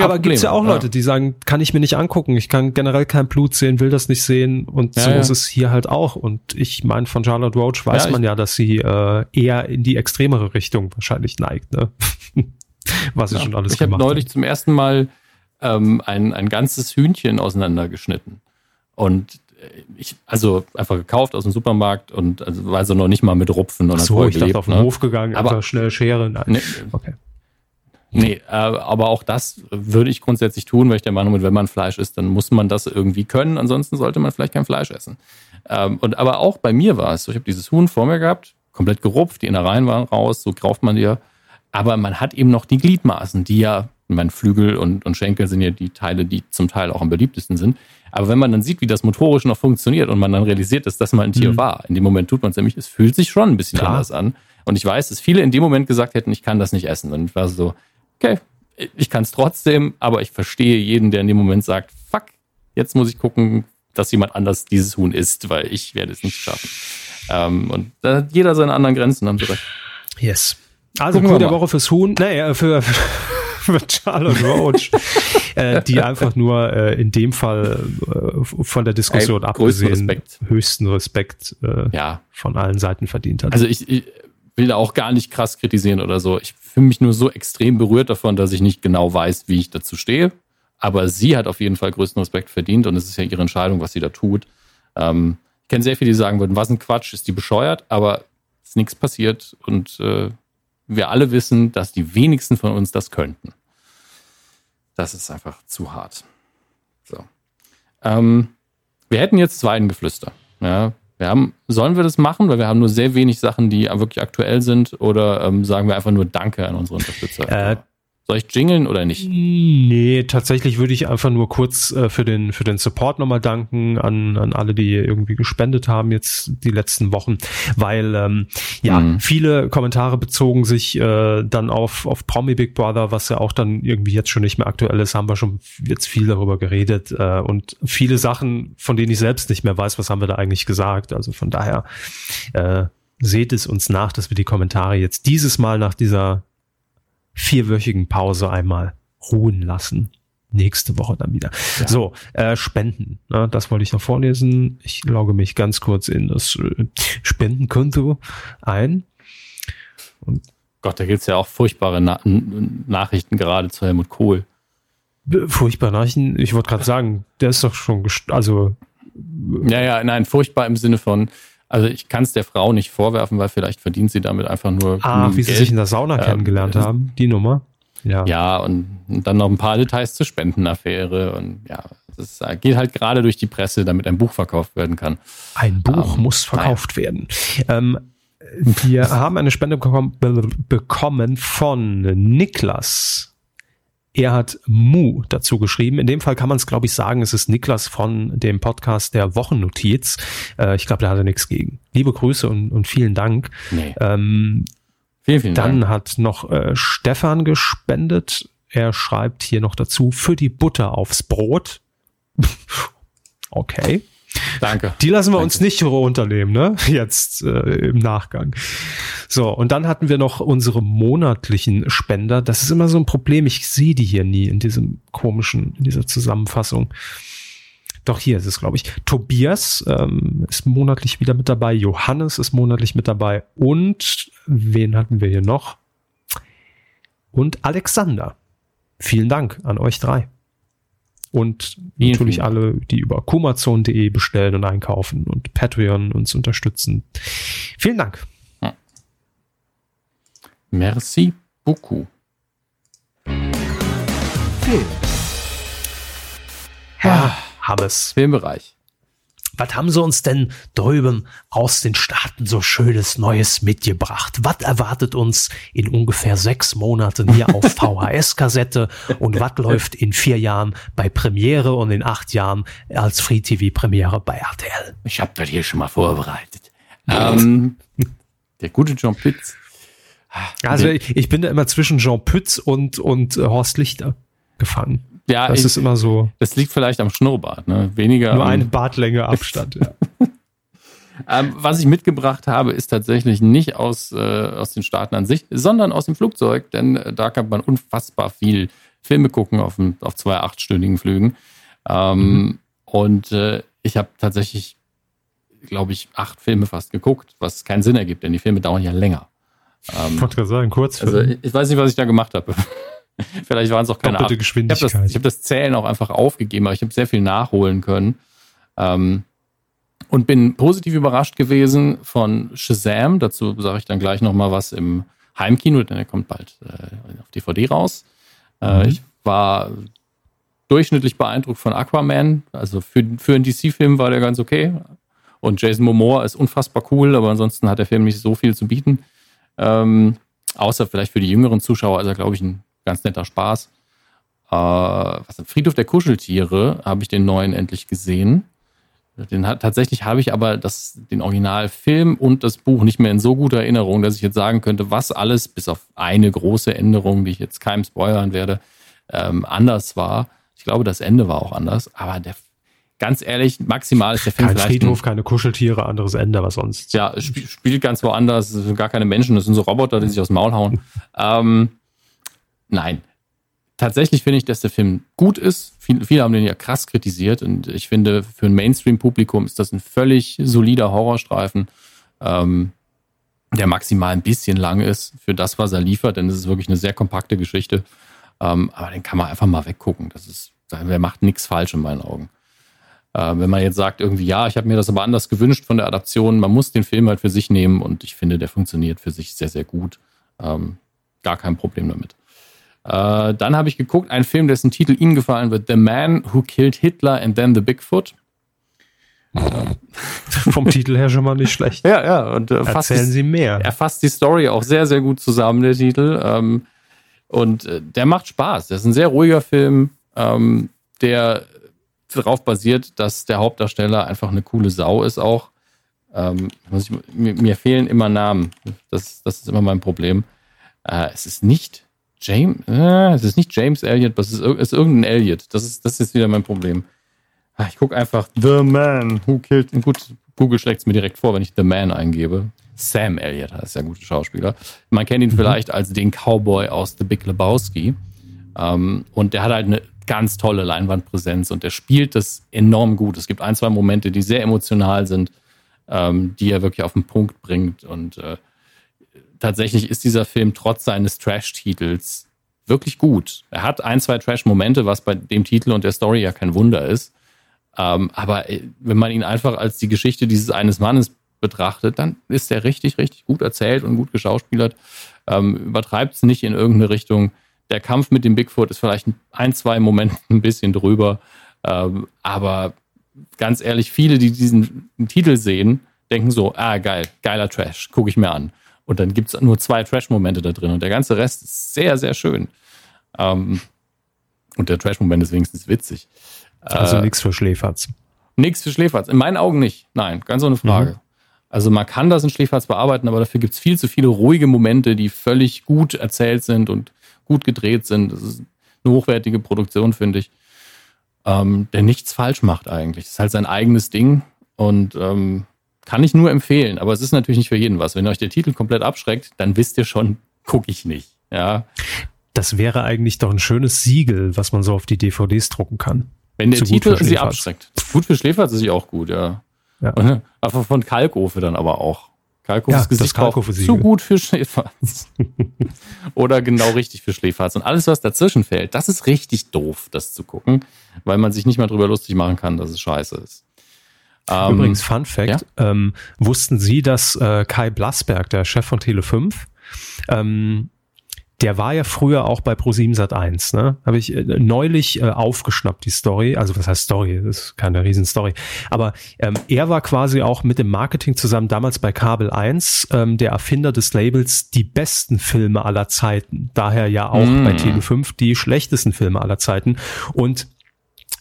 aber gibt's ja auch Leute, die sagen, kann ich mir nicht angucken, ich kann generell kein Blut sehen, will das nicht sehen und ja, so ja. ist es hier halt auch. Und ich meine, von Charlotte Roach weiß man ja, dass sie äh, eher in die extremere Richtung wahrscheinlich neigt. Ne? Was ja, ich schon alles ich gemacht habe. Ich habe neulich zum ersten Mal ähm, ein, ein ganzes Hühnchen auseinandergeschnitten. Und äh, ich, also einfach gekauft aus dem Supermarkt und also war so noch nicht mal mit Rupfen und so, ich gelebt, dachte auf den ne? Hof gegangen, aber einfach schnell Schere. Nein. Nee, okay. Nee, äh, aber auch das würde ich grundsätzlich tun, weil ich der Meinung bin, wenn man Fleisch isst, dann muss man das irgendwie können. Ansonsten sollte man vielleicht kein Fleisch essen. Ähm, und aber auch bei mir war es so, ich habe dieses Huhn vor mir gehabt, komplett gerupft, die Innereien waren raus, so kauft man dir. Aber man hat eben noch die Gliedmaßen, die ja, mein Flügel und, und Schenkel sind ja die Teile, die zum Teil auch am beliebtesten sind. Aber wenn man dann sieht, wie das motorisch noch funktioniert und man dann realisiert, dass das mal ein Tier mhm. war, in dem Moment tut man es nämlich, es fühlt sich schon ein bisschen Klar. anders an. Und ich weiß, dass viele in dem Moment gesagt hätten, ich kann das nicht essen. Und ich war so, okay, ich kann es trotzdem, aber ich verstehe jeden, der in dem Moment sagt, fuck, jetzt muss ich gucken, dass jemand anders dieses Huhn isst, weil ich werde es nicht schaffen. Ähm, und da hat jeder seine anderen Grenzen, haben sie recht. Yes. Also Gucken Coup der Woche fürs Huhn, naja, für, für Charlotte Roach, äh, die einfach nur äh, in dem Fall äh, von der Diskussion Ey, abgesehen Respekt. höchsten Respekt äh, ja. von allen Seiten verdient hat. Also ich, ich will da auch gar nicht krass kritisieren oder so. Ich fühle mich nur so extrem berührt davon, dass ich nicht genau weiß, wie ich dazu stehe. Aber sie hat auf jeden Fall größten Respekt verdient und es ist ja ihre Entscheidung, was sie da tut. Ähm, ich kenne sehr viele, die sagen würden, was ein Quatsch, ist die bescheuert, aber es ist nichts passiert und äh, wir alle wissen, dass die wenigsten von uns das könnten. Das ist einfach zu hart. So. Ähm, wir hätten jetzt Geflüster. Ja, wir haben, sollen wir das machen, weil wir haben nur sehr wenig Sachen, die wirklich aktuell sind, oder ähm, sagen wir einfach nur Danke an unsere Unterstützer? Äh, Soll ich jingeln oder nicht? Nee, tatsächlich würde ich einfach nur kurz äh, für den für den Support nochmal danken an, an alle, die irgendwie gespendet haben jetzt die letzten Wochen, weil ähm, ja mhm. viele Kommentare bezogen sich äh, dann auf auf Promi Big Brother, was ja auch dann irgendwie jetzt schon nicht mehr aktuell ist, haben wir schon jetzt viel darüber geredet äh, und viele Sachen, von denen ich selbst nicht mehr weiß, was haben wir da eigentlich gesagt. Also von daher äh, seht es uns nach, dass wir die Kommentare jetzt dieses Mal nach dieser vierwöchigen Pause einmal ruhen lassen. Nächste Woche dann wieder. Ja. So, äh, Spenden. Ne, das wollte ich noch vorlesen. Ich logge mich ganz kurz in das äh, Spendenkonto ein. Und Gott, da gibt's ja auch furchtbare Na Nachrichten gerade zu Helmut Kohl. Furchtbare Nachrichten? Ich wollte gerade sagen, der ist doch schon, also. Ja, ja, nein, furchtbar im Sinne von, also ich kann es der Frau nicht vorwerfen, weil vielleicht verdient sie damit einfach nur. Ah, wie Geld. sie sich in der Sauna kennengelernt haben, die Nummer. Ja, ja und, dann noch ein paar Details zur Spendenaffäre und ja, das geht halt gerade durch die Presse, damit ein Buch verkauft werden kann. Ein Buch ähm, muss verkauft naja. werden. Ähm, wir haben eine Spende bekommen von Niklas. Er hat Mu dazu geschrieben. In dem Fall kann man es, glaube ich, sagen, es ist Niklas von dem Podcast der Wochennotiz. Äh, ich glaube, da hat er nichts gegen. Liebe Grüße und, und vielen Dank. Nee. Ähm, vielen, vielen dann Dank. hat noch äh, Stefan gespendet. Er schreibt hier noch dazu, für die Butter aufs Brot. okay. Danke. Die lassen wir Danke. uns nicht runternehmen, ne? Jetzt äh, im Nachgang. So, und dann hatten wir noch unsere monatlichen Spender. Das ist immer so ein Problem. Ich sehe die hier nie in diesem komischen, in dieser Zusammenfassung. Doch hier ist es, glaube ich. Tobias ähm, ist monatlich wieder mit dabei. Johannes ist monatlich mit dabei. Und wen hatten wir hier noch? Und Alexander. Vielen Dank an euch drei. Und vielen, natürlich vielen alle, die über kumazon.de bestellen und einkaufen und Patreon uns unterstützen. Vielen Dank. Merci beaucoup. Film. Herr Hammes. Filmbereich. Was haben sie uns denn drüben aus den Staaten so schönes Neues mitgebracht? Was erwartet uns in ungefähr sechs Monaten hier auf VHS-Kassette und was läuft in vier Jahren bei Premiere und in acht Jahren als Free-TV-Premiere bei RTL? Ich habe das hier schon mal vorbereitet. Ähm, der gute John Pitts also ich, ich bin da immer zwischen Jean Pütz und, und äh, Horst Lichter gefangen. Ja, das ich, ist immer so. Das liegt vielleicht am Schnurrbart, ne? Weniger. Nur eine Bartlänge Abstand, ja. ähm, was ich mitgebracht habe, ist tatsächlich nicht aus, äh, aus den Staaten an sich, sondern aus dem Flugzeug, denn äh, da kann man unfassbar viel Filme gucken auf, auf zwei achtstündigen Flügen. Ähm, mhm. Und äh, ich habe tatsächlich, glaube ich, acht Filme fast geguckt, was keinen Sinn ergibt, denn die Filme dauern ja länger. Ähm, ich wollte gerade sagen, kurz. Also ich weiß nicht, was ich da gemacht habe. Vielleicht waren es auch keine Doppelte Geschwindigkeit. Ich habe das, hab das, Zählen auch einfach aufgegeben, aber ich habe sehr viel nachholen können. Ähm, und bin positiv überrascht gewesen von Shazam. Dazu sage ich dann gleich nochmal was im Heimkino, denn er kommt bald äh, auf DVD raus. Äh, mhm. Ich war durchschnittlich beeindruckt von Aquaman. Also für, für einen DC-Film war der ganz okay. Und Jason Momoa ist unfassbar cool, aber ansonsten hat der Film nicht so viel zu bieten. Ähm, außer vielleicht für die jüngeren Zuschauer ist er, glaube ich, ein ganz netter Spaß. Äh, was, Friedhof der Kuscheltiere habe ich den neuen endlich gesehen. Den hat, tatsächlich habe ich aber das, den Originalfilm und das Buch nicht mehr in so guter Erinnerung, dass ich jetzt sagen könnte, was alles, bis auf eine große Änderung, die ich jetzt keinem spoilern werde, ähm, anders war. Ich glaube, das Ende war auch anders, aber der ganz ehrlich, maximal ist der Film Kein. Friedhof, keine Kuscheltiere, anderes Ende, was sonst. Ja, sp spielt ganz woanders, es sind gar keine Menschen, das sind so Roboter, die sich aus dem Maul hauen. ähm, nein. Tatsächlich finde ich, dass der Film gut ist. Viele, viele haben den ja krass kritisiert und ich finde, für ein Mainstream-Publikum ist das ein völlig solider Horrorstreifen, ähm, der maximal ein bisschen lang ist für das, was er liefert, denn es ist wirklich eine sehr kompakte Geschichte. Ähm, aber den kann man einfach mal weggucken. Das ist, der macht nichts falsch in meinen Augen. Äh, wenn man jetzt sagt, irgendwie, ja, ich habe mir das aber anders gewünscht von der Adaption, man muss den Film halt für sich nehmen und ich finde, der funktioniert für sich sehr, sehr gut. Ähm, gar kein Problem damit. Äh, dann habe ich geguckt, einen Film, dessen Titel Ihnen gefallen wird, The Man Who Killed Hitler and Then the Bigfoot. Vom Titel her schon mal nicht schlecht. Ja, ja. Und, äh, Erzählen die, Sie mehr. Er fasst die Story auch sehr, sehr gut zusammen, der Titel. Ähm, Und äh, der macht Spaß. Der ist ein sehr ruhiger Film, ähm, der darauf basiert, dass der Hauptdarsteller einfach eine coole Sau ist auch. Ähm, ich, mir, mir, fehlen immer Namen. Das, das ist immer mein Problem. Äh, es ist nicht James, äh, es ist nicht James Elliott, es ist, es ist irgendein Elliott. Das ist, das ist wieder mein Problem. Ah, ich gucke einfach The Man Who Killed. Gut, Google schlägt es mir direkt vor, wenn ich The Man eingebe. Sam Elliott, das ist ja ein guter Schauspieler. Man kennt ihn mhm. vielleicht als den Cowboy aus The Big Lebowski. Ähm, und der hat halt eine ganz tolle Leinwandpräsenz und der spielt das enorm gut. Es gibt ein, zwei Momente, die sehr emotional sind, ähm, die er wirklich auf den Punkt bringt. Und äh, tatsächlich ist dieser Film trotz seines Trash-Titels wirklich gut. Er hat ein, zwei Trash-Momente, was bei dem Titel und der Story ja kein Wunder ist. Ähm, aber äh, wenn man ihn einfach als die Geschichte dieses eines Mannes betrachtet, dann ist er richtig, richtig gut erzählt und gut geschauspielert. Ähm, Übertreibt es nicht in irgendeine Richtung. Der Kampf mit dem Bigfoot ist vielleicht ein, zwei Momente ein bisschen drüber. Ähm, aber ganz ehrlich, viele, die diesen Titel sehen, denken so, ah, geil, geiler Trash, gucke ich mir an. Und dann gibt es nur zwei Trash-Momente da drin und der ganze Rest ist sehr, sehr schön. Ähm, und der Trash-Moment ist wenigstens witzig. Also äh, nichts für Schläferz. Nichts für Schläferz. In meinen Augen nicht. Nein, ganz ohne Frage. Mhm. Also man kann das in Schläferz bearbeiten, aber dafür gibt es viel zu viele ruhige Momente, die völlig gut erzählt sind und gut gedreht sind. Das ist eine hochwertige Produktion, finde ich. Ähm, der nichts falsch macht eigentlich. Das ist halt sein eigenes Ding und ähm, kann ich nur empfehlen. Aber es ist natürlich nicht für jeden was. Wenn euch der Titel komplett abschreckt, dann wisst ihr schon, gucke ich nicht. Ja. Das wäre eigentlich doch ein schönes Siegel, was man so auf die DVDs drucken kann. Wenn der Zu Titel sie abschreckt. Gut für Schläfer ist es auch gut, ja. ja. Und, aber von Kalkofe dann aber auch. Kalkofes ja, Gesicht Kalkofe zu gut für Schläferz. Oder genau richtig für Schläferz. Und alles, was dazwischen fällt, das ist richtig doof, das zu gucken, weil man sich nicht mal drüber lustig machen kann, dass es scheiße ist. Ähm, Übrigens, Fun Fact, ja? ähm, wussten Sie, dass äh, Kai Blasberg, der Chef von Tele5, ähm, der war ja früher auch bei Pro7 Sat 1, ne? Habe ich äh, neulich äh, aufgeschnappt, die Story. Also was heißt Story? Das ist keine Riesenstory. Aber ähm, er war quasi auch mit dem Marketing zusammen damals bei Kabel 1 ähm, der Erfinder des Labels die besten Filme aller Zeiten. Daher ja auch mm. bei Tele 5 die schlechtesten Filme aller Zeiten. Und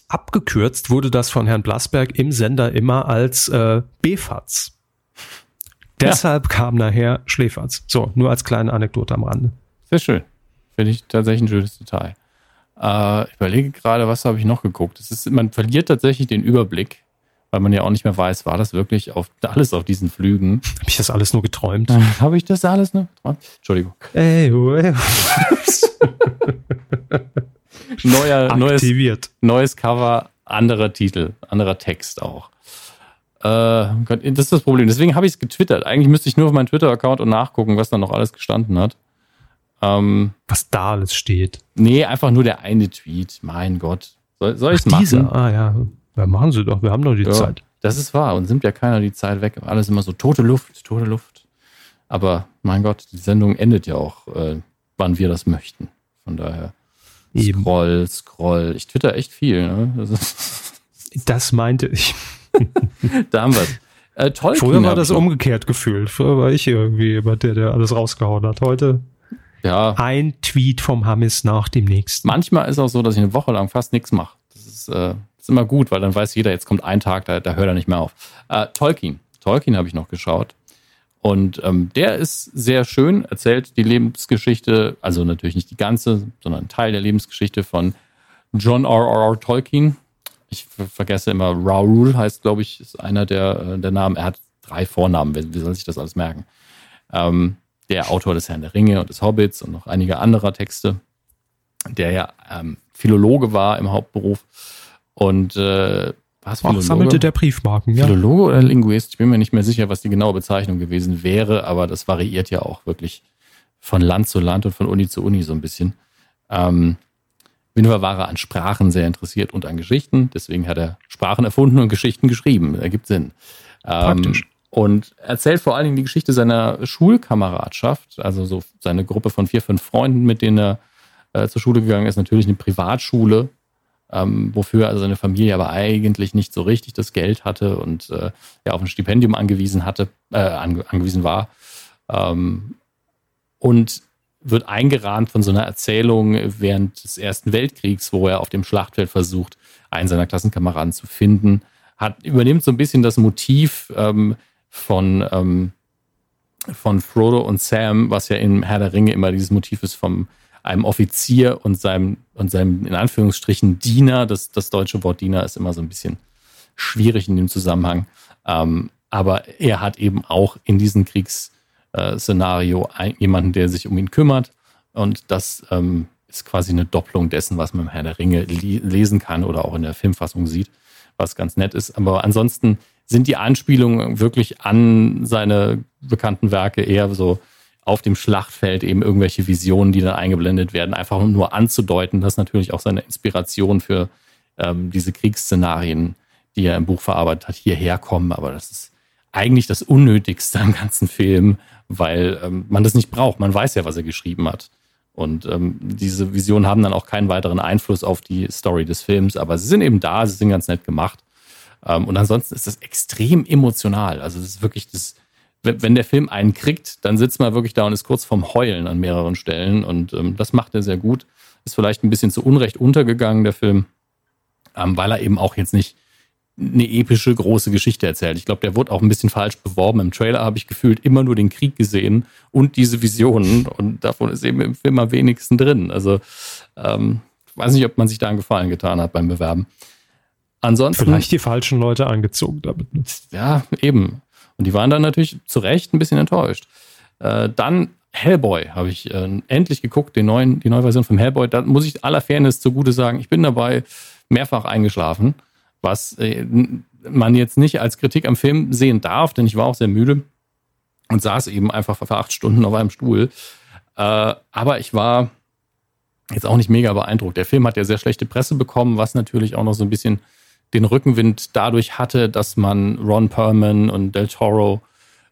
abgekürzt wurde das von Herrn Blasberg im Sender immer als äh, BFATS. Deshalb ja. kam nachher Schläferz. So, nur als kleine Anekdote am Rande. Sehr schön. Finde ich tatsächlich ein schönes Detail. Äh, ich überlege gerade, was habe ich noch geguckt. Es ist, man verliert tatsächlich den Überblick, weil man ja auch nicht mehr weiß, war das wirklich auf, alles auf diesen Flügen? Habe ich das alles nur geträumt? habe ich das alles nur geträumt? Entschuldigung. Ey, ey. Neuer, Aktiviert. Neues, neues Cover, anderer Titel, anderer Text auch. Äh, das ist das Problem. Deswegen habe ich es getwittert. Eigentlich müsste ich nur auf meinen Twitter-Account und nachgucken, was da noch alles gestanden hat. Ähm, was da alles steht. Nee, einfach nur der eine Tweet. Mein Gott. Soll, soll ich es machen? Dieser? Ah ja. ja. Machen Sie doch. Wir haben doch die ja, Zeit. Das ist wahr. Und nimmt ja keiner die Zeit weg. Alles immer so tote Luft, tote Luft. Aber mein Gott, die Sendung endet ja auch, äh, wann wir das möchten. Von daher. Eben. Scroll, scroll. Ich twitter echt viel. Ne? Das, das meinte ich. da haben wir es. Äh, Früher war das umgekehrt gefühlt. Früher war ich irgendwie jemand, der, der alles rausgehauen hat. Heute ja. ein Tweet vom Hammes nach dem nächsten. Manchmal ist auch so, dass ich eine Woche lang fast nichts mache. Das ist, äh, ist immer gut, weil dann weiß jeder, jetzt kommt ein Tag, da, da hört er nicht mehr auf. Äh, Tolkien. Tolkien habe ich noch geschaut. Und ähm, der ist sehr schön, erzählt die Lebensgeschichte, also natürlich nicht die ganze, sondern ein Teil der Lebensgeschichte von John R. R. Tolkien. Ich vergesse immer, Raoul heißt, glaube ich, ist einer der, äh, der Namen. Er hat drei Vornamen, wie, wie soll sich das alles merken? Ähm, der Autor des Herrn der Ringe und des Hobbits und noch einiger anderer Texte, der ja ähm, Philologe war im Hauptberuf und äh, was sammelte der Briefmarken, ja. Philologe oder Linguist? Ich bin mir nicht mehr sicher, was die genaue Bezeichnung gewesen wäre, aber das variiert ja auch wirklich von Land zu Land und von Uni zu Uni so ein bisschen. Ähm, Winfer war er an Sprachen sehr interessiert und an Geschichten, deswegen hat er Sprachen erfunden und Geschichten geschrieben. Ergibt Sinn. Ähm, Praktisch. Und erzählt vor allen Dingen die Geschichte seiner Schulkameradschaft, also so seine Gruppe von vier, fünf Freunden, mit denen er äh, zur Schule gegangen ist, natürlich eine Privatschule, ähm, wofür also seine Familie aber eigentlich nicht so richtig das Geld hatte und äh, ja auf ein Stipendium angewiesen hatte, äh, ange angewiesen war. Ähm, und wird eingerahmt von so einer Erzählung während des Ersten Weltkriegs, wo er auf dem Schlachtfeld versucht, einen seiner Klassenkameraden zu finden. Hat, übernimmt so ein bisschen das Motiv ähm, von, ähm, von Frodo und Sam, was ja in Herr der Ringe immer dieses Motiv ist vom einem Offizier und seinem, und seinem, in Anführungsstrichen, Diener. Das, das deutsche Wort Diener ist immer so ein bisschen schwierig in dem Zusammenhang. Ähm, aber er hat eben auch in diesem Kriegsszenario jemanden, der sich um ihn kümmert. Und das ähm, ist quasi eine Doppelung dessen, was man im Herr der Ringe lesen kann oder auch in der Filmfassung sieht, was ganz nett ist. Aber ansonsten sind die Anspielungen wirklich an seine bekannten Werke eher so auf dem Schlachtfeld eben irgendwelche Visionen, die dann eingeblendet werden, einfach nur anzudeuten, dass natürlich auch seine Inspiration für ähm, diese Kriegsszenarien, die er im Buch verarbeitet hat, hierher kommen. Aber das ist eigentlich das Unnötigste am ganzen Film, weil ähm, man das nicht braucht. Man weiß ja, was er geschrieben hat. Und ähm, diese Visionen haben dann auch keinen weiteren Einfluss auf die Story des Films, aber sie sind eben da, sie sind ganz nett gemacht. Ähm, und ansonsten ist das extrem emotional. Also das ist wirklich das, wenn der Film einen kriegt, dann sitzt man wirklich da und ist kurz vorm Heulen an mehreren Stellen. Und ähm, das macht er sehr gut. Ist vielleicht ein bisschen zu Unrecht untergegangen, der Film, ähm, weil er eben auch jetzt nicht eine epische große Geschichte erzählt. Ich glaube, der wurde auch ein bisschen falsch beworben. Im Trailer habe ich gefühlt immer nur den Krieg gesehen und diese Visionen. Und davon ist eben im Film am wenigsten drin. Also ähm, weiß nicht, ob man sich da einen Gefallen getan hat beim Bewerben. Ansonsten. Vielleicht die falschen Leute angezogen damit. Ja, eben. Und die waren dann natürlich zu Recht ein bisschen enttäuscht. Äh, dann Hellboy habe ich äh, endlich geguckt, den neuen, die neue Version vom Hellboy. Da muss ich aller Fairness zugute sagen, ich bin dabei mehrfach eingeschlafen, was äh, man jetzt nicht als Kritik am Film sehen darf, denn ich war auch sehr müde und saß eben einfach für acht Stunden auf einem Stuhl. Äh, aber ich war jetzt auch nicht mega beeindruckt. Der Film hat ja sehr schlechte Presse bekommen, was natürlich auch noch so ein bisschen den Rückenwind dadurch hatte, dass man Ron Perlman und Del Toro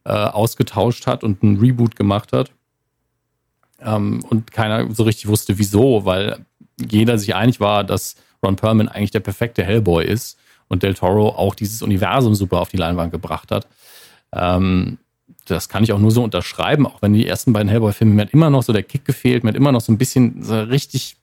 äh, ausgetauscht hat und einen Reboot gemacht hat. Ähm, und keiner so richtig wusste, wieso, weil jeder sich einig war, dass Ron Perlman eigentlich der perfekte Hellboy ist und Del Toro auch dieses Universum super auf die Leinwand gebracht hat. Ähm, das kann ich auch nur so unterschreiben, auch wenn die ersten beiden Hellboy-Filme, mir hat immer noch so der Kick gefehlt, mir hat immer noch so ein bisschen so richtig,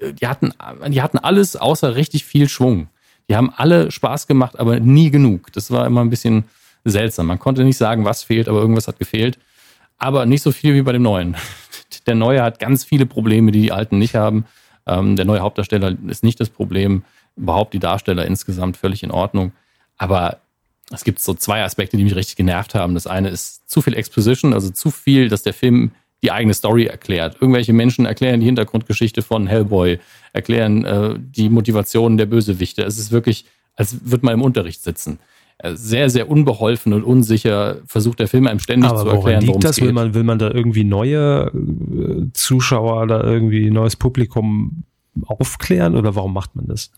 äh, die hatten, die hatten alles außer richtig viel Schwung. Die haben alle Spaß gemacht, aber nie genug. Das war immer ein bisschen seltsam. Man konnte nicht sagen, was fehlt, aber irgendwas hat gefehlt. Aber nicht so viel wie bei dem neuen. Der neue hat ganz viele Probleme, die die alten nicht haben. Ähm, der neue Hauptdarsteller ist nicht das Problem. Überhaupt die Darsteller insgesamt völlig in Ordnung. Aber es gibt so zwei Aspekte, die mich richtig genervt haben. Das eine ist zu viel Exposition, also zu viel, dass der Film die eigene Story erklärt. Irgendwelche Menschen erklären die Hintergrundgeschichte von Hellboy, erklären äh, die Motivationen der Bösewichte. Es ist wirklich, als würde man im Unterricht sitzen. Äh, sehr, sehr unbeholfen und unsicher versucht der Film einem ständig Aber zu erklären, liegt das? Geht. Will man, will man da irgendwie neue äh, Zuschauer oder irgendwie neues Publikum aufklären oder warum macht man das?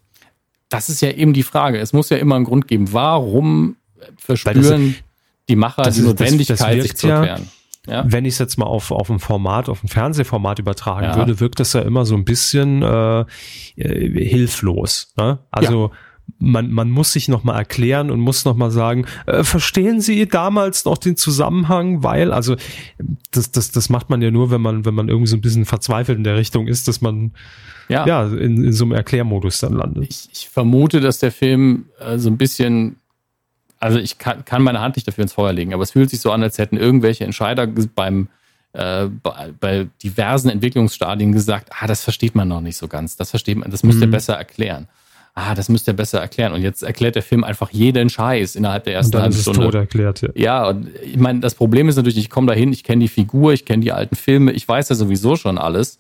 Das ist ja eben die Frage. Es muss ja immer einen Grund geben. Warum verspüren das, die Macher die Notwendigkeit, das, das sich zu erklären? Ja ja. Wenn ich es jetzt mal auf, auf ein Format, auf ein Fernsehformat übertragen ja. würde, wirkt das ja immer so ein bisschen äh, äh, hilflos. Ne? Also ja. man, man muss sich nochmal erklären und muss nochmal sagen, äh, verstehen Sie damals noch den Zusammenhang? Weil, also das, das, das macht man ja nur, wenn man, wenn man irgendwie so ein bisschen verzweifelt in der Richtung ist, dass man ja, ja in, in so einem Erklärmodus dann landet. Ich, ich vermute, dass der Film äh, so ein bisschen also ich kann, kann meine Hand nicht dafür ins Feuer legen, aber es fühlt sich so an, als hätten irgendwelche Entscheider beim äh, bei, bei, diversen Entwicklungsstadien gesagt, ah, das versteht man noch nicht so ganz. Das versteht man, das müsst ihr mhm. besser erklären. Ah, das müsst ihr besser erklären. Und jetzt erklärt der Film einfach jeden Scheiß innerhalb der ersten halben Stunde. Tot erklärt, ja. ja, und ich meine, das Problem ist natürlich, ich komme dahin, ich kenne die Figur, ich kenne die alten Filme, ich weiß ja sowieso schon alles.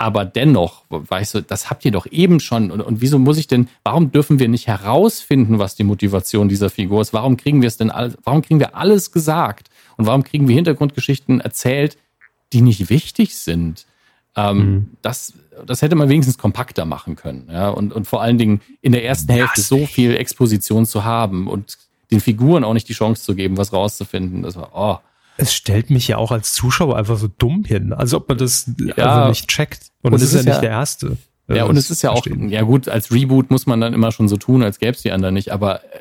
Aber dennoch, weißt du, das habt ihr doch eben schon. Und, und, wieso muss ich denn, warum dürfen wir nicht herausfinden, was die Motivation dieser Figur ist? Warum kriegen wir es denn alles, warum kriegen wir alles gesagt? Und warum kriegen wir Hintergrundgeschichten erzählt, die nicht wichtig sind? Ähm, mhm. das, das hätte man wenigstens kompakter machen können. Ja? Und, und vor allen Dingen in der ersten Hälfte so viel Exposition zu haben und den Figuren auch nicht die Chance zu geben, was rauszufinden. Das war, oh, es stellt mich ja auch als Zuschauer einfach so dumm hin, als ob man das ja. also nicht checkt. Und, und es ist, ist ja nicht der erste. Ja, und es ist ja auch, ja gut, als Reboot muss man dann immer schon so tun, als gäbe es die anderen nicht, aber äh,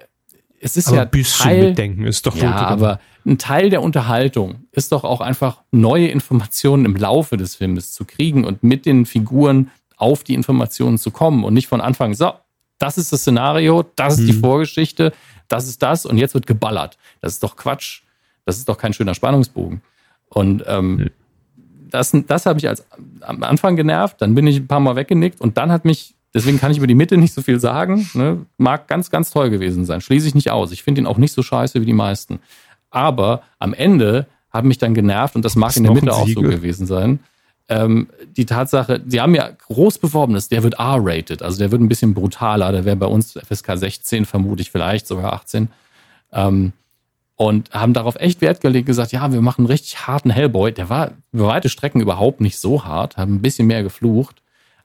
es ist aber ja ein bisschen Teil, mitdenken ist doch Ja, aber ein Teil der Unterhaltung ist doch auch einfach neue Informationen im Laufe des Filmes zu kriegen und mit den Figuren auf die Informationen zu kommen und nicht von Anfang, so, das ist das Szenario, das ist mhm. die Vorgeschichte, das ist das und jetzt wird geballert. Das ist doch Quatsch. Das ist doch kein schöner Spannungsbogen. Und ähm, nee. das, das habe ich als am Anfang genervt, dann bin ich ein paar Mal weggenickt und dann hat mich, deswegen kann ich über die Mitte nicht so viel sagen, ne? mag ganz, ganz toll gewesen sein, schließe ich nicht aus. Ich finde ihn auch nicht so scheiße wie die meisten. Aber am Ende hat mich dann genervt und das mag in der Mitte auch so gewesen sein ähm, die Tatsache, sie haben ja groß beworben, dass der wird R-rated, also der wird ein bisschen brutaler, der wäre bei uns FSK 16, vermute ich vielleicht sogar 18. Ähm, und haben darauf echt Wert gelegt, gesagt, ja, wir machen einen richtig harten Hellboy. Der war über weite Strecken überhaupt nicht so hart, haben ein bisschen mehr geflucht.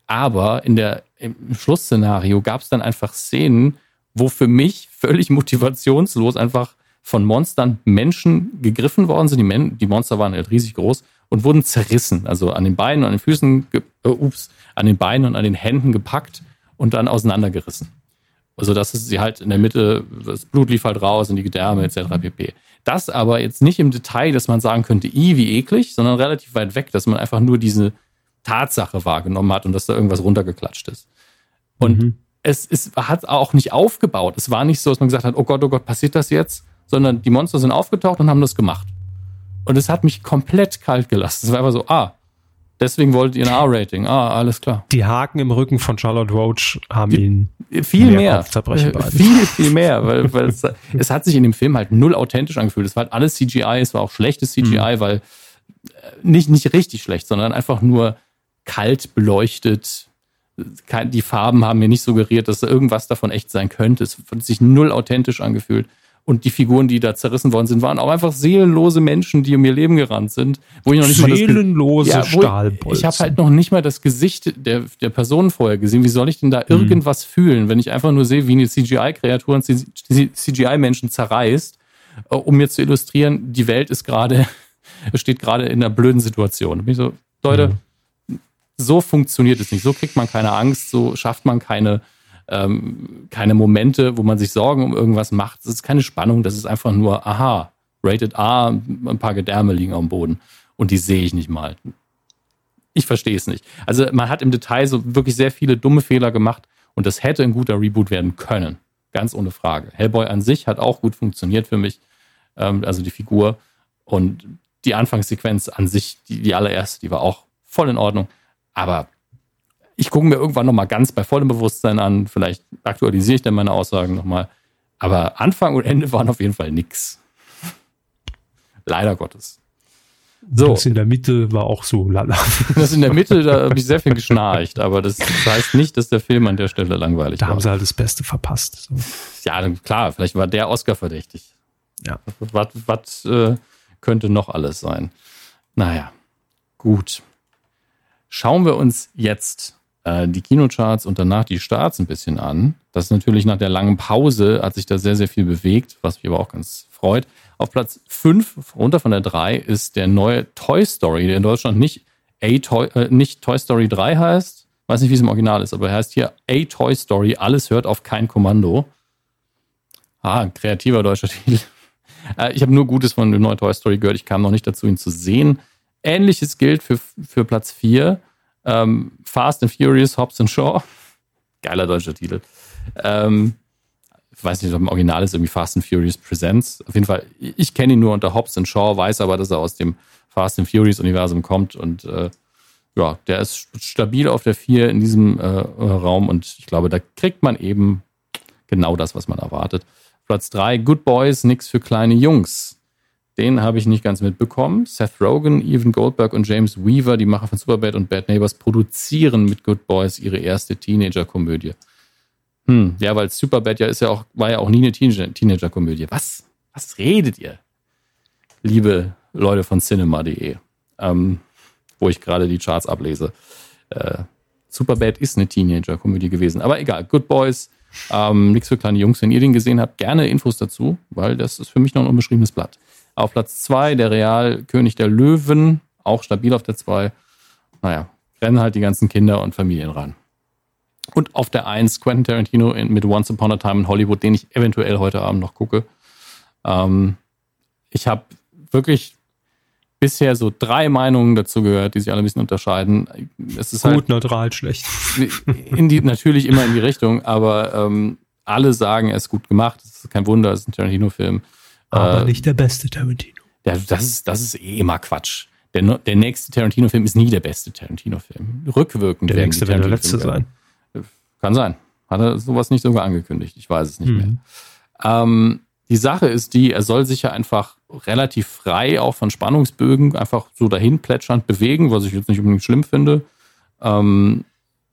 Aber in der, im Schlussszenario gab es dann einfach Szenen, wo für mich völlig motivationslos einfach von Monstern Menschen gegriffen worden sind. Die, Men die Monster waren halt riesig groß und wurden zerrissen. Also an den Beinen und an den Füßen, äh, ups, an den Beinen und an den Händen gepackt und dann auseinandergerissen. Also dass es sie halt in der Mitte, das Blut lief halt raus in die Gedärme etc. pp. Das aber jetzt nicht im Detail, dass man sagen könnte, i, wie eklig, sondern relativ weit weg, dass man einfach nur diese Tatsache wahrgenommen hat und dass da irgendwas runtergeklatscht ist. Und mhm. es, es hat auch nicht aufgebaut. Es war nicht so, dass man gesagt hat, oh Gott, oh Gott, passiert das jetzt? Sondern die Monster sind aufgetaucht und haben das gemacht. Und es hat mich komplett kalt gelassen. Es war einfach so, ah, deswegen wolltet ihr ein R-Rating. Ah, alles klar. Die Haken im Rücken von Charlotte Roach haben ihn viel mehr. mehr viel, viel mehr, weil, weil es, es, hat sich in dem Film halt null authentisch angefühlt. Es war halt alles CGI, es war auch schlechtes CGI, mhm. weil äh, nicht, nicht richtig schlecht, sondern einfach nur kalt beleuchtet. Die Farben haben mir nicht suggeriert, dass irgendwas davon echt sein könnte. Es hat sich null authentisch angefühlt. Und die Figuren, die da zerrissen worden sind, waren auch einfach seelenlose Menschen, die um ihr Leben gerannt sind. Wo ich noch nicht seelenlose mal das ja, Stahlbolzen. Ich, habe halt noch nicht mal das Gesicht der, der Person vorher gesehen. Wie soll ich denn da hm. irgendwas fühlen, wenn ich einfach nur sehe, wie eine CGI-Kreatur und CGI-Menschen zerreißt, äh, um mir zu illustrieren, die Welt ist gerade, steht gerade in einer blöden Situation. Ich so, Leute, hm. so funktioniert es nicht. So kriegt man keine Angst, so schafft man keine ähm, keine Momente, wo man sich Sorgen um irgendwas macht. Es ist keine Spannung, das ist einfach nur, aha, Rated A, ein paar Gedärme liegen am Boden und die sehe ich nicht mal. Ich verstehe es nicht. Also man hat im Detail so wirklich sehr viele dumme Fehler gemacht und das hätte ein guter Reboot werden können. Ganz ohne Frage. Hellboy an sich hat auch gut funktioniert für mich, ähm, also die Figur und die Anfangssequenz an sich, die, die allererste, die war auch voll in Ordnung. Aber ich gucke mir irgendwann nochmal ganz bei vollem Bewusstsein an. Vielleicht aktualisiere ich dann meine Aussagen nochmal. Aber Anfang und Ende waren auf jeden Fall nix. Leider Gottes. So. Das in der Mitte war auch so lala. Das in der Mitte, da habe ich sehr viel geschnarcht, aber das heißt nicht, dass der Film an der Stelle langweilig da war. Da haben sie halt das Beste verpasst. So. Ja, klar, vielleicht war der Oscar verdächtig. Ja. Was, was äh, könnte noch alles sein? Naja, gut. Schauen wir uns jetzt äh, die Kinocharts und danach die Starts ein bisschen an. Das ist natürlich nach der langen Pause hat sich da sehr, sehr viel bewegt, was mich aber auch ganz freut. Auf Platz 5, runter von der 3, ist der neue Toy Story, der in Deutschland nicht, A Toy, äh, nicht Toy Story 3 heißt. Weiß nicht, wie es im Original ist, aber er heißt hier A Toy Story, alles hört auf kein Kommando. Ah, kreativer deutscher Titel. Äh, ich habe nur Gutes von dem neuen Toy Story gehört. Ich kam noch nicht dazu, ihn zu sehen. Ähnliches gilt für, für Platz 4. Ähm, Fast and Furious, Hobbs and Shaw. Geiler deutscher Titel. Ähm, ich weiß nicht, ob im Original ist irgendwie Fast and Furious Presents. Auf jeden Fall, ich kenne ihn nur unter Hobbs and Shaw, weiß aber, dass er aus dem Fast and Furious Universum kommt und äh, ja, der ist stabil auf der 4 in diesem äh, Raum und ich glaube, da kriegt man eben genau das, was man erwartet. Platz 3, Good Boys, nix für kleine Jungs. Den habe ich nicht ganz mitbekommen. Seth Rogen, Evan Goldberg und James Weaver, die Macher von Superbad und Bad Neighbors, produzieren mit Good Boys ihre erste Teenager-Komödie. Hm, ja, weil Superbad ja ist ja auch, war ja auch nie eine Teenager-Komödie. Was? Was redet ihr? Liebe Leute von cinema.de, ähm, wo ich gerade die Charts ablese. Äh, Superbad ist eine Teenager-Komödie gewesen. Aber egal, Good Boys, ähm, nichts für kleine Jungs. Wenn ihr den gesehen habt, gerne Infos dazu, weil das ist für mich noch ein unbeschriebenes Blatt. Auf Platz 2 der Real König der Löwen, auch stabil auf der 2. Naja, rennen halt die ganzen Kinder und Familien ran. Und auf der 1 Quentin Tarantino mit Once Upon a Time in Hollywood, den ich eventuell heute Abend noch gucke. Ähm, ich habe wirklich bisher so drei Meinungen dazu gehört, die sich alle ein bisschen unterscheiden. Es ist Gut, halt neutral, schlecht. In die, natürlich immer in die Richtung, aber ähm, alle sagen, er ist gut gemacht. Das ist kein Wunder, es ist ein Tarantino-Film. Aber äh, nicht der beste Tarantino. Ja, das ist, das ist eh immer Quatsch. Der, der nächste Tarantino-Film ist nie der beste Tarantino-Film. Rückwirkend der nächste wird der letzte sein. Kann sein. Hat er sowas nicht sogar angekündigt? Ich weiß es nicht mhm. mehr. Ähm, die Sache ist die, er soll sich ja einfach relativ frei auch von Spannungsbögen einfach so dahin plätschernd bewegen, was ich jetzt nicht unbedingt schlimm finde. Ähm,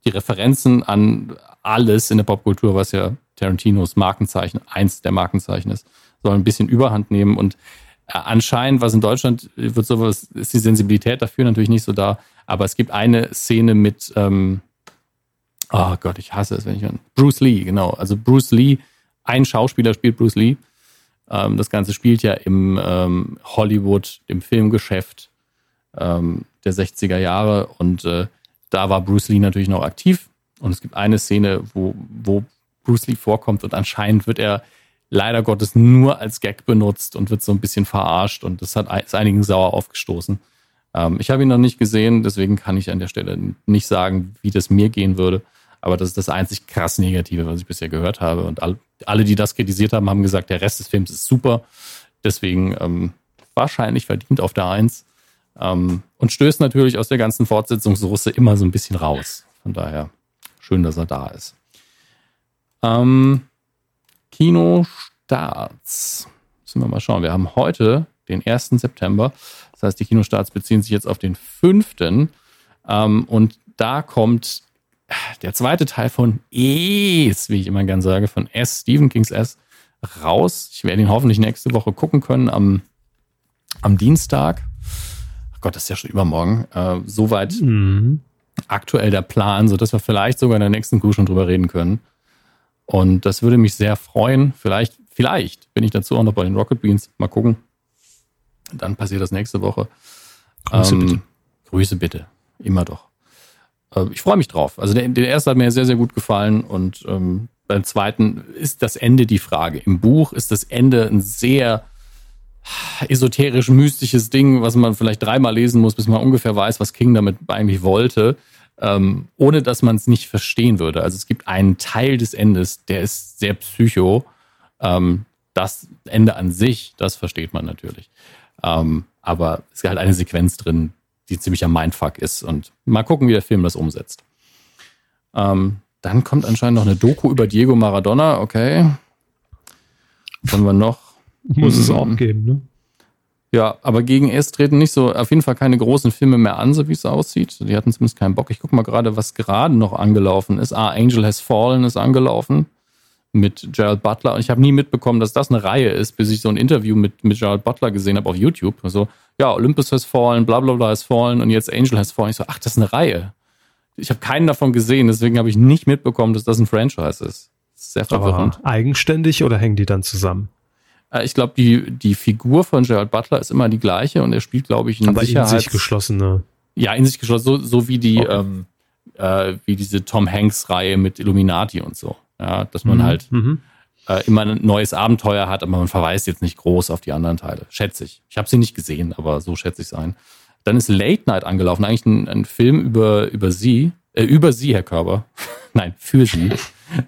die Referenzen an alles in der Popkultur, was ja Tarantinos Markenzeichen, eins der Markenzeichen ist, soll ein bisschen Überhand nehmen. Und äh, anscheinend, was in Deutschland wird sowas, ist die Sensibilität dafür natürlich nicht so da, aber es gibt eine Szene mit, ähm, oh Gott, ich hasse es, wenn ich an Bruce Lee, genau, also Bruce Lee, ein Schauspieler spielt Bruce Lee. Ähm, das Ganze spielt ja im ähm, Hollywood, im Filmgeschäft ähm, der 60er Jahre. Und äh, da war Bruce Lee natürlich noch aktiv. Und es gibt eine Szene, wo, wo Bruce Lee vorkommt und anscheinend wird er leider Gottes nur als Gag benutzt und wird so ein bisschen verarscht und das hat ist einigen sauer aufgestoßen. Ähm, ich habe ihn noch nicht gesehen, deswegen kann ich an der Stelle nicht sagen, wie das mir gehen würde. Aber das ist das einzig krass Negative, was ich bisher gehört habe. Und alle, die das kritisiert haben, haben gesagt, der Rest des Films ist super. Deswegen ähm, wahrscheinlich verdient auf der Eins. Ähm, und stößt natürlich aus der ganzen Fortsetzungsrusse immer so ein bisschen raus. Von daher schön, dass er da ist. Ähm, Kinostarts. Müssen wir mal schauen. Wir haben heute den 1. September. Das heißt, die Kinostarts beziehen sich jetzt auf den 5. Ähm, und da kommt der zweite Teil von Es, wie ich immer gern sage, von S, Stephen Kings S, raus. Ich werde ihn hoffentlich nächste Woche gucken können am, am Dienstag. Ach Gott, das ist ja schon übermorgen. Äh, soweit mhm. aktuell der Plan, sodass wir vielleicht sogar in der nächsten Crew schon drüber reden können. Und das würde mich sehr freuen. Vielleicht, vielleicht bin ich dazu auch noch bei den Rocket Beans. Mal gucken. Dann passiert das nächste Woche. Grüße ähm, bitte. Grüße bitte. Immer doch. Äh, ich freue mich drauf. Also der, der erste hat mir sehr, sehr gut gefallen und ähm, beim zweiten ist das Ende die Frage. Im Buch ist das Ende ein sehr esoterisch mystisches Ding, was man vielleicht dreimal lesen muss, bis man ungefähr weiß, was King damit eigentlich wollte, ähm, ohne dass man es nicht verstehen würde. Also es gibt einen Teil des Endes, der ist sehr psycho. Ähm, das Ende an sich, das versteht man natürlich. Ähm, aber es ist halt eine Sequenz drin, die ziemlich am Mindfuck ist. Und mal gucken, wie der Film das umsetzt. Ähm, dann kommt anscheinend noch eine Doku über Diego Maradona. Okay. Haben wir noch? Muss es auch geben, ne? Ja, aber gegen S treten nicht so, auf jeden Fall keine großen Filme mehr an, so wie es aussieht. Die hatten zumindest keinen Bock. Ich gucke mal gerade, was gerade noch angelaufen ist. Ah, Angel Has Fallen ist angelaufen mit Gerald Butler. Und ich habe nie mitbekommen, dass das eine Reihe ist, bis ich so ein Interview mit, mit Gerald Butler gesehen habe auf YouTube. Also, ja, Olympus has fallen, bla bla bla has fallen und jetzt Angel has fallen. Ich so, ach, das ist eine Reihe. Ich habe keinen davon gesehen, deswegen habe ich nicht mitbekommen, dass das ein Franchise ist. sehr verwirrend. Aber eigenständig oder hängen die dann zusammen? Äh, ich glaube, die, die Figur von Gerald Butler ist immer die gleiche und er spielt, glaube ich, in Aber Sicherheits in sich geschlossene. Ja, in sich geschlossen, so, so wie die, okay. ähm, äh, wie diese Tom Hanks-Reihe mit Illuminati und so. Ja, dass man mhm. halt mhm. Äh, immer ein neues Abenteuer hat, aber man verweist jetzt nicht groß auf die anderen Teile. Schätze ich. Ich habe sie nicht gesehen, aber so schätze ich es ein. Dann ist Late Night angelaufen, eigentlich ein, ein Film über, über sie, äh, über sie, Herr Körber. Nein, für sie.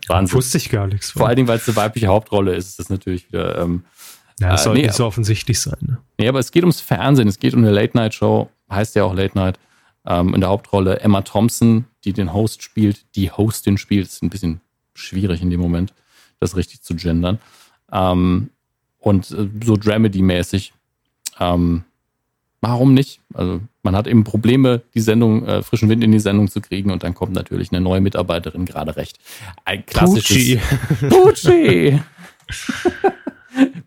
Wahnsinn. Wusste ich gar nichts. Von. Vor allen Dingen, weil es eine weibliche Hauptrolle ist, ist das natürlich wieder. Ähm, ja, das soll äh, nee, nicht so offensichtlich sein. Ne? Nee, aber es geht ums Fernsehen. Es geht um eine Late-Night-Show. Heißt ja auch Late Night. Ähm, in der Hauptrolle Emma Thompson, die den Host spielt, die Hostin spielt. ist ein bisschen schwierig in dem Moment, das richtig zu gendern. Ähm, und äh, so Dramedy-mäßig. Ähm, warum nicht? Also man hat eben Probleme, die Sendung, äh, frischen Wind in die Sendung zu kriegen und dann kommt natürlich eine neue Mitarbeiterin gerade recht. Ein klassisches Pucci. Pucci.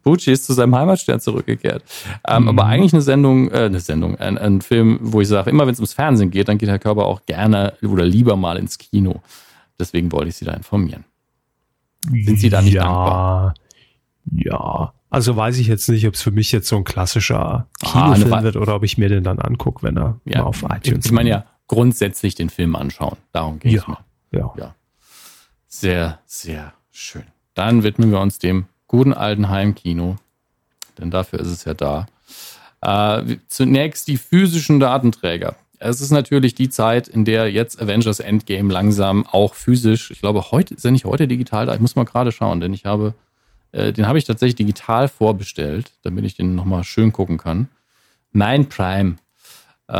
Pucci ist zu seinem Heimatstern zurückgekehrt. Ähm, mhm. Aber eigentlich eine Sendung, äh, eine Sendung, ein, ein Film, wo ich sage, immer wenn es ums Fernsehen geht, dann geht Herr Körper auch gerne oder lieber mal ins Kino. Deswegen wollte ich Sie da informieren. Sind Sie da nicht ja, dankbar? Ja, also weiß ich jetzt nicht, ob es für mich jetzt so ein klassischer ah, Kinofilm ah, wird oder ob ich mir den dann angucke, wenn er ja, mal auf iTunes Ich meine ja grundsätzlich den Film anschauen. Darum geht es ja, Ja. ja. Sehr, sehr schön. Dann widmen wir uns dem guten alten Heimkino. denn dafür ist es ja da. Äh, zunächst die physischen Datenträger. Es ist natürlich die Zeit, in der jetzt Avengers Endgame langsam auch physisch, ich glaube, heute ist er nicht heute digital da. Ich muss mal gerade schauen, denn ich habe, äh, den habe ich tatsächlich digital vorbestellt, damit ich den nochmal schön gucken kann. Mein Prime. Äh,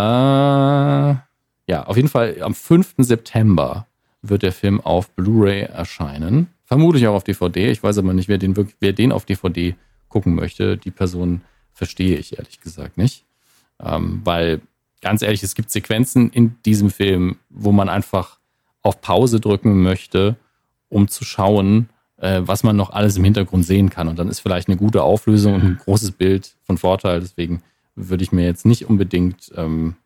ja, auf jeden Fall am 5. September wird der Film auf Blu-ray erscheinen. Vermutlich auch auf DVD. Ich weiß aber nicht, wer den, wer den auf DVD gucken möchte. Die Person verstehe ich ehrlich gesagt nicht. Ähm, weil, ganz ehrlich, es gibt Sequenzen in diesem Film, wo man einfach auf Pause drücken möchte, um zu schauen, äh, was man noch alles im Hintergrund sehen kann. Und dann ist vielleicht eine gute Auflösung und ein großes Bild von Vorteil. Deswegen würde ich mir jetzt nicht unbedingt ähm,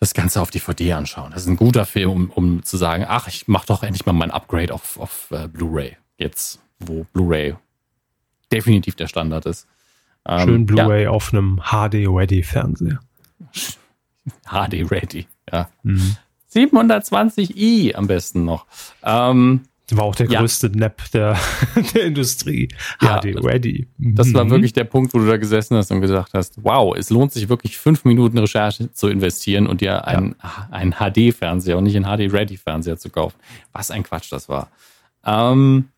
das Ganze auf DVD anschauen. Das ist ein guter Film, um, um zu sagen, ach, ich mache doch endlich mal mein Upgrade auf, auf uh, Blu-ray. Jetzt, wo Blu-ray definitiv der Standard ist. Ähm, Schön Blu-ray ja. auf einem HD-Ready-Fernseher. HD-Ready, ja. Mhm. 720i am besten noch. Ähm, war auch der größte ja. Nap der, der Industrie. Ja, HD Ready. Das war mhm. wirklich der Punkt, wo du da gesessen hast und gesagt hast, wow, es lohnt sich wirklich fünf Minuten Recherche zu investieren und dir einen, ja. einen HD-Fernseher und nicht einen HD-Ready-Fernseher zu kaufen. Was ein Quatsch das war. Ähm,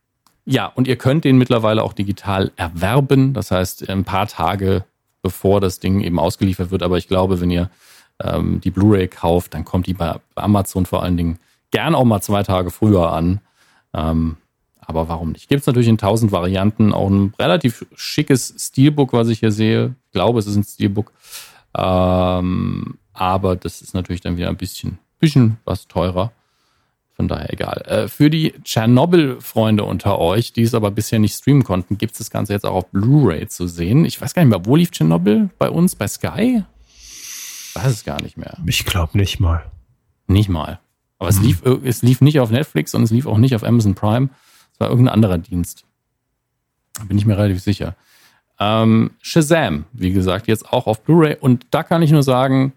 ja, und ihr könnt den mittlerweile auch digital erwerben. Das heißt, ein paar Tage bevor das Ding eben ausgeliefert wird. Aber ich glaube, wenn ihr ähm, die Blu-ray kauft, dann kommt die bei Amazon vor allen Dingen gern auch mal zwei Tage früher an. Ähm, aber warum nicht? Gibt es natürlich in tausend Varianten auch ein relativ schickes Steelbook, was ich hier sehe. Ich glaube, es ist ein Steelbook. Ähm, aber das ist natürlich dann wieder ein bisschen, bisschen was teurer. Von daher egal. Äh, für die Tschernobyl-Freunde unter euch, die es aber bisher nicht streamen konnten, gibt es das Ganze jetzt auch auf Blu-ray zu sehen. Ich weiß gar nicht mehr, wo lief Tschernobyl? Bei uns? Bei Sky? Ich weiß es gar nicht mehr. Ich glaube nicht mal. Nicht mal. Aber es, mhm. lief, es lief nicht auf Netflix und es lief auch nicht auf Amazon Prime. Es war irgendein anderer Dienst. Da bin ich mir relativ sicher. Ähm, Shazam, wie gesagt, jetzt auch auf Blu-ray. Und da kann ich nur sagen,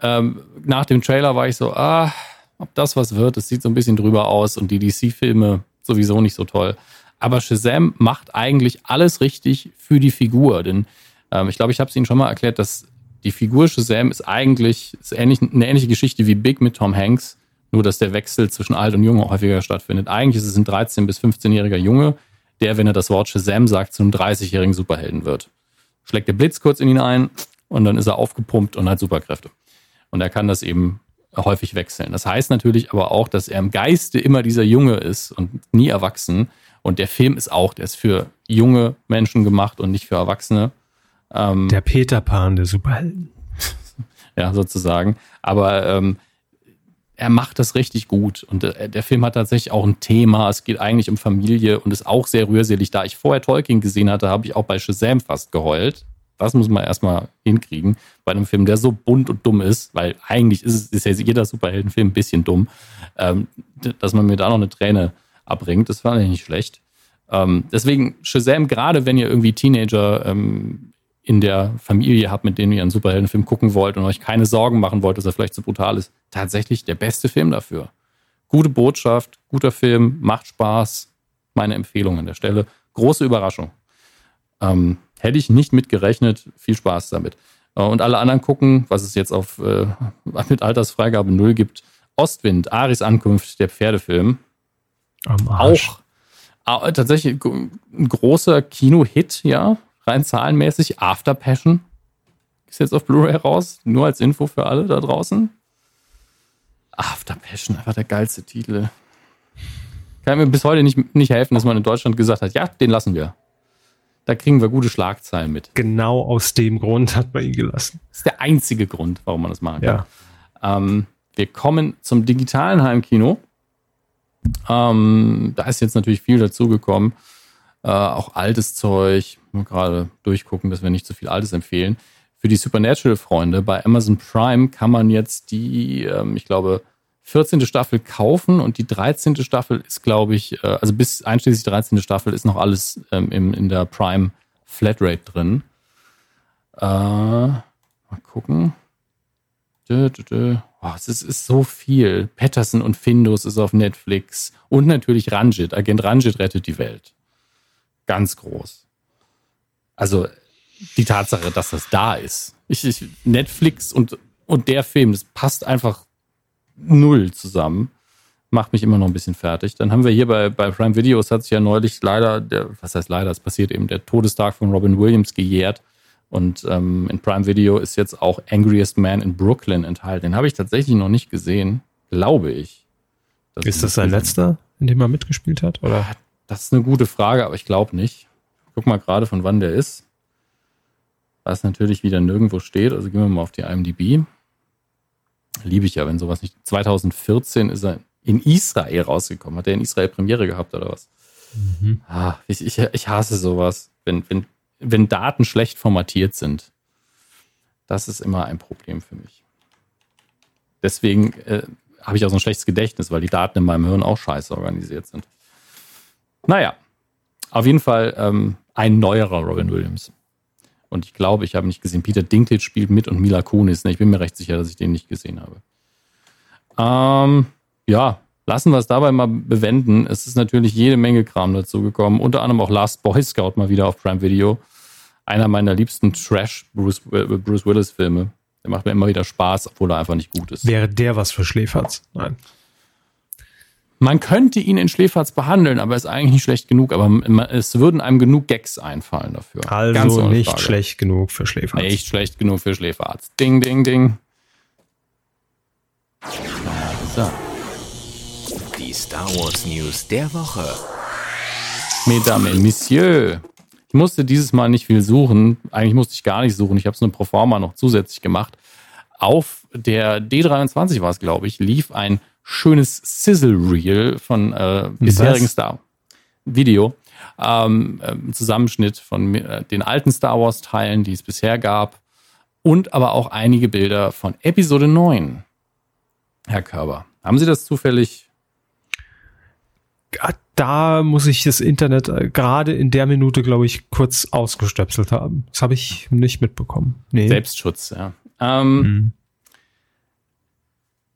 ähm, nach dem Trailer war ich so, ah, ob das was wird, es sieht so ein bisschen drüber aus und die DC-Filme sowieso nicht so toll. Aber Shazam macht eigentlich alles richtig für die Figur. Denn ähm, ich glaube, ich habe es Ihnen schon mal erklärt, dass die Figur Shazam ist eigentlich ist ähnlich, eine ähnliche Geschichte wie Big mit Tom Hanks. Nur, dass der Wechsel zwischen alt und jung häufiger stattfindet. Eigentlich ist es ein 13- bis 15-jähriger Junge, der, wenn er das Wort Shazam sagt, zu einem 30-jährigen Superhelden wird. Schlägt der Blitz kurz in ihn ein und dann ist er aufgepumpt und hat Superkräfte. Und er kann das eben häufig wechseln. Das heißt natürlich aber auch, dass er im Geiste immer dieser Junge ist und nie erwachsen. Und der Film ist auch, der ist für junge Menschen gemacht und nicht für Erwachsene. Ähm, der Peter Pan der Superhelden. ja, sozusagen. Aber ähm, er macht das richtig gut. Und äh, der Film hat tatsächlich auch ein Thema. Es geht eigentlich um Familie und ist auch sehr rührselig. Da ich vorher Tolkien gesehen hatte, habe ich auch bei Shazam fast geheult. Das muss man erstmal hinkriegen bei einem Film, der so bunt und dumm ist, weil eigentlich ist, ist ja jeder Superheldenfilm ein bisschen dumm, ähm, dass man mir da noch eine Träne abbringt. Das war nicht schlecht. Ähm, deswegen Shazam, gerade wenn ihr irgendwie Teenager ähm, in der Familie habt, mit denen ihr einen Superheldenfilm gucken wollt und euch keine Sorgen machen wollt, dass er vielleicht zu brutal ist, tatsächlich der beste Film dafür. Gute Botschaft, guter Film, macht Spaß. Meine Empfehlung an der Stelle. Große Überraschung. Ähm, hätte ich nicht mitgerechnet. Viel Spaß damit. Äh, und alle anderen gucken, was es jetzt auf äh, mit Altersfreigabe 0 gibt. Ostwind, Aris Ankunft, der Pferdefilm. Auch äh, tatsächlich ein großer Kino-Hit, ja rein zahlenmäßig. After Passion ist jetzt auf Blu-ray raus. Nur als Info für alle da draußen. After Passion, einfach der geilste Titel. Kann mir bis heute nicht, nicht helfen, dass man in Deutschland gesagt hat, ja, den lassen wir. Da kriegen wir gute Schlagzeilen mit. Genau aus dem Grund hat man ihn gelassen. Das ist der einzige Grund, warum man das machen kann. Ja. Ähm, wir kommen zum digitalen Heimkino. Ähm, da ist jetzt natürlich viel dazugekommen. Äh, auch altes Zeug. Mal gerade durchgucken, dass wir nicht zu viel Altes empfehlen. Für die Supernatural-Freunde bei Amazon Prime kann man jetzt die, ähm, ich glaube, 14. Staffel kaufen und die 13. Staffel ist, glaube ich, äh, also bis einschließlich 13. Staffel ist noch alles ähm, im, in der Prime Flatrate drin. Äh, mal gucken. Dö, dö, dö. Oh, es ist, ist, so viel. Patterson und Findus ist auf Netflix. Und natürlich Ranjit. Agent Ranjit rettet die Welt. Ganz groß. Also die Tatsache, dass das da ist. Ich, ich, Netflix und, und der Film, das passt einfach null zusammen. Macht mich immer noch ein bisschen fertig. Dann haben wir hier bei, bei Prime Videos hat sich ja neulich leider, der, was heißt leider, es passiert eben, der Todestag von Robin Williams gejährt. Und ähm, in Prime Video ist jetzt auch Angriest Man in Brooklyn enthalten. Den habe ich tatsächlich noch nicht gesehen, glaube ich. Ist das sein letzter, in dem er mitgespielt hat? Oder? Das ist eine gute Frage, aber ich glaube nicht. Guck mal gerade, von wann der ist. Was natürlich wieder nirgendwo steht. Also gehen wir mal auf die IMDb. Liebe ich ja, wenn sowas nicht. 2014 ist er in Israel rausgekommen. Hat er in Israel Premiere gehabt oder was? Mhm. Ah, ich, ich, ich hasse sowas, wenn, wenn, wenn Daten schlecht formatiert sind. Das ist immer ein Problem für mich. Deswegen äh, habe ich auch so ein schlechtes Gedächtnis, weil die Daten in meinem Hirn auch scheiße organisiert sind. Naja, auf jeden Fall ähm, ein neuerer Robin Williams. Und ich glaube, ich habe nicht gesehen. Peter Dinklage spielt mit und Mila Kunis. Ich bin mir recht sicher, dass ich den nicht gesehen habe. Ähm, ja, lassen wir es dabei mal bewenden. Es ist natürlich jede Menge Kram dazu gekommen. Unter anderem auch Last Boy Scout mal wieder auf Prime Video. Einer meiner liebsten Trash Bruce, Bruce Willis Filme. Der macht mir immer wieder Spaß, obwohl er einfach nicht gut ist. Wäre der was für Schläferz? Nein. Man könnte ihn in Schläferz behandeln, aber er ist eigentlich nicht schlecht genug. Aber es würden einem genug Gags einfallen dafür. Also nicht Frage. schlecht genug für Schläferz. Nicht schlecht genug für Schläferz. Ding, ding, ding. So. Die Star Wars News der Woche. Mesdames et Messieurs. Ich musste dieses Mal nicht viel suchen. Eigentlich musste ich gar nicht suchen. Ich habe es nur pro forma noch zusätzlich gemacht. Auf der D23 war es, glaube ich, lief ein schönes Sizzle Reel von äh, bisherigen Was? Star Video. Ähm, äh, Zusammenschnitt von äh, den alten Star Wars Teilen, die es bisher gab. Und aber auch einige Bilder von Episode 9. Herr Körber. Haben Sie das zufällig? Da muss ich das Internet äh, gerade in der Minute, glaube ich, kurz ausgestöpselt haben. Das habe ich nicht mitbekommen. Nee. Selbstschutz, ja. Ähm, mhm.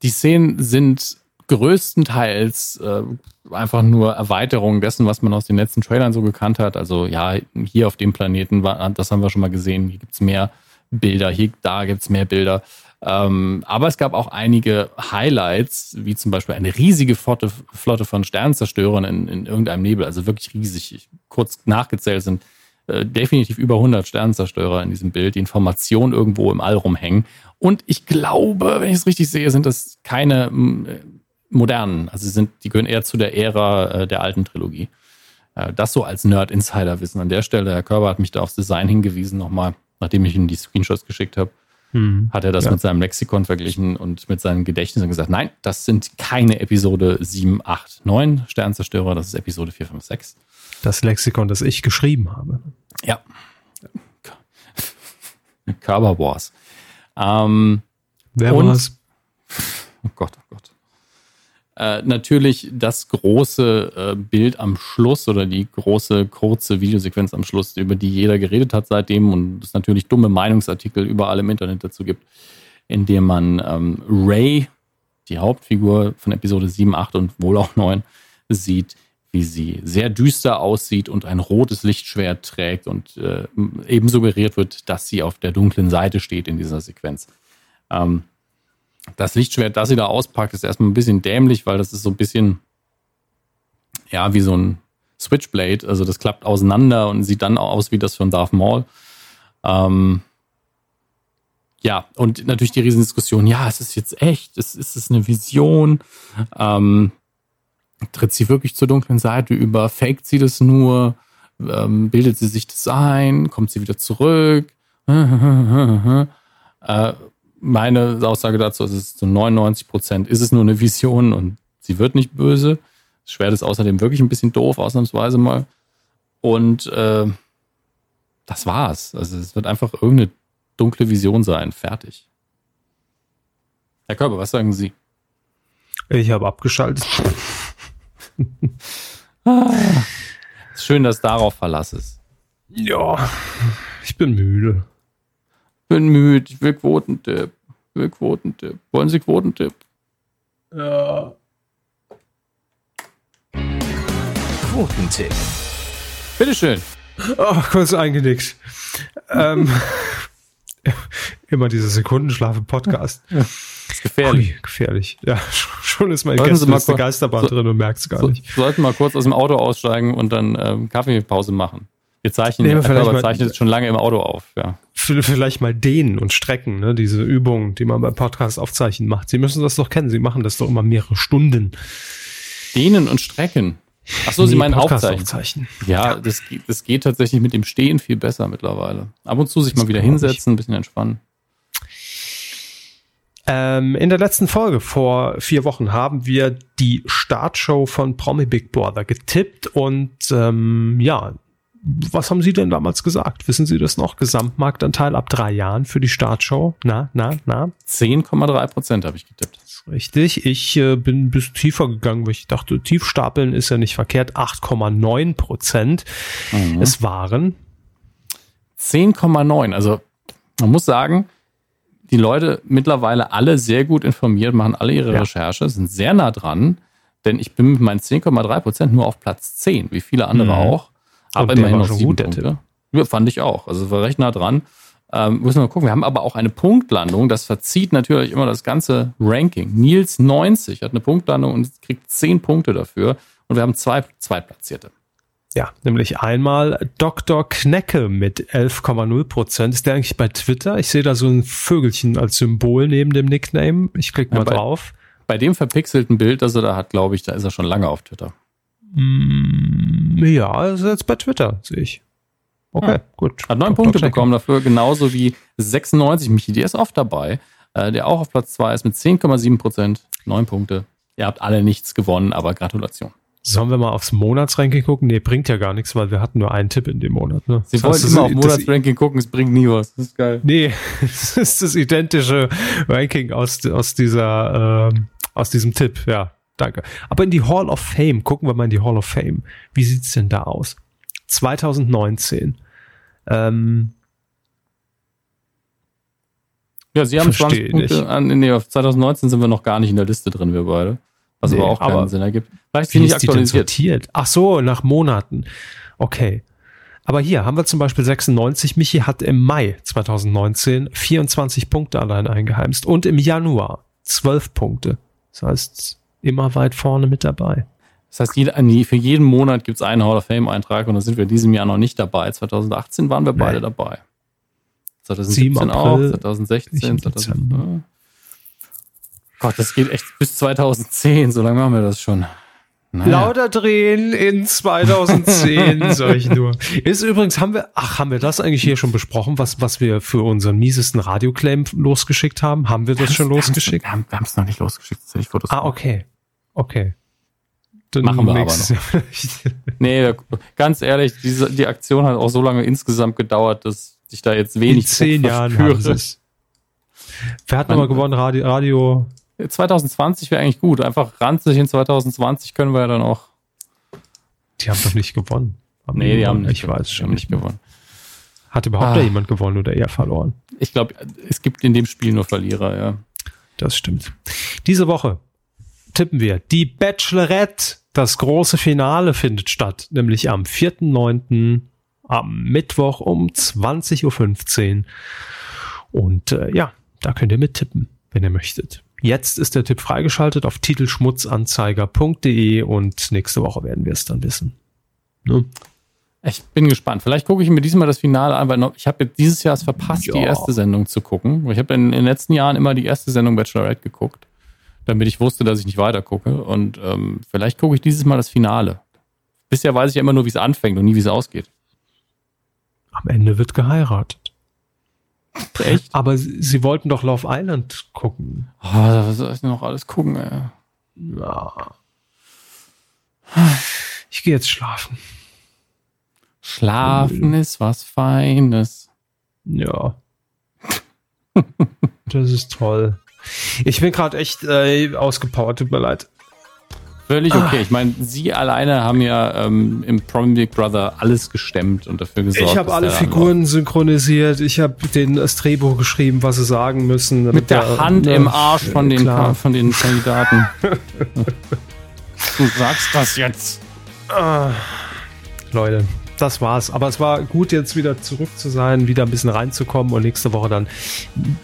Die Szenen sind größtenteils äh, einfach nur Erweiterung dessen, was man aus den letzten Trailern so gekannt hat. Also ja, hier auf dem Planeten, war, das haben wir schon mal gesehen, hier gibt's mehr Bilder, hier, da gibt's mehr Bilder. Ähm, aber es gab auch einige Highlights, wie zum Beispiel eine riesige Flotte, Flotte von Sternzerstörern in, in irgendeinem Nebel, also wirklich riesig. Ich, kurz nachgezählt sind äh, definitiv über 100 Sternzerstörer in diesem Bild, die Information irgendwo im All rumhängen. Und ich glaube, wenn ich es richtig sehe, sind das keine modernen. Also sind, die gehören eher zu der Ära äh, der alten Trilogie. Äh, das so als Nerd-Insider-Wissen. An der Stelle, Herr Körber hat mich da aufs Design hingewiesen nochmal, nachdem ich ihm die Screenshots geschickt habe. Hm. Hat er das ja. mit seinem Lexikon verglichen und mit seinem Gedächtnis und gesagt, nein, das sind keine Episode 7, 8, 9 Sternzerstörer, das ist Episode 4, 5, 6. Das Lexikon, das ich geschrieben habe. Ja. Körber Wars. Ähm, Wer war's? Oh Gott, oh Gott. Äh, natürlich das große äh, Bild am Schluss oder die große kurze Videosequenz am Schluss, über die jeder geredet hat seitdem und es natürlich dumme Meinungsartikel überall im Internet dazu gibt, in dem man ähm, Ray, die Hauptfigur von Episode 7, 8 und wohl auch 9, sieht, wie sie sehr düster aussieht und ein rotes Lichtschwert trägt und äh, eben suggeriert wird, dass sie auf der dunklen Seite steht in dieser Sequenz. Ähm, das Lichtschwert, das sie da auspackt, ist erstmal ein bisschen dämlich, weil das ist so ein bisschen, ja, wie so ein Switchblade. Also das klappt auseinander und sieht dann aus wie das von Darth Maul. Ähm, ja, und natürlich die Riesendiskussion, ja, es ist jetzt echt, es ist es eine Vision. Ähm, tritt sie wirklich zur dunklen Seite über? Faked sie das nur? Ähm, bildet sie sich das ein? Kommt sie wieder zurück? äh, meine Aussage dazu ist, zu 99 Prozent ist es nur eine Vision und sie wird nicht böse. Das Schwert ist außerdem wirklich ein bisschen doof, ausnahmsweise mal. Und äh, das war's. Also es wird einfach irgendeine dunkle Vision sein. Fertig. Herr Körper, was sagen Sie? Ich habe abgeschaltet. ah, schön, dass darauf Verlass ist. Ja, ich bin müde bin müde, ich will Quotentipp. Ich will Quotentipp. Wollen Sie Quotentipp? Ja. Quotentipp. Bitteschön. Oh, kurz eingenickt. ähm, immer diese Sekundenschlaf im Podcast. Das ist gefährlich. Ui, gefährlich. Ja, schon ist mein Sie mal kurz- Geisterbahn so- drin und merkt's gar So, nicht. sollten mal kurz aus dem Auto aussteigen und dann ähm, Kaffeepause machen. Wir zeichnen, ja, vielleicht mal- zeichnen jetzt schon lange im Auto auf. Ja. Vielleicht mal dehnen und strecken, ne? diese Übungen, die man beim Podcast aufzeichnen macht. Sie müssen das doch kennen. Sie machen das doch immer mehrere Stunden. Dehnen und strecken. Ach so, Sie Nee, meinen Podcast aufzeichnen. Ja, das, geht- das geht tatsächlich mit dem Stehen viel besser mittlerweile. Ab und zu sich mal wieder hinsetzen, ein bisschen entspannen. Ähm, in der letzten Folge vor vier Wochen haben wir die Startshow von Promi Big Brother getippt und ähm, ja, was haben Sie denn damals gesagt? Wissen Sie das noch? Gesamtmarktanteil ab drei Jahren für die Startshow? Na, na, na? 10,3 Prozent habe ich getippt. Das ist richtig. Ich äh, bin ein bisschen tiefer gegangen, weil ich dachte, tiefstapeln ist ja nicht verkehrt. 8,9 Prozent. Mhm. Es waren 10,9. Also man muss sagen, die Leute mittlerweile alle sehr gut informiert, machen alle ihre Ja. Recherche, sind sehr nah dran, denn ich bin mit meinen 10,3 Prozent nur auf Platz 10, wie viele andere Mhm. auch. Aber der immerhin war noch schon sieben gut, der Punkte. Ja, fand ich auch. Also war recht nah dran. Ähm, müssen wir mal gucken. Wir haben aber auch eine Punktlandung. Das verzieht natürlich immer das ganze Ranking. Nils 90 hat eine Punktlandung und kriegt 10 Punkte dafür. Und wir haben zwei Zweitplatzierte. Ja, nämlich einmal Dr. Knecke mit 11,0 Prozent. Ist der eigentlich bei Twitter? Ich sehe da so ein Vögelchen als Symbol neben dem Nickname. Ich klicke mal Ja, bei- drauf. Bei dem verpixelten Bild, das er da hat, glaube ich, da ist er schon lange auf Twitter. Mm, ja, ist jetzt bei Twitter, sehe ich. Okay, gut. Hat neun. Punkte bekommen dafür, genauso wie 96 Michi, der ist oft dabei, äh, der auch auf Platz 2 ist mit 10,7 Prozent, neun Punkte. Ihr habt alle nichts gewonnen, aber Gratulation. Sollen wir mal aufs Monatsranking gucken? Nee, bringt ja gar nichts, weil wir hatten nur einen Tipp in dem Monat. Ne? Sie Das wollen heißt, immer auf Monatsranking gucken, es bringt nie was. Das ist geil. Nee, es ist das identische Ranking aus, aus dieser, ähm, aus diesem Tipp, ja. Danke. Aber in die Hall of Fame, gucken wir mal in die Hall of Fame. Wie sieht's denn da aus? 2019. Ähm, Ja, Sie haben Verstehe 20 Punkte an, nee, auf 2019 sind wir noch gar nicht in der Liste drin, wir beide. Was Nee, aber auch keinen aber Sinn ergibt. Vielleicht sie nicht aktualisiert. sortiert? Ach so, nach Monaten. Okay. Aber hier haben wir zum Beispiel 96. Michi hat im Mai 2019 24 Punkte allein eingeheimst und im Januar 12 Punkte. Das heißt, immer weit vorne mit dabei. Das heißt, für jeden Monat gibt es einen Hall of Fame-Eintrag und da sind wir in diesem Jahr noch nicht dabei. 2018 waren wir beide Nee. dabei. 2017 7 auch, April, 2016, ich im 2000, Dezember. Ja. Gott, das geht echt bis 2010, so lange machen wir das schon. Naja. Lauter drehen in 2010, sag ich nur. Ist übrigens, haben wir, ach, haben wir das eigentlich hier schon besprochen, was, was wir für unseren miesesten Radioclaim losgeschickt haben? Haben wir das schon Wir haben's- losgeschickt? Wir haben es noch nicht losgeschickt. Fotos Ah, okay. Okay. Dann Machen wir aber vielleicht. Nee, ganz ehrlich, diese, die Aktion hat auch so lange insgesamt gedauert, dass ich da jetzt wenig In zehn Jahren haben es. Wer hat nochmal gewonnen? Radio, Radio 2020 wäre eigentlich gut. Einfach ranzig in 2020 können wir ja dann auch. die haben doch nicht gewonnen. Nee, die haben nicht Ich gewonnen. weiß Die schon haben nicht gewonnen. Hat überhaupt Ah. da jemand gewonnen oder eher verloren? Ich glaube, es gibt in dem Spiel nur Verlierer, ja. Das stimmt. Diese Woche tippen wir die Bachelorette. Das große Finale findet statt, nämlich am 4.9. am Mittwoch um 20.15 Uhr. Und äh, ja, da könnt ihr mittippen, wenn ihr möchtet. Jetzt ist der Tipp freigeschaltet auf titelschmutzanzeiger.de und nächste Woche werden wir es dann wissen. Ne? Ich bin gespannt. Vielleicht gucke ich mir diesmal das Finale an, weil ich habe dieses Jahr es verpasst, Ja. die erste Sendung zu gucken. Ich habe in, in den letzten Jahren immer die erste Sendung Bachelorette geguckt, damit ich wusste, dass ich nicht weiter gucke. Und ähm, vielleicht gucke ich dieses Mal das Finale. Bisher weiß ich ja immer nur, wie es anfängt und nie, wie es ausgeht. Am Ende wird geheiratet. Echt? Aber sie, sie wollten doch Love Island gucken. Oh, was soll ich noch alles gucken, ey? Ja. Ich gehe jetzt schlafen. Schlafen ist was Feines. Ja. das ist toll. Ich bin gerade echt äh, ausgepowert, tut mir leid. Völlig okay. Ich meine, Sie alleine haben ja ähm, im Prom Big Brother alles gestemmt und dafür gesorgt. Ich habe alle der Figuren synchronisiert, ich habe den das Drehbuch geschrieben, was sie sagen müssen. mit der damit Hand ne, im Arsch von den, klar. von den Kandidaten. du sagst das jetzt. Ah, Leute, das war's. Aber es war gut, jetzt wieder zurück zu sein, wieder ein bisschen reinzukommen und nächste Woche dann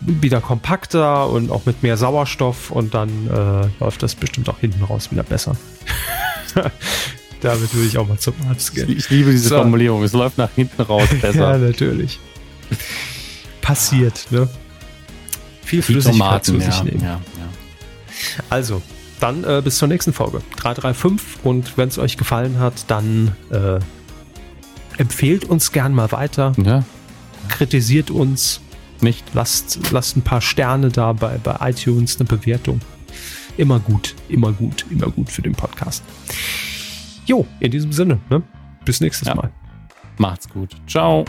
wieder kompakter und auch mit mehr Sauerstoff und dann äh, läuft das bestimmt auch hinten raus wieder besser. Damit würde ich auch mal zum Arzt gehen. Ich liebe diese so. Formulierung. Es läuft nach hinten raus besser. ja, natürlich. Passiert, ne? Viel Flüssigkeit zu sich ja, nehmen. Ja, ja. Also, dann äh, bis zur nächsten Folge. 335 und wenn es euch gefallen hat, dann äh, empfehlt uns gern mal weiter. Ja. Kritisiert uns. Nicht. Lasst, lasst ein paar Sterne da bei, bei iTunes, eine Bewertung. Immer gut, immer gut, immer gut für den Podcast. Jo, in diesem Sinne, ne? bis nächstes Ja. Mal. Macht's gut. Ciao.